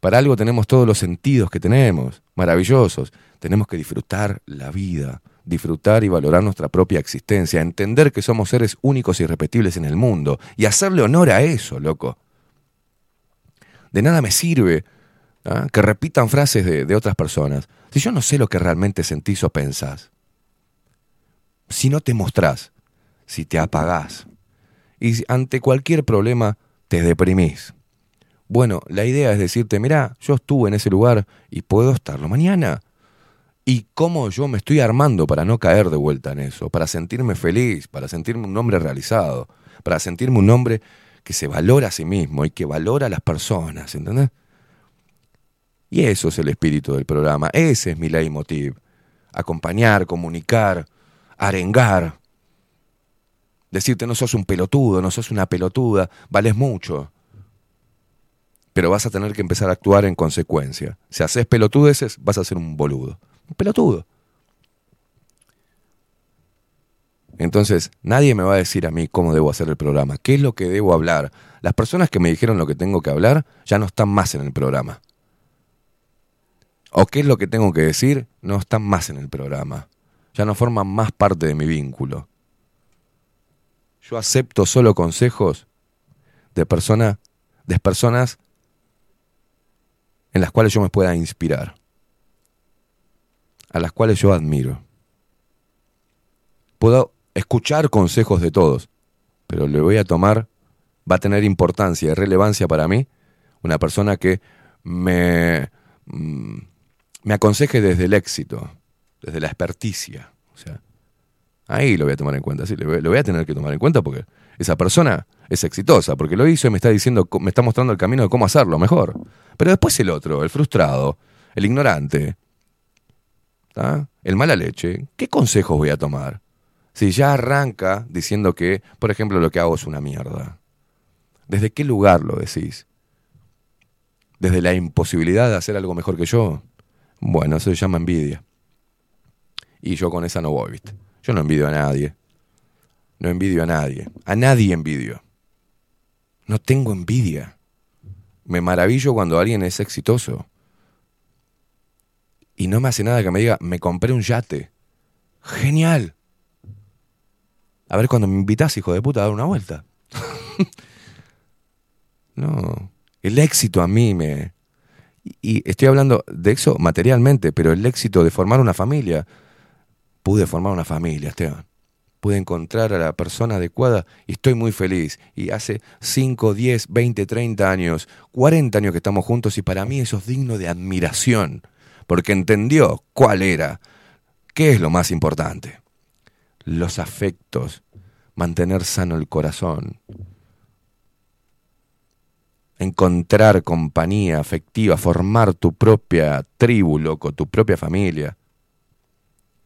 Para algo tenemos todos los sentidos que tenemos, maravillosos. Tenemos que disfrutar la vida, disfrutar y valorar nuestra propia existencia, entender que somos seres únicos y irrepetibles en el mundo y hacerle honor a eso, loco. De nada me sirve ¿ah? que repitan frases de, de otras personas si yo no sé lo que realmente sentís o pensás. Si no te mostrás, si te apagás y ante cualquier problema te deprimís. Bueno, la idea es decirte, mira, yo estuve en ese lugar y puedo estarlo mañana. Y cómo yo me estoy armando para no caer de vuelta en eso, para sentirme feliz, para sentirme un hombre realizado, para sentirme un hombre que se valora a sí mismo y que valora a las personas, ¿entendés? Y eso es el espíritu del programa, ese es mi leitmotiv. Acompañar, comunicar, arengar. Decirte no sos un pelotudo, no sos una pelotuda, vales mucho pero vas a tener que empezar a actuar en consecuencia. Si haces pelotudeces, vas a ser un boludo. Un pelotudo. Entonces, nadie me va a decir a mí cómo debo hacer el programa, qué es lo que debo hablar. Las personas que me dijeron lo que tengo que hablar ya no están más en el programa. O qué es lo que tengo que decir, no están más en el programa. Ya no forman más parte de mi vínculo. Yo acepto solo consejos de personas, de personas en las cuales yo me pueda inspirar, a las cuales yo admiro. Puedo escuchar consejos de todos, pero le voy a tomar, va a tener importancia y relevancia para mí, una persona que me, mm, me aconseje desde el éxito, desde la experticia. O sea, ahí lo voy a tomar en cuenta, sí, lo voy, a tener que tomar en cuenta porque esa persona es exitosa, porque lo hizo y me está diciendo, me está mostrando el camino de cómo hacerlo mejor. Pero después el otro, el frustrado, el ignorante, el mala leche, ¿qué consejos voy a tomar? Si ya arranca diciendo que, por ejemplo, lo que hago es una mierda. ¿Desde qué lugar lo decís? ¿Desde la imposibilidad de hacer algo mejor que yo? Bueno, eso se llama envidia. Y yo con esa no voy, ¿viste? Yo no envidio a nadie. No envidio a nadie. A nadie envidio. No tengo envidia. Me maravillo cuando alguien es exitoso. Y no me hace nada que me diga, me compré un yate. Genial. A ver cuando me invitas, hijo de puta, a dar una vuelta. No. El éxito a mí me. Y, estoy hablando de eso materialmente, pero el éxito de formar una familia. Pude formar una familia, Esteban. Pude encontrar a la persona adecuada y estoy muy feliz. Y hace 5, 10, 20, 30 años, 40 años que estamos juntos y para mí eso es digno de admiración. Porque entendió cuál era, qué es lo más importante. Los afectos, mantener sano el corazón, encontrar compañía afectiva, formar tu propia tribu, loco, tu propia familia.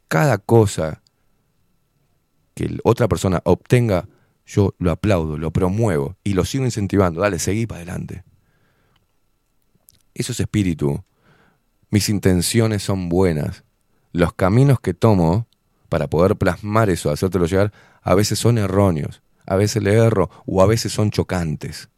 Cada cosa que otra persona obtenga, yo lo aplaudo, lo promuevo y lo sigo incentivando. Dale, seguí para adelante. Eso es espíritu. Mis intenciones son buenas. Los caminos que tomo para poder plasmar eso, hacértelo llegar, a veces son erróneos, a veces le erro o a veces son chocantes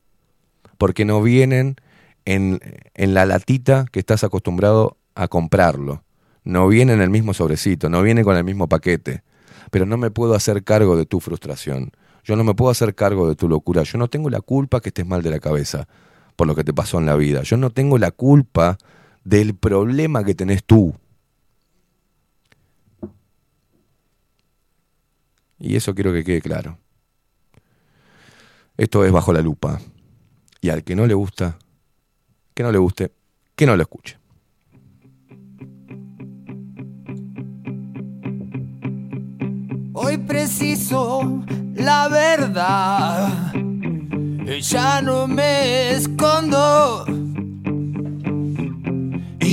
porque no vienen en, en la latita que estás acostumbrado a comprarlo. No viene en el mismo sobrecito, no viene con el mismo paquete. Pero no me puedo hacer cargo de tu frustración. Yo no me puedo hacer cargo de tu locura. Yo no tengo la culpa que estés mal de la cabeza por lo que te pasó en la vida. Yo no tengo la culpa del problema que tenés tú. Y eso quiero que quede claro. Esto es bajo la lupa. Y al que no le gusta, que no le guste, que no lo escuche. Hoy preciso la verdad. Ya no me escondo.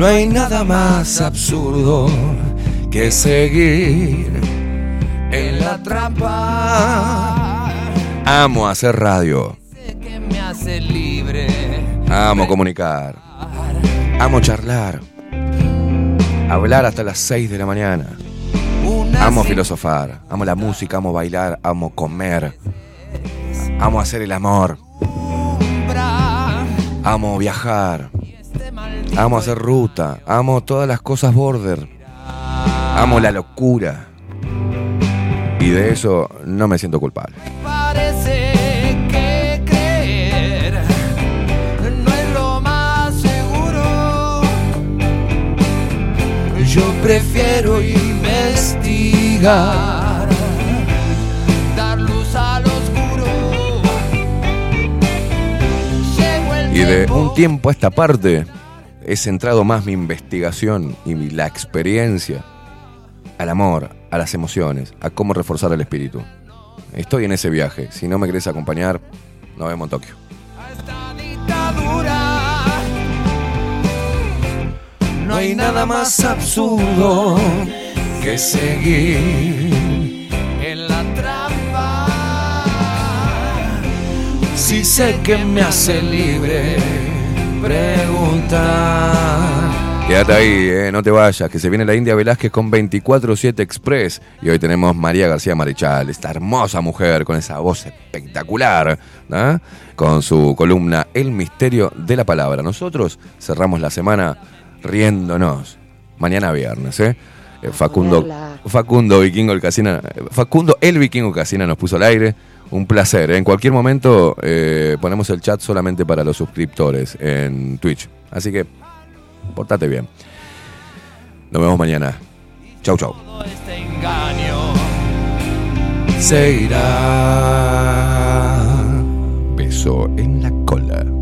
No hay nada más absurdo que seguir en la trampa Amo hacer radio. Amo comunicar. Amo charlar. Hablar hasta las 6 de la mañana. Amo filosofar. Amo la música, amo bailar, amo comer. Amo hacer el amor. Amo viajar. Amo hacer ruta. Amo todas las cosas border. Amo la locura. Y de eso no me siento culpable. Parece que creer no es lo más seguro. Yo prefiero investigar, dar luz al oscuro. Y de un tiempo a esta parte he centrado más mi investigación y la experiencia al amor, a las emociones, a cómo reforzar el espíritu. Estoy en ese viaje. Si no me querés acompañar, nos vemos en Tokio. dictadura. No hay nada más absurdo que seguir en la trampa. Si sé que me hace libre preguntar. Quédate ahí, eh, no te vayas, que se viene la India Velázquez con 24-7 Express. Y hoy tenemos María García Marichal, esta hermosa mujer con esa voz espectacular, ¿ah? con su columna El misterio de la palabra. Nosotros cerramos la semana riéndonos. Mañana viernes, ¿eh? Eh, Facundo, Hola. Facundo Vikingo el Casina, Facundo el Vikingo Casina nos puso al aire. Un placer. En cualquier momento eh, ponemos el chat solamente para los suscriptores en Twitch. Así que, portate bien. Nos vemos mañana. Chau, chau. Se irá. Beso en la cola.